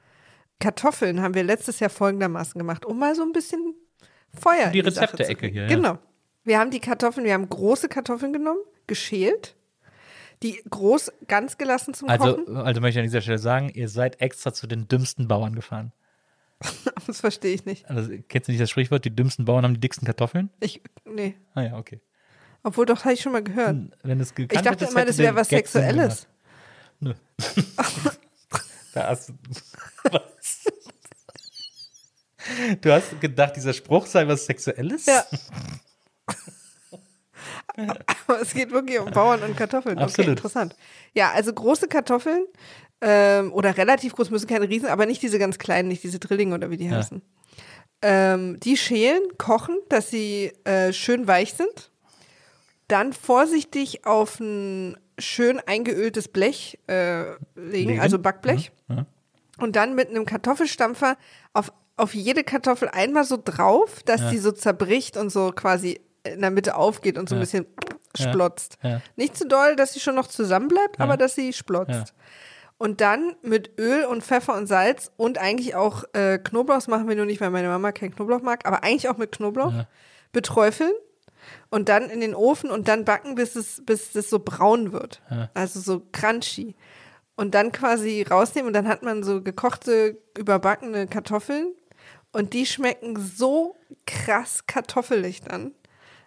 [SPEAKER 3] Kartoffeln haben wir letztes Jahr folgendermaßen gemacht, um mal so ein bisschen Feuer
[SPEAKER 2] Die Rezepte-Ecke hier, ja.
[SPEAKER 3] Genau. Wir haben die Kartoffeln, wir haben große Kartoffeln genommen, geschält, Die groß, ganz gelassen zum
[SPEAKER 2] Also,
[SPEAKER 3] Kochen.
[SPEAKER 2] also möchte ich an dieser Stelle sagen, ihr seid extra zu den dümmsten Bauern gefahren. [laughs]
[SPEAKER 3] Das verstehe ich nicht.
[SPEAKER 2] Also, kennst du nicht das Sprichwort, die dümmsten Bauern haben die dicksten Kartoffeln?
[SPEAKER 3] Ich, nee.
[SPEAKER 2] Ah ja, okay.
[SPEAKER 3] Obwohl, doch, habe ich schon mal gehört.
[SPEAKER 2] Wenn es
[SPEAKER 3] Ich dachte immer, das wäre was Sexuelles.
[SPEAKER 2] Nö. [laughs] [laughs] da hast du, was? Du hast gedacht, dieser Spruch sei was Sexuelles?
[SPEAKER 3] Ja. [laughs] Aber es geht wirklich um Bauern und Kartoffeln. Okay,
[SPEAKER 2] Absolut.
[SPEAKER 3] interessant. Ja, also große Kartoffeln ähm, oder relativ groß, müssen keine Riesen, aber nicht diese ganz kleinen, nicht diese Drillinge oder wie die
[SPEAKER 2] Ja.
[SPEAKER 3] heißen. Ähm, die schälen, kochen, dass sie äh, schön weich sind. Dann vorsichtig auf ein schön eingeöltes Blech äh, legen,
[SPEAKER 2] Legen.
[SPEAKER 3] also Backblech.
[SPEAKER 2] Ja.
[SPEAKER 3] Und dann mit einem Kartoffelstampfer auf, auf jede Kartoffel einmal so drauf, dass
[SPEAKER 2] Ja.
[SPEAKER 3] die so zerbricht und so quasi in der Mitte aufgeht und so ein bisschen splotzt. Nicht zu doll, dass sie schon noch zusammenbleibt, aber dass sie splotzt. Und dann mit Öl und Pfeffer und Salz und eigentlich auch äh, Knoblauch, das machen wir nur nicht, weil meine Mama keinen Knoblauch mag, aber eigentlich auch mit Knoblauch, beträufeln und dann in den Ofen und dann backen, bis es, bis es so braun wird.
[SPEAKER 2] Ja.
[SPEAKER 3] Also so crunchy. Und dann quasi rausnehmen und dann hat man so gekochte, überbackene Kartoffeln und die schmecken so krass kartoffelig dann.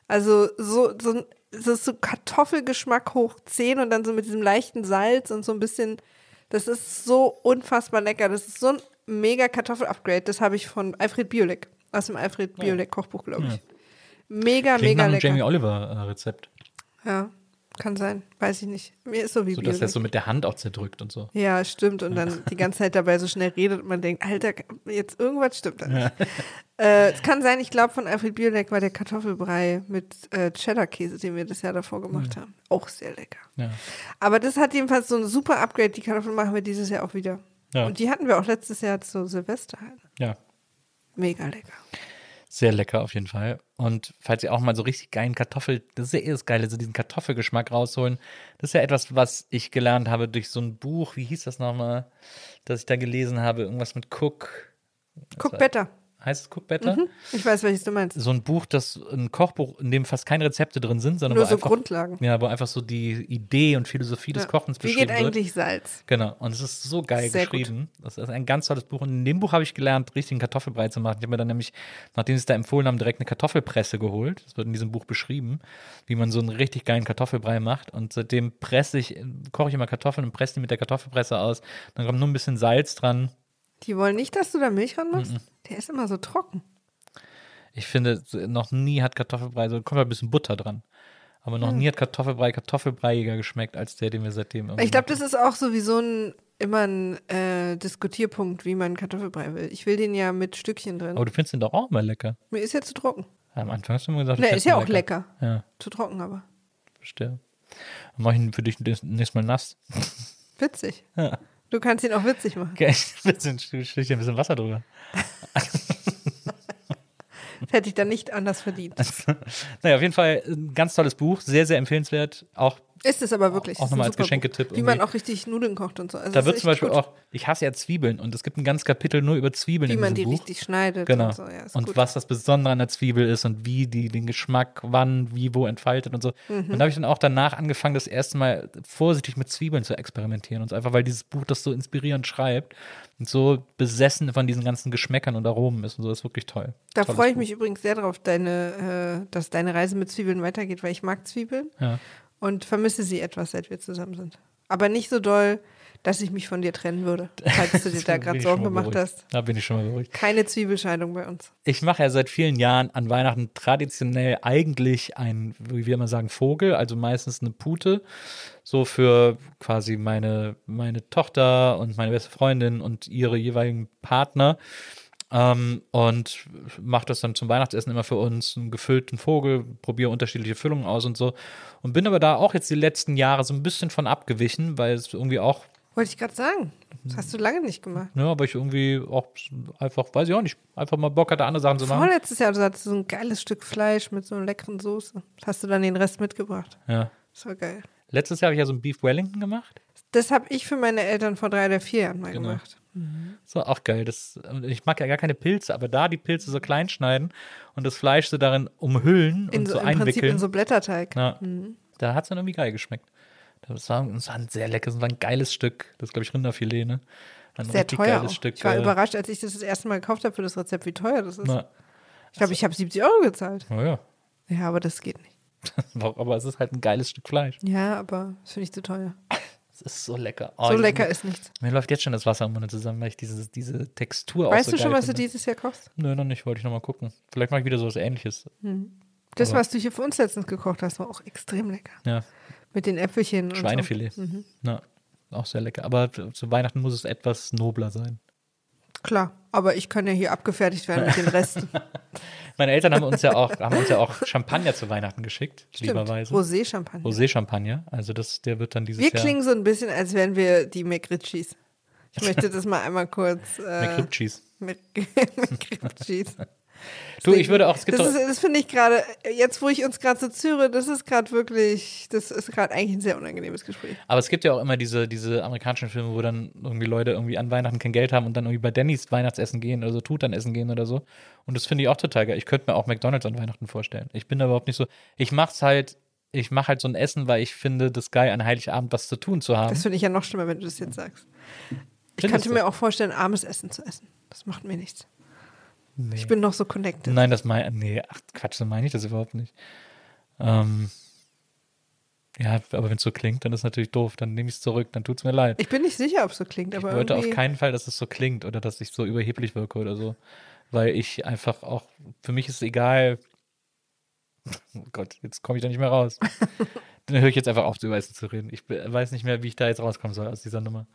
[SPEAKER 3] Also so, so, ein- ist so Kartoffelgeschmack hoch 10 und dann so mit diesem leichten Salz und so ein bisschen, das ist so unfassbar lecker. Das ist so ein mega Kartoffel-Upgrade. Das habe ich von Alfred Biolek, aus dem Alfred Biolek Kochbuch, glaube ich. Mega,
[SPEAKER 2] Klingt
[SPEAKER 3] mega
[SPEAKER 2] nach einem
[SPEAKER 3] lecker.
[SPEAKER 2] Jamie Oliver-Rezept.
[SPEAKER 3] Ja, kann sein. Weiß ich nicht. Mir ist so wie
[SPEAKER 2] So, dass er so mit der Hand auch zerdrückt und so.
[SPEAKER 3] Ja, stimmt. Und dann die ganze Zeit dabei so schnell redet und man denkt, Alter, jetzt irgendwas stimmt da nicht. Äh, es kann sein, ich glaube, von Alfred Biolek war der Kartoffelbrei mit äh, Cheddar-Käse, den wir das Jahr davor gemacht haben. Auch sehr lecker.
[SPEAKER 2] Ja.
[SPEAKER 3] Aber das hat jedenfalls so ein super Upgrade. Die Kartoffeln machen wir dieses Jahr auch wieder.
[SPEAKER 2] Ja.
[SPEAKER 3] Und die hatten wir auch letztes Jahr zu Silvester halt.
[SPEAKER 2] ja.
[SPEAKER 3] Mega lecker.
[SPEAKER 2] Sehr lecker auf jeden Fall. Und falls ihr auch mal so richtig geilen Kartoffel, das ist ja eh das Geile, so diesen Kartoffelgeschmack rausholen. Das ist ja etwas, was ich gelernt habe durch so ein Buch, wie hieß das nochmal, das ich da gelesen habe, irgendwas mit Cook.
[SPEAKER 3] Guck better.
[SPEAKER 2] Heißt es Cook Better?
[SPEAKER 3] Ich weiß, welches du meinst.
[SPEAKER 2] So ein Buch, das ein Kochbuch, in dem fast keine Rezepte drin sind, sondern
[SPEAKER 3] Nur so
[SPEAKER 2] einfach,
[SPEAKER 3] Grundlagen.
[SPEAKER 2] Ja, wo einfach so die Idee und Philosophie des
[SPEAKER 3] Ja.
[SPEAKER 2] Kochens
[SPEAKER 3] Wie
[SPEAKER 2] beschrieben
[SPEAKER 3] geht
[SPEAKER 2] wird.
[SPEAKER 3] eigentlich Salz?
[SPEAKER 2] Genau, und es ist so geil
[SPEAKER 3] Sehr gut.
[SPEAKER 2] geschrieben. Das ist ein ganz tolles Buch. Und in dem Buch habe ich gelernt, richtigen Kartoffelbrei zu machen. Ich habe mir dann nämlich, nachdem sie es da empfohlen haben, direkt eine Kartoffelpresse geholt. Das wird in diesem Buch beschrieben, wie man so einen richtig geilen Kartoffelbrei macht. Und seitdem presse ich, koche ich immer Kartoffeln und presse die mit der Kartoffelpresse aus. Dann kommt nur ein bisschen Salz dran.
[SPEAKER 3] Die wollen nicht, dass du da Milch ran
[SPEAKER 2] Mhm.
[SPEAKER 3] machst? Der ist immer so trocken.
[SPEAKER 2] Ich finde, noch nie hat Kartoffelbrei, so kommt ein bisschen Butter dran. Aber noch nie hat Kartoffelbrei Kartoffelbreiiger geschmeckt als der, den wir seitdem irgendwie
[SPEAKER 3] Ich glaube, das ist auch sowieso ein, immer ein äh, Diskutierpunkt, wie man Kartoffelbrei will. Ich will den ja mit Stückchen drin.
[SPEAKER 2] Aber du findest den doch auch mal lecker.
[SPEAKER 3] Mir ist ja zu trocken.
[SPEAKER 2] Am Anfang hast du immer gesagt, findest
[SPEAKER 3] ist ja auch lecker.
[SPEAKER 2] Ja,
[SPEAKER 3] Zu trocken aber.
[SPEAKER 2] verstehe. Dann mach ich ihn für dich nächstes Mal nass.
[SPEAKER 3] Witzig.
[SPEAKER 2] Ja.
[SPEAKER 3] Du kannst ihn auch witzig machen.
[SPEAKER 2] Okay, ein bisschen, ein bisschen Wasser drüber.
[SPEAKER 3] Das hätte ich dann nicht anders verdient.
[SPEAKER 2] Naja, auf jeden Fall ein ganz tolles Buch, sehr, sehr empfehlenswert. Auch
[SPEAKER 3] Ist es aber wirklich.
[SPEAKER 2] Auch nochmal als Geschenketipp
[SPEAKER 3] Buch. Wie man auch richtig Nudeln kocht und so. Also
[SPEAKER 2] da wird zum Beispiel
[SPEAKER 3] gut.
[SPEAKER 2] auch, ich hasse ja Zwiebeln und es gibt ein ganzes Kapitel nur über Zwiebeln
[SPEAKER 3] Wie
[SPEAKER 2] in
[SPEAKER 3] man
[SPEAKER 2] diesem
[SPEAKER 3] die
[SPEAKER 2] Buch.
[SPEAKER 3] richtig schneidet
[SPEAKER 2] Genau.
[SPEAKER 3] und so. Ja,
[SPEAKER 2] und
[SPEAKER 3] gut.
[SPEAKER 2] was das Besondere an der Zwiebel ist und wie die den Geschmack wann, wie, wo entfaltet und so.
[SPEAKER 3] Mhm.
[SPEAKER 2] Und da habe ich dann auch danach angefangen, das erste Mal vorsichtig mit Zwiebeln zu experimentieren. Und so einfach, weil dieses Buch das so inspirierend schreibt und so besessen von diesen ganzen Geschmäckern und Aromen ist und so, das ist wirklich toll.
[SPEAKER 3] Da freue ich
[SPEAKER 2] Buch.
[SPEAKER 3] mich übrigens sehr drauf, deine, äh, dass deine Reise mit Zwiebeln weitergeht, weil ich mag Zwiebeln
[SPEAKER 2] Ja.
[SPEAKER 3] und vermisse sie etwas, seit wir zusammen sind. Aber nicht so doll, dass ich mich von dir trennen würde, [laughs] falls du dir da gerade Sorgen gemacht
[SPEAKER 2] beruhigt.
[SPEAKER 3] hast.
[SPEAKER 2] Da bin ich schon mal beruhigt.
[SPEAKER 3] Keine Zwiebelscheidung bei uns.
[SPEAKER 2] Ich mache ja seit vielen Jahren an Weihnachten traditionell eigentlich ein, wie wir immer sagen, Vogel, also meistens eine Pute, so für quasi meine, meine Tochter und meine beste Freundin und ihre jeweiligen Partner. Ähm, und mache das dann zum Weihnachtsessen immer für uns, einen gefüllten Vogel, probiere unterschiedliche Füllungen aus und so. Und bin aber da auch jetzt die letzten Jahre so ein bisschen von abgewichen, weil es irgendwie auch
[SPEAKER 3] Wollte ich gerade sagen. Das hast du lange nicht gemacht.
[SPEAKER 2] ja, aber ich irgendwie auch einfach, weiß ich auch nicht, einfach mal Bock hatte, andere Sachen zu machen.
[SPEAKER 3] Vorletztes Jahr, du hattest so ein geiles Stück Fleisch mit so einer leckeren Soße. Hast du dann den Rest mitgebracht.
[SPEAKER 2] Ja.
[SPEAKER 3] Das war geil.
[SPEAKER 2] Letztes Jahr habe ich ja so ein Beef Wellington gemacht.
[SPEAKER 3] Das habe ich für meine Eltern vor drei oder vier Jahren mal
[SPEAKER 2] Genau.
[SPEAKER 3] gemacht.
[SPEAKER 2] Das war auch geil. Das, ich mag ja gar keine Pilze, aber da die Pilze so klein schneiden und das Fleisch so darin umhüllen
[SPEAKER 3] In
[SPEAKER 2] und
[SPEAKER 3] so,
[SPEAKER 2] so,
[SPEAKER 3] Im Prinzip
[SPEAKER 2] einwickeln.
[SPEAKER 3] in so Blätterteig.
[SPEAKER 2] ja, Da hat es dann irgendwie geil geschmeckt. Das war, das war ein sehr leckeres, das war ein geiles Stück. Das ist, glaube ich, Rinderfilet, ne? Ein
[SPEAKER 3] Sehr
[SPEAKER 2] richtig
[SPEAKER 3] teuer.
[SPEAKER 2] Stück.
[SPEAKER 3] Ich war
[SPEAKER 2] äh,
[SPEAKER 3] überrascht, als ich das das erste Mal gekauft habe für das Rezept, wie teuer das ist.
[SPEAKER 2] na,
[SPEAKER 3] ich glaube, ich habe 70 Euro gezahlt.
[SPEAKER 2] na ja.
[SPEAKER 3] Ja, aber das geht nicht. [laughs]
[SPEAKER 2] Aber es ist halt ein geiles Stück Fleisch.
[SPEAKER 3] Ja, aber das finde ich zu teuer. [laughs]
[SPEAKER 2] Es ist so lecker. Oh,
[SPEAKER 3] so lecker ist nichts.
[SPEAKER 2] Mir läuft jetzt schon das Wasser im Mund zusammen, weil ich diese, diese Textur
[SPEAKER 3] Weißt
[SPEAKER 2] so
[SPEAKER 3] du schon, was du dieses Jahr kochst?
[SPEAKER 2] Nö, noch nicht, wollte ich noch mal gucken. Vielleicht mache ich wieder so was ähnliches.
[SPEAKER 3] Das,
[SPEAKER 2] Aber-
[SPEAKER 3] was du hier für uns letztens gekocht hast, war auch extrem lecker.
[SPEAKER 2] Ja,
[SPEAKER 3] Mit den Äpfelchen und
[SPEAKER 2] Schweinefilet.
[SPEAKER 3] So. Mhm.
[SPEAKER 2] Na, auch sehr lecker. Aber zu Weihnachten muss es etwas nobler sein.
[SPEAKER 3] Klar, aber ich kann ja hier abgefertigt werden mit den Resten. [laughs]
[SPEAKER 2] Meine Eltern haben uns ja auch, haben uns ja auch Champagner zu Weihnachten geschickt,
[SPEAKER 3] Stimmt.
[SPEAKER 2] lieberweise.
[SPEAKER 3] Rosé-Champagner.
[SPEAKER 2] Rosé-Champagner. Also das, der wird dann dieses
[SPEAKER 3] Wir
[SPEAKER 2] Jahr.
[SPEAKER 3] klingen so ein bisschen, als wären wir die McRitchies. Ich [laughs] möchte das mal einmal kurz. Äh,
[SPEAKER 2] McRib-Cheese.
[SPEAKER 3] Mc- [laughs] McRitchies.
[SPEAKER 2] Du, ich würde auch, es gibt
[SPEAKER 3] das, ist, das finde ich gerade, jetzt wo ich uns gerade so züre, das ist gerade wirklich, das ist gerade eigentlich ein sehr unangenehmes Gespräch.
[SPEAKER 2] aber es gibt ja auch immer diese, diese amerikanischen Filme, wo dann irgendwie Leute irgendwie an Weihnachten kein Geld haben und dann irgendwie bei Dannys Weihnachtsessen gehen oder so, Tutan essen gehen oder so. Und das finde ich auch total geil. Ich könnte mir auch McDonalds an Weihnachten vorstellen. Ich bin da überhaupt nicht so, ich mach's halt, ich mache halt so ein Essen, weil ich finde, das geil, an Heiligabend was zu tun zu haben.
[SPEAKER 3] Das finde ich ja noch schlimmer, wenn du das jetzt sagst. Ich
[SPEAKER 2] Findest
[SPEAKER 3] könnte mir auch vorstellen, armes Essen zu essen. Das macht mir nichts.
[SPEAKER 2] Nee.
[SPEAKER 3] Ich bin noch so connected.
[SPEAKER 2] Nein, das meine nee, ach Quatsch, so meine ich das überhaupt nicht. Ähm, ja, aber wenn es so klingt, dann ist natürlich doof. Dann nehme ich es zurück, dann tut's mir leid.
[SPEAKER 3] Ich bin nicht sicher, ob es so klingt, aber
[SPEAKER 2] Ich wollte auf keinen Fall, dass es so klingt oder dass ich so überheblich wirke oder so. Weil ich einfach auch, für mich ist es egal. [laughs] Oh Gott, jetzt komme ich da nicht mehr raus. [laughs] Dann höre ich jetzt einfach auf, über Essen zu reden. Ich weiß nicht mehr, wie ich da jetzt rauskommen soll aus dieser Nummer.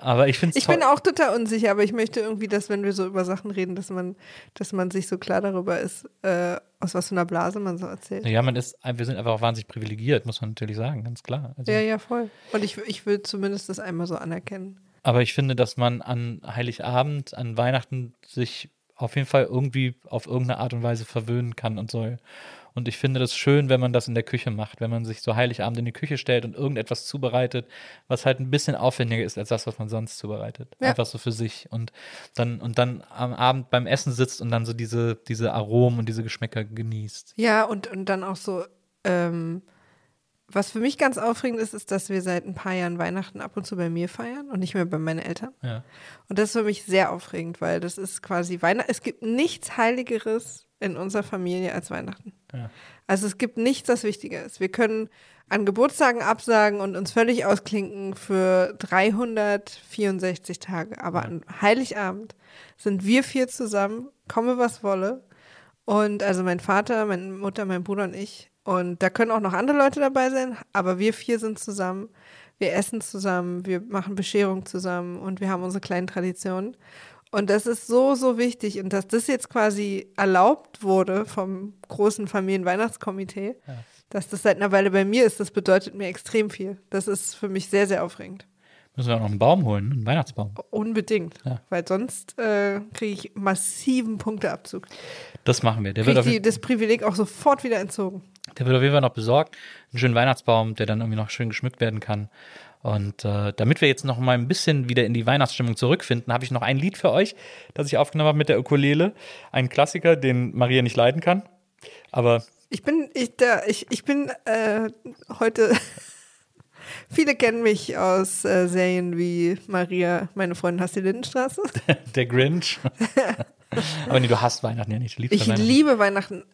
[SPEAKER 2] Aber ich finde es [laughs]
[SPEAKER 3] Ich bin auch total unsicher, aber ich möchte irgendwie, dass wenn wir so über Sachen reden, dass man, dass man sich so klar darüber ist, äh, aus was für einer Blase man so erzählt.
[SPEAKER 2] Ja, man ist, wir sind einfach auch wahnsinnig privilegiert, muss man natürlich sagen, ganz klar. Also,
[SPEAKER 3] Ja, ja, voll. Und ich, ich will zumindest das einmal so anerkennen.
[SPEAKER 2] Aber ich finde, dass man an Heiligabend, an Weihnachten sich auf jeden Fall irgendwie auf irgendeine Art und Weise verwöhnen kann und soll. Und ich finde das schön, wenn man das in der Küche macht, wenn man sich so Heiligabend in die Küche stellt und irgendetwas zubereitet, was halt ein bisschen aufwendiger ist als das, was man sonst zubereitet.
[SPEAKER 3] Ja.
[SPEAKER 2] Einfach so für sich. Und dann, und dann am Abend beim Essen sitzt und dann so diese, diese Aromen und diese Geschmäcker genießt.
[SPEAKER 3] Ja, und, und dann auch so, ähm, was für mich ganz aufregend ist, ist, dass wir seit ein paar Jahren Weihnachten ab und zu bei mir feiern und nicht mehr bei meinen Eltern.
[SPEAKER 2] Ja.
[SPEAKER 3] Und das ist für mich sehr aufregend, weil das ist quasi Weihnachten. Es gibt nichts Heiligeres in unserer Familie als Weihnachten.
[SPEAKER 2] Ja.
[SPEAKER 3] Also es gibt nichts, das wichtiger ist. Wir können an Geburtstagen absagen und uns völlig ausklinken für 364 Tage. Aber an Heiligabend sind wir vier zusammen, komme was wolle. Und also mein Vater, meine Mutter, mein Bruder und ich. Und da können auch noch andere Leute dabei sein, aber wir vier sind zusammen. Wir essen zusammen, wir machen Bescherung zusammen und wir haben unsere kleinen Traditionen. Und das ist so, so wichtig. Und dass das jetzt quasi erlaubt wurde vom großen Familienweihnachtskomitee, dass das seit einer Weile bei mir ist, das bedeutet mir extrem viel. Das ist für mich sehr, sehr aufregend.
[SPEAKER 2] Müssen wir auch noch einen Baum holen, einen Weihnachtsbaum.
[SPEAKER 3] Unbedingt.
[SPEAKER 2] Ja.
[SPEAKER 3] Weil sonst äh, kriege ich massiven Punkteabzug.
[SPEAKER 2] Das machen wir. Der wird, auf,
[SPEAKER 3] ich die, das Privileg auch sofort wieder entzogen.
[SPEAKER 2] der wird auf jeden Fall noch besorgt. Einen schönen Weihnachtsbaum, der dann irgendwie noch schön geschmückt werden kann. Und äh, damit wir jetzt noch mal ein bisschen wieder in die Weihnachtsstimmung zurückfinden, habe ich noch ein Lied für euch, das ich aufgenommen habe mit der Ukulele. Ein Klassiker, den Maria nicht leiden kann. Aber
[SPEAKER 3] Ich bin, ich, da, ich, ich bin äh, heute. [laughs] Viele kennen mich aus äh, Serien wie Maria, meine Freundin hasst die Lindenstraße. [laughs]
[SPEAKER 2] der Grinch. [laughs] [laughs] Aber nee, du hast Weihnachten ja nicht. Du liebst
[SPEAKER 3] Ich
[SPEAKER 2] Weihnachten.
[SPEAKER 3] liebe Weihnachten.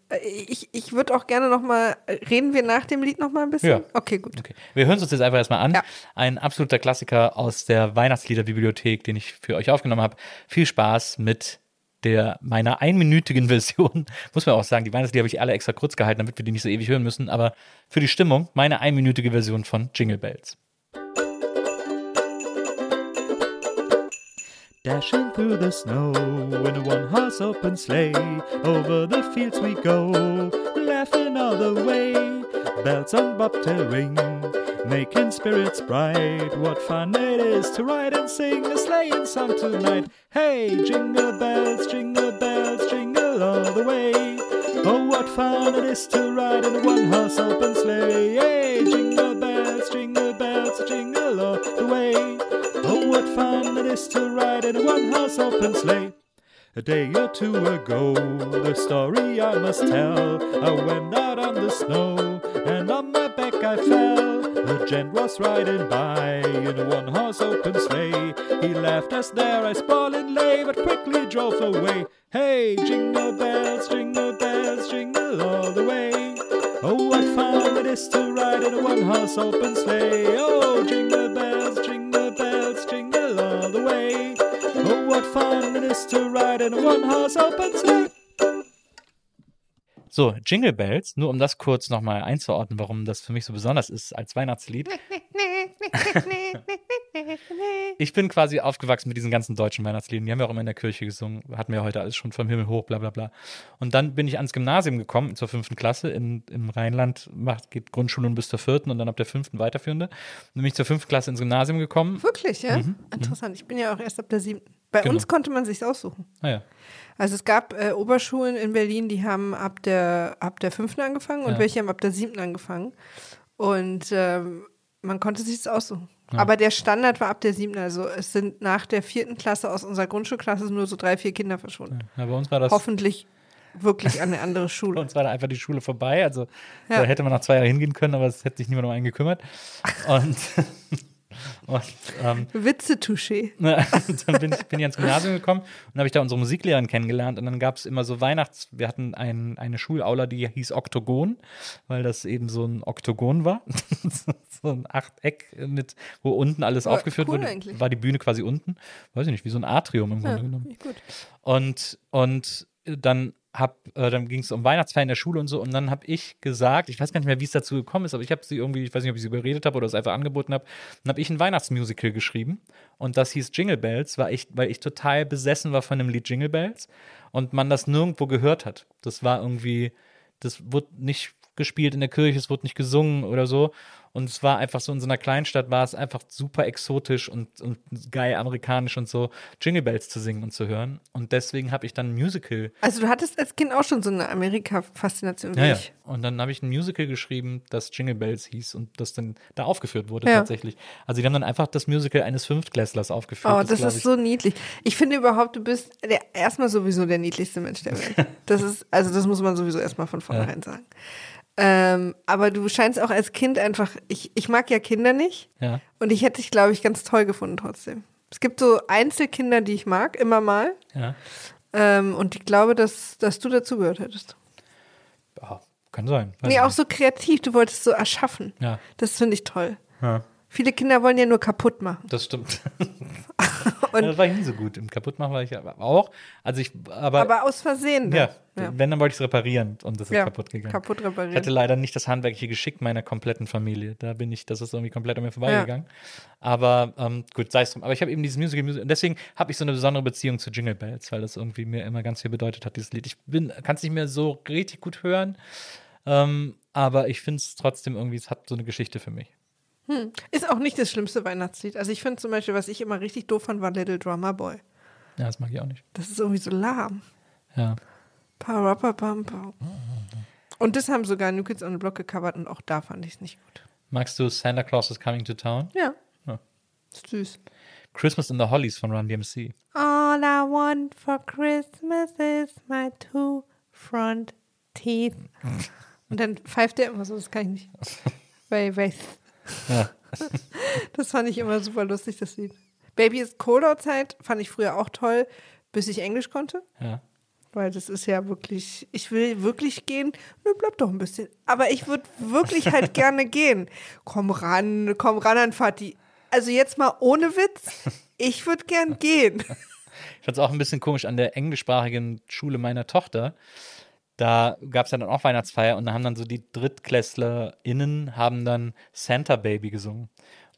[SPEAKER 3] Ich, ich würde auch gerne noch mal, reden wir nach dem Lied noch mal ein bisschen?
[SPEAKER 2] Ja.
[SPEAKER 3] Okay, gut.
[SPEAKER 2] Okay. Wir hören es uns jetzt einfach erstmal an.
[SPEAKER 3] Ja.
[SPEAKER 2] Ein absoluter Klassiker aus der Weihnachtsliederbibliothek, den ich für euch aufgenommen habe. Viel Spaß mit der meiner einminütigen [laughs] Version. Muss man auch sagen, die Weihnachtslieder habe ich alle extra kurz gehalten, damit wir die nicht so ewig hören müssen. Aber für die Stimmung meine einminütige Version von Jingle Bells.
[SPEAKER 4] Dashing through the snow in a one horse open sleigh. Over the fields we go, laughing all the way. Bells on bobtail ring, making spirits bright. What fun it is to ride and sing a sleighing song tonight. Hey, jingle bells, jingle bells, jingle all the way. Oh, what fun it is to ride in a one horse open sleigh. Hey, jingle bells, jingle bells, jingle all the way. Is to ride in a one horse open sleigh. A day or two ago, the story I must tell. I went out on the snow, and on my back I fell. A gent was riding by in a one horse open sleigh. He left us there, I sprawling lay, but quickly drove away. Hey, jingle bells, jingle bells, jingle all the way. Oh, what fun it is to ride in a one horse open sleigh. Oh, jingle bells, jingle bells, jingle fun it is to ride in a one horse open sleigh.
[SPEAKER 2] So, Jingle Bells, nur um das kurz nochmal einzuordnen, warum das für mich so besonders ist als Weihnachtslied. [laughs] Ich bin quasi aufgewachsen mit diesen ganzen deutschen Weihnachtsliedern. Die haben wir auch immer in der Kirche gesungen. Hatten wir ja heute alles schon vom Himmel hoch, bla bla bla. Und dann bin ich ans Gymnasium gekommen, zur fünften Klasse. In, Im Rheinland macht, geht Grundschule nun bis zur vierten und dann ab der fünften weiterführende. Dann bin ich zur fünften Klasse ins Gymnasium gekommen.
[SPEAKER 3] Wirklich, ja? Interessant. Ich bin ja auch erst ab der siebten. Bei
[SPEAKER 2] Genau.
[SPEAKER 3] uns konnte man sich's aussuchen.
[SPEAKER 2] Naja.
[SPEAKER 3] Also es gab äh, Oberschulen in Berlin, die haben ab der ab der fünften angefangen und
[SPEAKER 2] Ja.
[SPEAKER 3] welche haben ab der siebten angefangen. Und ähm, man konnte sich das aussuchen. Aber der Standard war ab der siebten. Also es sind nach der vierten Klasse aus unserer Grundschulklasse nur so drei, vier Kinder verschwunden.
[SPEAKER 2] Ja, bei uns war das.
[SPEAKER 3] Hoffentlich wirklich an eine andere [laughs]
[SPEAKER 2] Bei
[SPEAKER 3] Schule.
[SPEAKER 2] uns war da einfach die Schule vorbei. Also
[SPEAKER 3] Ja.
[SPEAKER 2] da hätte man nach zwei Jahren hingehen können, aber es hätte sich niemand um einen gekümmert. Und, [laughs] und ähm,
[SPEAKER 3] Witze touché.
[SPEAKER 2] Ne, [laughs] dann bin ich, bin ich ans Gymnasium gekommen und habe ich da unsere Musiklehrerin kennengelernt und dann gab es immer so Weihnachts, wir hatten ein, eine Schulaula, die hieß Oktogon, weil das eben so ein Oktogon war, [laughs] so ein Achteck mit, wo unten alles
[SPEAKER 3] Ja,
[SPEAKER 2] aufgeführt
[SPEAKER 3] cool
[SPEAKER 2] wurde,
[SPEAKER 3] eigentlich.
[SPEAKER 2] war die Bühne quasi unten, weiß ich nicht, wie so ein Atrium im
[SPEAKER 3] Ja,
[SPEAKER 2] Grunde genommen.
[SPEAKER 3] nicht gut.
[SPEAKER 2] Und, und dann hab, äh, dann ging es um Weihnachtsfeiern in der Schule und so. Und dann habe ich gesagt, ich weiß gar nicht mehr, wie es dazu gekommen ist, aber ich habe sie irgendwie, ich weiß nicht, ob ich sie überredet habe oder es einfach angeboten habe, dann habe ich ein Weihnachtsmusical geschrieben. Und das hieß Jingle Bells, war ich, weil ich total besessen war von dem Lied Jingle Bells und man das nirgendwo gehört hat. Das war irgendwie, das wurde nicht gespielt in der Kirche, es wurde nicht gesungen oder so. Und es war einfach so in so einer Kleinstadt war es einfach super exotisch und, und geil amerikanisch und so, Jingle Bells zu singen und zu hören. Und deswegen habe ich dann ein Musical
[SPEAKER 3] Also du hattest als Kind auch schon so eine Amerika-Faszination
[SPEAKER 2] ja, ja. Und dann habe ich ein Musical geschrieben, das Jingle Bells hieß und das dann da aufgeführt wurde
[SPEAKER 3] Ja.
[SPEAKER 2] tatsächlich. Also die haben dann einfach das Musical eines Fünftklässlers aufgeführt.
[SPEAKER 3] Oh, das,
[SPEAKER 2] glaub
[SPEAKER 3] ist so niedlich. Ich finde überhaupt, du bist der, erstmal sowieso der niedlichste Mensch der Welt. [laughs] Das ist, also das muss man sowieso erstmal von vornherein sagen. Ähm, aber du scheinst auch als Kind einfach, ich, ich mag ja Kinder nicht
[SPEAKER 2] Ja.
[SPEAKER 3] und ich hätte dich, glaube ich, ganz toll gefunden trotzdem. Es gibt so Einzelkinder, die ich mag, immer mal.
[SPEAKER 2] Ja.
[SPEAKER 3] Ähm, und ich glaube, dass, dass du dazugehört hättest.
[SPEAKER 2] Ah, kann sein. Weiß
[SPEAKER 3] Nee, auch
[SPEAKER 2] nicht.
[SPEAKER 3] so kreativ, du wolltest so erschaffen.
[SPEAKER 2] Ja.
[SPEAKER 3] Das finde ich toll.
[SPEAKER 2] Ja.
[SPEAKER 3] Viele Kinder wollen ja nur kaputt machen.
[SPEAKER 2] Das stimmt. [laughs]
[SPEAKER 3] Und-
[SPEAKER 2] Ja, das war ich nie so gut. Im Kaputtmachen war ich aber auch. Also ich, aber,
[SPEAKER 3] Aber aus Versehen.
[SPEAKER 2] ja,
[SPEAKER 3] Ja.
[SPEAKER 2] wenn, dann wollte ich es reparieren und das ist
[SPEAKER 3] Ja,
[SPEAKER 2] kaputt gegangen.
[SPEAKER 3] kaputt reparieren.
[SPEAKER 2] Ich hatte leider nicht das handwerkliche Geschick meiner kompletten Familie. Da bin ich, das ist irgendwie komplett an mir vorbeigegangen. Aber ähm, gut, sei es drum. Aber ich habe eben dieses Musical, Musical und deswegen habe ich so eine besondere Beziehung zu Jingle Bells, weil das irgendwie mir immer ganz viel bedeutet hat, dieses Lied. Ich kann es nicht mehr so richtig gut hören, ähm, aber ich finde es trotzdem irgendwie, es hat so eine Geschichte für mich.
[SPEAKER 3] Ist auch nicht das schlimmste Weihnachtslied. Also ich finde zum Beispiel, was ich immer richtig doof fand, war Little Drummer Boy.
[SPEAKER 2] Ja, das mag ich auch nicht.
[SPEAKER 3] Das ist irgendwie so lahm.
[SPEAKER 2] Ja.
[SPEAKER 3] Parapapam. Und das haben sogar New Kids on the Block gecovert und auch da fand ich es nicht gut.
[SPEAKER 2] Magst du Santa Claus is Coming to Town?
[SPEAKER 3] Ja.
[SPEAKER 2] Ja.
[SPEAKER 3] Ist süß.
[SPEAKER 2] Christmas in the Hollies von Run DMC.
[SPEAKER 3] All I want for Christmas is my two front teeth. [laughs] Und dann pfeift der immer so, das kann ich nicht. Weil, weil
[SPEAKER 2] Ja. [laughs]
[SPEAKER 3] Das fand ich immer super lustig, das Lied. Baby is Cold Outside fand ich früher auch toll, bis ich Englisch konnte.
[SPEAKER 2] Ja.
[SPEAKER 3] Weil das ist ja wirklich, ich will wirklich gehen. Nö, bleib doch ein bisschen. Aber ich würde wirklich halt [laughs] gerne gehen. Komm ran, komm ran an Fatih. Also jetzt mal ohne Witz. Ich würde gern gehen. [laughs]
[SPEAKER 2] Ich fand es auch ein bisschen komisch an der englischsprachigen Schule meiner Tochter. Da gab es ja dann auch Weihnachtsfeier und da haben dann so die DrittklässlerInnen haben dann Santa Baby gesungen.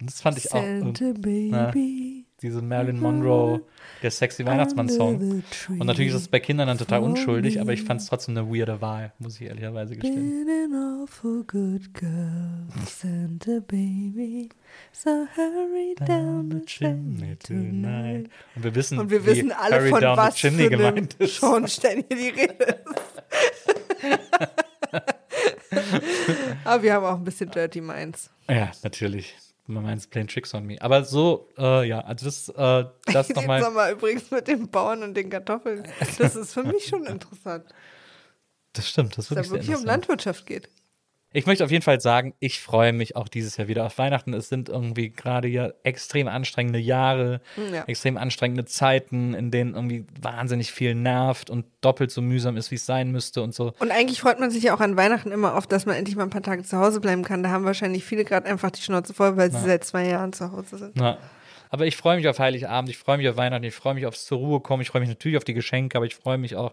[SPEAKER 2] Und das fand ich auch
[SPEAKER 3] Santa
[SPEAKER 2] irgendwie-
[SPEAKER 3] Baby.
[SPEAKER 2] Diese Marilyn Monroe, der sexy Weihnachtsmann-Song. Und natürlich ist es bei Kindern dann total unschuldig, aber ich fand es trotzdem eine weirde Wahl, muss ich ehrlicherweise gestehen.
[SPEAKER 3] Been an awful good girl, Santa Baby. So hurry down the chimney tonight.
[SPEAKER 2] Und wir wissen,
[SPEAKER 3] Und wir wissen alle,
[SPEAKER 2] Harry
[SPEAKER 3] von
[SPEAKER 2] down
[SPEAKER 3] was
[SPEAKER 2] the Chimney
[SPEAKER 3] für
[SPEAKER 2] gemeint ist.
[SPEAKER 3] Schornstein hier die Rede ist. [laughs] Aber wir haben auch ein bisschen Dirty Minds.
[SPEAKER 2] Ja, natürlich. Man meint Playing Tricks on Me. Aber so, äh, ja, also das, äh, das [laughs] nochmal.
[SPEAKER 3] Sommer übrigens mit den Bauern und den Kartoffeln. [laughs] Das ist für mich schon interessant,
[SPEAKER 2] Das stimmt, das ist wirklich
[SPEAKER 3] da wirklich um. Landwirtschaft geht.
[SPEAKER 2] Ich möchte auf jeden Fall sagen, ich freue mich auch dieses Jahr wieder auf Weihnachten. Es sind irgendwie gerade ja extrem anstrengende Jahre,
[SPEAKER 3] Ja.
[SPEAKER 2] extrem anstrengende Zeiten, in denen irgendwie wahnsinnig viel nervt und doppelt so mühsam ist, wie es sein müsste und so.
[SPEAKER 3] Und eigentlich freut man sich ja auch an Weihnachten immer auf, dass man endlich mal ein paar Tage zu Hause bleiben kann. Da haben wahrscheinlich viele gerade einfach die Schnauze voll, weil sie seit zwei Jahren zu Hause sind.
[SPEAKER 2] Ja. Aber ich freue mich auf Heiligabend, ich freue mich auf Weihnachten, ich freue mich aufs zur Ruhe kommen, ich freue mich natürlich auf die Geschenke, aber ich freue mich auch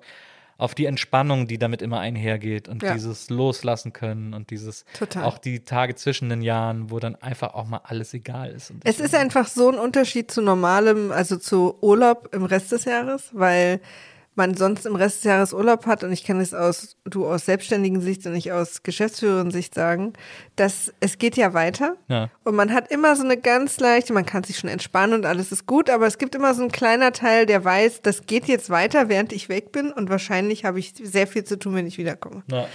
[SPEAKER 2] auf die Entspannung, die damit immer einhergeht und
[SPEAKER 3] Ja.
[SPEAKER 2] dieses Loslassen können und dieses
[SPEAKER 3] Total.
[SPEAKER 2] auch die Tage zwischen den Jahren, wo dann einfach auch mal alles egal ist.
[SPEAKER 3] Es ist einfach so ein Unterschied zu normalem, also zu Urlaub im Rest des Jahres, weil man sonst im Rest des Jahres Urlaub hat und ich kann es aus, du aus selbstständigen Sicht und ich aus geschäftsführenden Sicht sagen, dass es geht ja weiter
[SPEAKER 2] Ja.
[SPEAKER 3] und man hat immer so eine ganz leichte, man kann sich schon entspannen und alles ist gut, aber es gibt immer so ein kleiner Teil, der weiß, das geht jetzt weiter, während ich weg bin und wahrscheinlich habe ich sehr viel zu tun, wenn ich wiederkomme,
[SPEAKER 2] ja.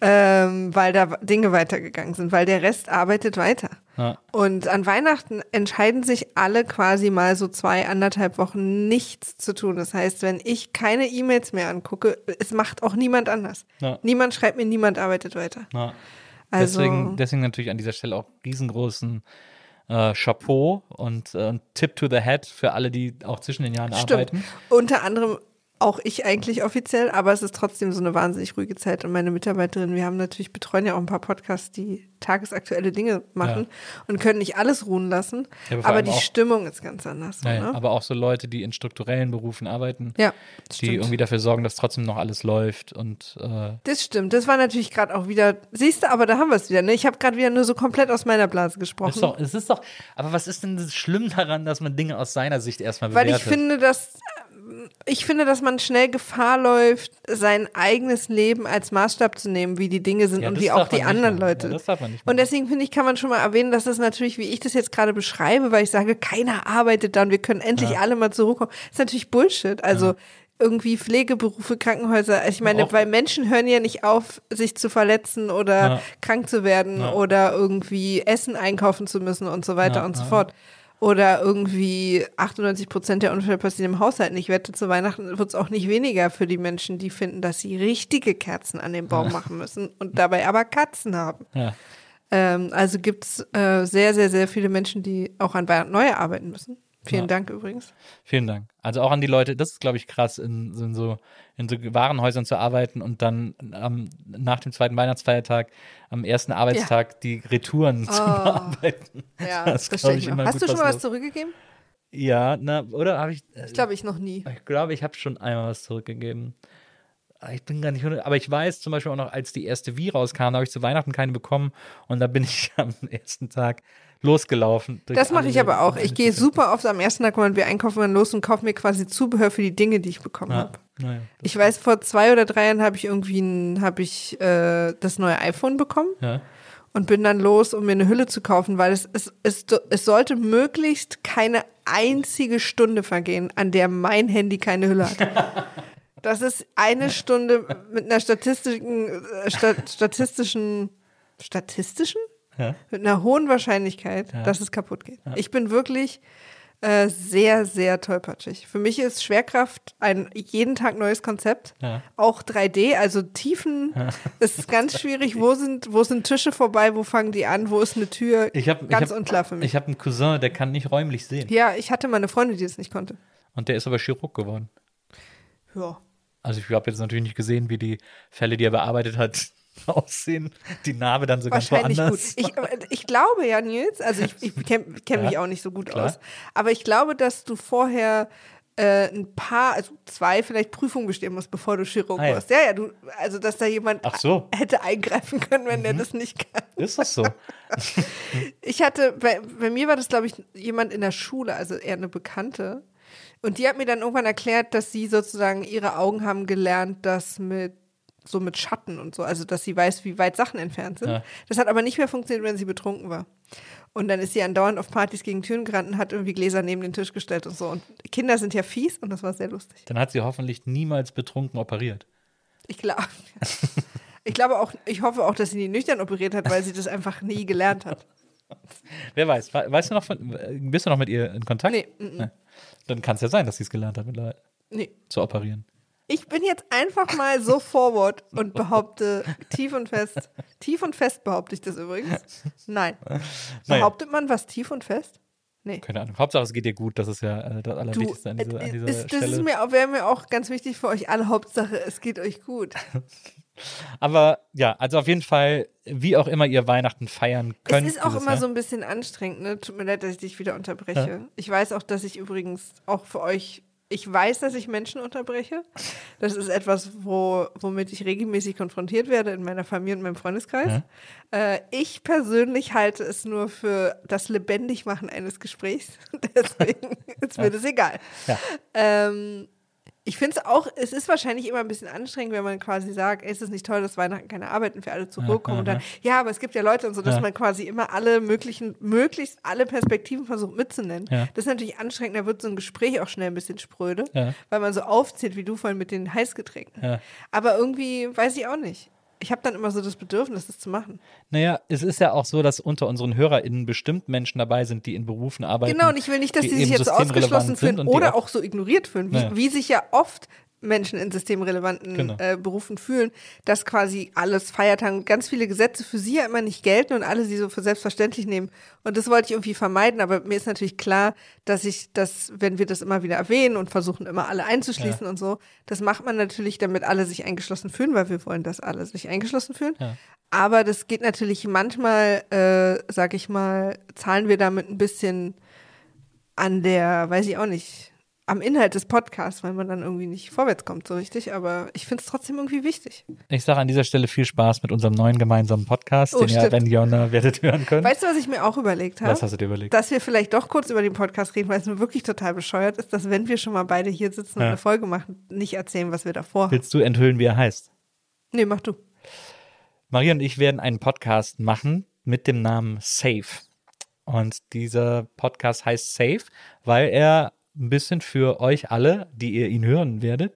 [SPEAKER 3] ähm, weil da Dinge weitergegangen sind, weil der Rest arbeitet weiter.
[SPEAKER 2] Ja.
[SPEAKER 3] Und an Weihnachten entscheiden sich alle quasi mal so zwei, anderthalb Wochen nichts zu tun. Das heißt, wenn ich keine E-Mails mehr angucke, es macht auch niemand anders.
[SPEAKER 2] Ja.
[SPEAKER 3] Niemand schreibt mir, niemand arbeitet weiter.
[SPEAKER 2] Ja.
[SPEAKER 3] Also,
[SPEAKER 2] deswegen, deswegen natürlich an dieser Stelle auch riesengroßen äh, Chapeau und äh, Tip to the Head für alle, die auch zwischen den Jahren
[SPEAKER 3] stimmt.
[SPEAKER 2] arbeiten.
[SPEAKER 3] Unter anderem auch ich eigentlich offiziell, aber es ist trotzdem so eine wahnsinnig ruhige Zeit. Und meine Mitarbeiterinnen, wir haben natürlich, betreuen ja auch ein paar Podcasts, die tagesaktuelle Dinge machen und können nicht alles ruhen lassen.
[SPEAKER 2] Ja, aber
[SPEAKER 3] aber die
[SPEAKER 2] auch-
[SPEAKER 3] Stimmung ist ganz anders. so,
[SPEAKER 2] Ja,
[SPEAKER 3] ne?
[SPEAKER 2] Aber auch so Leute, die in strukturellen Berufen arbeiten,
[SPEAKER 3] Ja,
[SPEAKER 2] die
[SPEAKER 3] stimmt.
[SPEAKER 2] irgendwie dafür sorgen, dass trotzdem noch alles läuft und äh,
[SPEAKER 3] Das stimmt. Das war natürlich gerade auch wieder. Siehst du, aber da haben wir es wieder. Ne? Ich habe gerade wieder nur so komplett aus meiner Blase gesprochen.
[SPEAKER 2] ist doch, es ist doch, aber was ist denn das schlimm daran, dass man Dinge aus seiner Sicht erstmal
[SPEAKER 3] Weil
[SPEAKER 2] bewertet?
[SPEAKER 3] ich finde, dass ich finde, dass man schnell Gefahr läuft, sein eigenes Leben als Maßstab zu nehmen, wie die Dinge sind
[SPEAKER 2] Ja,
[SPEAKER 3] und
[SPEAKER 2] das
[SPEAKER 3] wie auch die anderen
[SPEAKER 2] machen.
[SPEAKER 3] Leute.
[SPEAKER 2] Ja, das
[SPEAKER 3] und deswegen finde ich, kann man schon mal erwähnen, dass das natürlich, wie ich das jetzt gerade beschreibe, weil ich sage, keiner arbeitet da und wir können endlich alle mal zur Ruhe kommen, ist natürlich Bullshit. Also irgendwie Pflegeberufe, Krankenhäuser. Also ich meine,
[SPEAKER 2] Auch-
[SPEAKER 3] weil Menschen hören ja nicht auf, sich zu verletzen oder
[SPEAKER 2] Ja.
[SPEAKER 3] krank zu werden
[SPEAKER 2] Ja.
[SPEAKER 3] oder irgendwie Essen einkaufen zu müssen und so weiter
[SPEAKER 2] Ja,
[SPEAKER 3] und so
[SPEAKER 2] ja.
[SPEAKER 3] fort. Oder irgendwie 98 Prozent der Unfälle passieren im Haushalt. Ich wette, zu Weihnachten wird es auch nicht weniger für die Menschen, die finden, dass sie richtige Kerzen an den Baum machen müssen und dabei aber Katzen haben.
[SPEAKER 2] ja.
[SPEAKER 3] Ähm, also gibt es äh, sehr, sehr, sehr viele Menschen, die auch an Weihnachten neu arbeiten müssen. Vielen
[SPEAKER 2] Ja.
[SPEAKER 3] Dank übrigens.
[SPEAKER 2] Vielen Dank. Also auch an die Leute, das ist, glaube ich, krass, in, in, so, in so Warenhäusern zu arbeiten und dann am, nach dem zweiten Weihnachtsfeiertag am ersten Arbeitstag die Retouren zu bearbeiten.
[SPEAKER 3] Ja,
[SPEAKER 2] Das
[SPEAKER 3] das,
[SPEAKER 2] ich immer
[SPEAKER 3] Hast du schon mal was zurückgegeben?
[SPEAKER 2] Ja, na, oder habe ich. äh,
[SPEAKER 3] Ich glaube, ich noch nie.
[SPEAKER 2] Ich glaube, ich habe schon einmal was zurückgegeben. Aber Ich bin gar nicht, aber ich weiß zum Beispiel auch noch, als die erste Wii rauskam, da habe ich zu Weihnachten keine bekommen und da bin ich [laughs] am ersten Tag losgelaufen.
[SPEAKER 3] Das mache ich aber auch. Ich gehe super oft am ersten Tag, wenn wir einkaufen, dann los und kaufe mir quasi Zubehör für die Dinge, die ich bekommen
[SPEAKER 2] Ja,
[SPEAKER 3] habe.
[SPEAKER 2] naja,
[SPEAKER 3] Ich weiß, vor zwei oder drei Jahren habe ich irgendwie habe ich äh, das neue iPhone bekommen
[SPEAKER 2] ja.
[SPEAKER 3] und bin dann los, um mir eine Hülle zu kaufen, weil es, es, es, es sollte möglichst keine einzige Stunde vergehen, an der mein Handy keine Hülle hat. [laughs] Das ist eine Stunde mit einer statistischen, äh, stat, statistischen, statistischen?
[SPEAKER 2] Ja.
[SPEAKER 3] Mit einer hohen Wahrscheinlichkeit, dass es kaputt geht. Ich bin wirklich äh, sehr, sehr tollpatschig. Für mich ist Schwerkraft ein jeden Tag neues Konzept.
[SPEAKER 2] Ja.
[SPEAKER 3] Auch 3D, also Tiefen, es [laughs] ist ganz schwierig. Wo sind, wo sind Tische vorbei? Wo fangen die an? Wo ist eine Tür?
[SPEAKER 2] Ich hab,
[SPEAKER 3] ganz
[SPEAKER 2] ich hab,
[SPEAKER 3] unklar für mich.
[SPEAKER 2] Ich habe einen Cousin, der kann nicht räumlich sehen.
[SPEAKER 3] ja, ich hatte mal eine Freundin, die das nicht konnte.
[SPEAKER 2] Und der ist aber Chirurg geworden.
[SPEAKER 3] Ja.
[SPEAKER 2] Also ich habe jetzt natürlich nicht gesehen, wie die Fälle, die er bearbeitet hat, [laughs] aussehen. Die Narbe dann so ganz
[SPEAKER 3] Wahrscheinlich gut.
[SPEAKER 2] woanders.
[SPEAKER 3] Ich, aber ich glaube ja, Nils, also ich, ich kenne [laughs] kenn mich
[SPEAKER 2] Ja,
[SPEAKER 3] auch nicht so gut
[SPEAKER 2] klar.
[SPEAKER 3] aus, aber ich glaube, dass du vorher äh, ein paar, also zwei vielleicht Prüfungen bestehen musst, bevor du Chirurg
[SPEAKER 2] Ah, ja.
[SPEAKER 3] wirst. Ja, ja, du, also dass da jemand
[SPEAKER 2] Ach so. Mhm. [laughs]
[SPEAKER 3] hätte eingreifen können, wenn der das nicht kann.
[SPEAKER 2] Ist das so?
[SPEAKER 3] Ich hatte, bei, bei mir war das, glaube ich, jemand in der Schule, also eher eine Bekannte. Und die hat mir dann irgendwann erklärt, dass sie sozusagen ihre Augen haben gelernt, dass mit so mit Schatten und so, also dass sie weiß, wie weit Sachen entfernt sind.
[SPEAKER 2] Ja.
[SPEAKER 3] Das hat aber nicht mehr funktioniert, wenn sie betrunken war. Und dann ist sie andauernd auf Partys gegen Türen gerannt und hat irgendwie Gläser neben den Tisch gestellt und so. Und Kinder sind ja fies und das war sehr lustig.
[SPEAKER 2] Dann hat sie hoffentlich niemals betrunken operiert.
[SPEAKER 3] Ich glaube, ich glaube auch, ich hoffe auch, dass sie nie nüchtern operiert hat, weil sie das einfach nie gelernt hat. [laughs]
[SPEAKER 2] Wer weiß, we- weißt du noch von, bist du noch mit ihr in Kontakt?
[SPEAKER 3] Nee, mm, mm.
[SPEAKER 2] Ja. Dann kann es ja sein, dass sie es gelernt hat mittlerweile
[SPEAKER 3] Nee,
[SPEAKER 2] zu operieren.
[SPEAKER 3] Ich bin jetzt einfach mal so forward und behaupte tief und fest, tief und fest behaupte ich das übrigens. Nein.
[SPEAKER 2] Naja.
[SPEAKER 3] Behauptet man was tief und fest? Nee.
[SPEAKER 2] Keine Ahnung. Hauptsache, es geht dir gut. Das ist ja äh, das Allerwichtigste an, diese, an
[SPEAKER 3] äh,
[SPEAKER 2] dieser
[SPEAKER 3] ist, das
[SPEAKER 2] Stelle.
[SPEAKER 3] mir, auch- wäre mir auch ganz wichtig für euch alle. Hauptsache, es geht euch gut. [laughs]
[SPEAKER 2] Aber ja, also auf jeden Fall, wie auch immer ihr Weihnachten feiern könnt.
[SPEAKER 3] es ist auch immer
[SPEAKER 2] Jahr.
[SPEAKER 3] so ein bisschen anstrengend, ne? Tut mir leid, dass ich dich wieder unterbreche. Ich weiß auch, dass ich übrigens auch für euch, ich weiß, dass ich Menschen unterbreche. Das ist etwas, wo, womit ich regelmäßig konfrontiert werde in meiner Familie und meinem Freundeskreis. Äh, ich persönlich halte es nur für das Lebendigmachen eines Gesprächs. [laughs] Deswegen ist mir das egal.
[SPEAKER 2] Ja.
[SPEAKER 3] Ähm, ich finde es auch, es ist wahrscheinlich immer ein bisschen anstrengend, wenn man quasi sagt, ey, ist es nicht toll, dass Weihnachten keine Arbeiten für alle zurückkommen. Und dann, ja, aber es gibt ja Leute und so, dass
[SPEAKER 2] Ja.
[SPEAKER 3] man quasi immer alle möglichen, möglichst alle Perspektiven versucht mitzunennen.
[SPEAKER 2] Ja.
[SPEAKER 3] Das ist natürlich anstrengend, da wird so ein Gespräch auch schnell ein bisschen spröde,
[SPEAKER 2] Ja.
[SPEAKER 3] weil man so aufzählt, wie du vorhin mit den Heißgetränken.
[SPEAKER 2] Ja.
[SPEAKER 3] Aber irgendwie weiß ich auch nicht. Ich habe dann immer so das Bedürfnis, das zu machen.
[SPEAKER 2] Naja, es ist ja auch so, dass unter unseren HörerInnen bestimmt Menschen dabei sind, die in Berufen arbeiten.
[SPEAKER 3] Genau, und ich will nicht, dass
[SPEAKER 2] die
[SPEAKER 3] die sich jetzt ausgeschlossen fühlen oder
[SPEAKER 2] auch-
[SPEAKER 3] auch so ignoriert fühlen, wie,
[SPEAKER 2] Ja.
[SPEAKER 3] wie sich ja oft Menschen in systemrelevanten
[SPEAKER 2] Genau.
[SPEAKER 3] äh, Berufen fühlen, dass quasi alles Feiertagen, ganz viele Gesetze für sie ja immer nicht gelten und alle sie so für selbstverständlich nehmen. Und das wollte ich irgendwie vermeiden, aber mir ist natürlich klar, dass ich das, wenn wir das immer wieder erwähnen und versuchen immer alle einzuschließen und so, das macht man natürlich, damit alle sich eingeschlossen fühlen, weil wir wollen, dass alle sich eingeschlossen fühlen.
[SPEAKER 2] Ja.
[SPEAKER 3] Aber das geht natürlich manchmal, äh, sag ich mal, zahlen wir damit ein bisschen an der, weiß ich auch nicht, am Inhalt des Podcasts, weil man dann irgendwie nicht vorwärts kommt so richtig. Aber ich finde es trotzdem irgendwie wichtig.
[SPEAKER 2] Ich sage an dieser Stelle viel Spaß mit unserem neuen gemeinsamen Podcast,
[SPEAKER 3] Oh,
[SPEAKER 2] den ihr,
[SPEAKER 3] stimmt.
[SPEAKER 2] wenn Jonna werdet hören können.
[SPEAKER 3] Weißt du, was ich mir auch überlegt habe?
[SPEAKER 2] Was hast du dir überlegt?
[SPEAKER 3] Dass wir vielleicht doch kurz über den Podcast reden, weil es mir wirklich total bescheuert ist, dass wenn wir schon mal beide hier sitzen und
[SPEAKER 2] Ja.
[SPEAKER 3] eine Folge machen, nicht erzählen, was wir davor haben.
[SPEAKER 2] Willst du enthüllen, wie er heißt?
[SPEAKER 3] Nee, mach du.
[SPEAKER 2] Maria und ich werden einen Podcast machen mit dem Namen Safe. Und dieser Podcast heißt Safe, weil er ein bisschen für euch alle, die ihr ihn hören werdet,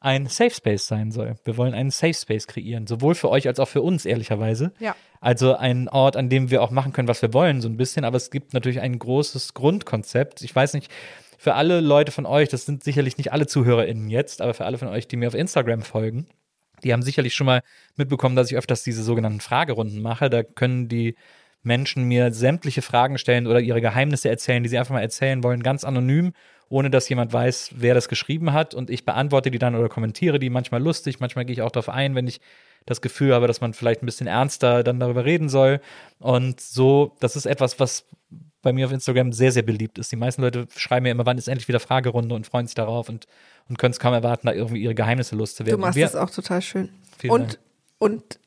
[SPEAKER 2] ein Safe Space sein soll. Wir wollen einen Safe Space kreieren, sowohl für euch als auch für uns, ehrlicherweise.
[SPEAKER 3] Ja.
[SPEAKER 2] Also ein Ort, an dem wir auch machen können, was wir wollen, so ein bisschen. Aber es gibt natürlich ein großes Grundkonzept. Ich weiß nicht, für alle Leute von euch, das sind sicherlich nicht alle ZuhörerInnen jetzt, aber für alle von euch, die mir auf Instagram folgen, die haben sicherlich schon mal mitbekommen, dass ich öfters diese sogenannten Fragerunden mache. Da können die Menschen mir sämtliche Fragen stellen oder ihre Geheimnisse erzählen, die sie einfach mal erzählen wollen, ganz anonym, ohne dass jemand weiß, wer das geschrieben hat. Und ich beantworte die dann oder kommentiere die manchmal lustig, manchmal gehe ich auch darauf ein, wenn ich das Gefühl habe, dass man vielleicht ein bisschen ernster dann darüber reden soll. Und so, das ist etwas, was bei mir auf Instagram sehr, sehr beliebt ist. Die meisten Leute schreiben mir immer, wann ist endlich wieder Fragerunde und freuen sich darauf und, und können es kaum erwarten, da irgendwie ihre Geheimnisse
[SPEAKER 3] Du
[SPEAKER 2] loszuwerden.
[SPEAKER 3] machst
[SPEAKER 2] Und wir-
[SPEAKER 3] das auch total schön.
[SPEAKER 2] Vielen
[SPEAKER 3] und,
[SPEAKER 2] Dank.
[SPEAKER 3] und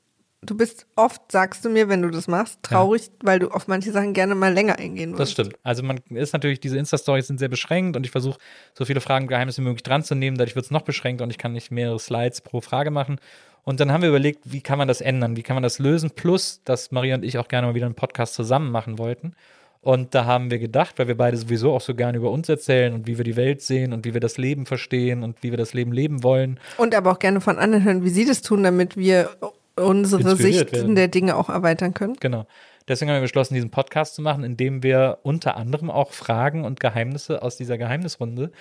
[SPEAKER 3] du bist oft, sagst du mir, wenn du das machst, traurig, weil du auf manche Sachen gerne mal länger eingehen willst.
[SPEAKER 2] Das stimmt. Also man ist natürlich, diese Insta-Stories sind sehr beschränkt und ich versuche, so viele Fragen und Geheimnisse wie möglich dran zu nehmen. Dadurch wird es noch beschränkt und ich kann nicht mehrere Slides pro Frage machen. Und dann haben wir überlegt, wie kann man das ändern? Wie kann man das lösen? Plus, dass Maria und ich auch gerne mal wieder einen Podcast zusammen machen wollten. Und da haben wir gedacht, weil wir beide sowieso auch so gerne über uns erzählen und wie wir die Welt sehen und wie wir das Leben verstehen und wie wir das Leben leben wollen.
[SPEAKER 3] Und aber auch gerne von anderen hören, wie sie das tun, damit wir unsere
[SPEAKER 2] werden.
[SPEAKER 3] der Dinge auch erweitern können.
[SPEAKER 2] Genau. Deswegen haben wir beschlossen, diesen Podcast zu machen, in dem wir unter anderem auch Fragen und Geheimnisse aus dieser Geheimnisrunde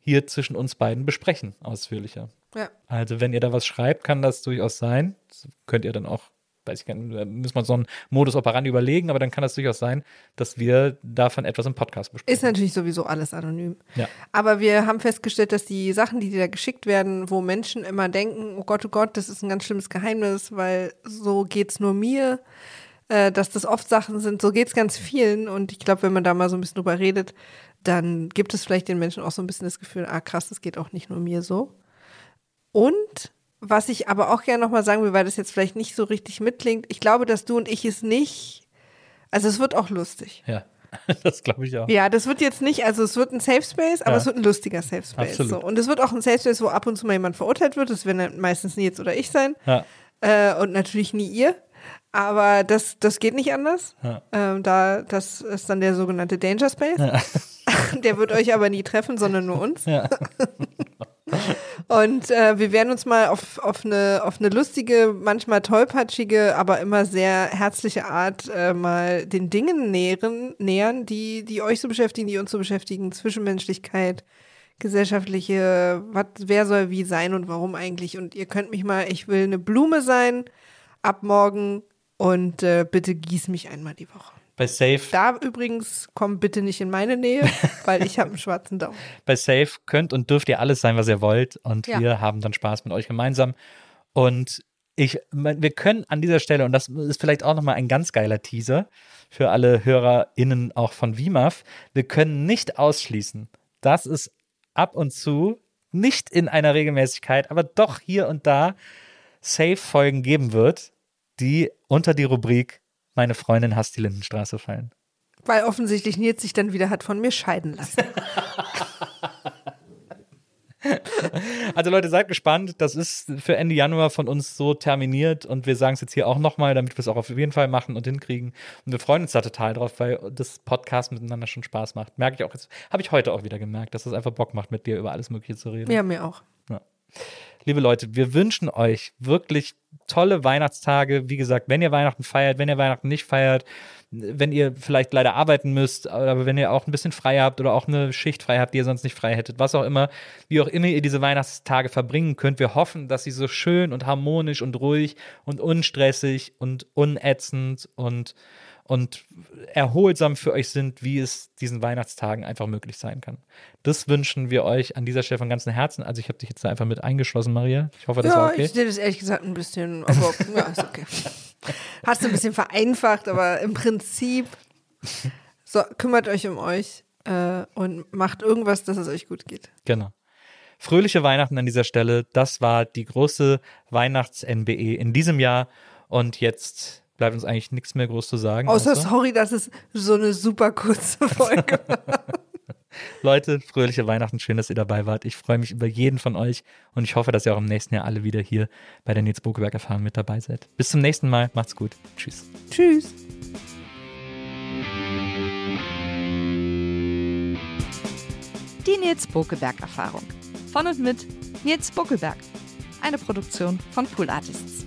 [SPEAKER 2] hier zwischen uns beiden besprechen, ausführlicher.
[SPEAKER 3] Ja.
[SPEAKER 2] Also, wenn ihr da was schreibt, kann das durchaus sein. Das könnt ihr dann auch, weiß ich gar nicht, da müssen wir uns so einen Modus operandi überlegen, aber dann kann das durchaus sein, dass wir davon etwas im Podcast besprechen.
[SPEAKER 3] Ist natürlich sowieso alles anonym.
[SPEAKER 2] Ja.
[SPEAKER 3] Aber wir haben festgestellt, dass die Sachen, die dir da geschickt werden, wo Menschen immer denken, oh Gott, oh Gott, das ist ein ganz schlimmes Geheimnis, weil so geht's nur mir, äh, dass das oft Sachen sind, so geht's ganz vielen. Und ich glaube, wenn man da mal so ein bisschen drüber redet, dann gibt es vielleicht den Menschen auch so ein bisschen das Gefühl, ah krass, das geht auch nicht nur mir so. Und was ich aber auch gerne nochmal sagen will, weil das jetzt vielleicht nicht so richtig mitklingt, ich glaube, dass du und ich es nicht, also es wird auch lustig.
[SPEAKER 2] Ja, [laughs] das glaube ich auch.
[SPEAKER 3] Ja, das wird jetzt nicht, also es wird ein Safe Space, aber
[SPEAKER 2] Ja.
[SPEAKER 3] es wird ein lustiger Safe Space.
[SPEAKER 2] Absolut.
[SPEAKER 3] So. Und es wird auch ein Safe Space, wo ab und zu mal jemand verurteilt wird. Das werden meistens Nils oder ich sein.
[SPEAKER 2] Ja.
[SPEAKER 3] Äh, und natürlich nie ihr. Aber das, das geht nicht anders.
[SPEAKER 2] Ja.
[SPEAKER 3] Ähm, da, das ist dann der sogenannte Danger Space. [laughs] Der wird euch aber nie treffen, sondern nur uns.
[SPEAKER 2] Ja. [laughs]
[SPEAKER 3] Und äh, wir werden uns mal auf, auf, eine, auf eine lustige, manchmal tollpatschige, aber immer sehr herzliche Art äh, mal den Dingen nähern, nähern die, die euch so beschäftigen, die uns so beschäftigen. Zwischenmenschlichkeit, gesellschaftliche, was, wer soll wie sein und warum eigentlich. Und ihr könnt mich mal, ich will eine Blume sein ab morgen und äh, bitte gieß mich einmal die Woche.
[SPEAKER 2] Bei Safe,
[SPEAKER 3] Da übrigens kommt bitte nicht in meine Nähe, [laughs] weil ich habe einen schwarzen Daumen.
[SPEAKER 2] bei Safe könnt und dürft ihr alles sein, was ihr wollt. Und
[SPEAKER 3] Ja.
[SPEAKER 2] wir haben dann Spaß mit euch gemeinsam. Und ich, wir können an dieser Stelle, und das ist vielleicht auch nochmal ein ganz geiler Teaser für alle HörerInnen auch von WIMAF, wir können nicht ausschließen, dass es ab und zu, nicht in einer Regelmäßigkeit, aber doch hier und da Safe-Folgen geben wird, die unter die Rubrik Meine Freundin hasst die Lindenstraße fallen.
[SPEAKER 3] Weil offensichtlich Nils sich dann wieder hat von mir scheiden lassen. [laughs]
[SPEAKER 2] Also Leute, seid gespannt. Das ist für Ende Januar von uns so terminiert und wir sagen es jetzt hier auch nochmal, damit wir es auch auf jeden Fall machen und hinkriegen. Und wir freuen uns da total drauf, weil das Podcast miteinander schon Spaß macht. Merke ich auch jetzt, habe ich heute auch wieder gemerkt, dass es einfach Bock macht, mit dir über alles Mögliche zu reden.
[SPEAKER 3] Ja, mir auch.
[SPEAKER 2] Liebe Leute, wir wünschen euch wirklich tolle Weihnachtstage. Wie gesagt, wenn ihr Weihnachten feiert, wenn ihr Weihnachten nicht feiert, wenn ihr vielleicht leider arbeiten müsst, aber wenn ihr auch ein bisschen frei habt oder auch eine Schicht frei habt, die ihr sonst nicht frei hättet, was auch immer, wie auch immer ihr diese Weihnachtstage verbringen könnt, wir hoffen, dass sie so schön und harmonisch und ruhig und unstressig und unätzend und und erholsam für euch sind, wie es diesen Weihnachtstagen einfach möglich sein kann. Das wünschen wir euch an dieser Stelle von ganzem Herzen. Also ich habe dich jetzt da einfach mit eingeschlossen, Maria. Ich hoffe, das
[SPEAKER 3] ja,
[SPEAKER 2] war okay.
[SPEAKER 3] ich sehe das ehrlich gesagt ein bisschen, aber ja, ist okay. Hast du ein bisschen vereinfacht, aber im Prinzip so, kümmert euch um euch äh, und macht irgendwas, dass es euch gut geht.
[SPEAKER 2] Genau. Fröhliche Weihnachten an dieser Stelle. Das war die große Weihnachts-NBE in diesem Jahr. Und jetzt bleibt uns eigentlich nichts mehr groß zu sagen.
[SPEAKER 3] Außer sorry, dass es so eine super kurze Folge war. [laughs]
[SPEAKER 2] Leute, fröhliche Weihnachten. Schön, dass ihr dabei wart. Ich freue mich über jeden von euch und ich hoffe, dass ihr auch im nächsten Jahr alle wieder hier bei der Nils Bokeberg Erfahrung mit dabei seid. Bis zum nächsten Mal. Macht's gut. Tschüss.
[SPEAKER 3] Tschüss.
[SPEAKER 7] Die Nils Bokelberg Erfahrung. Von und mit Nils Bokelberg. Eine Produktion von Pool Artists.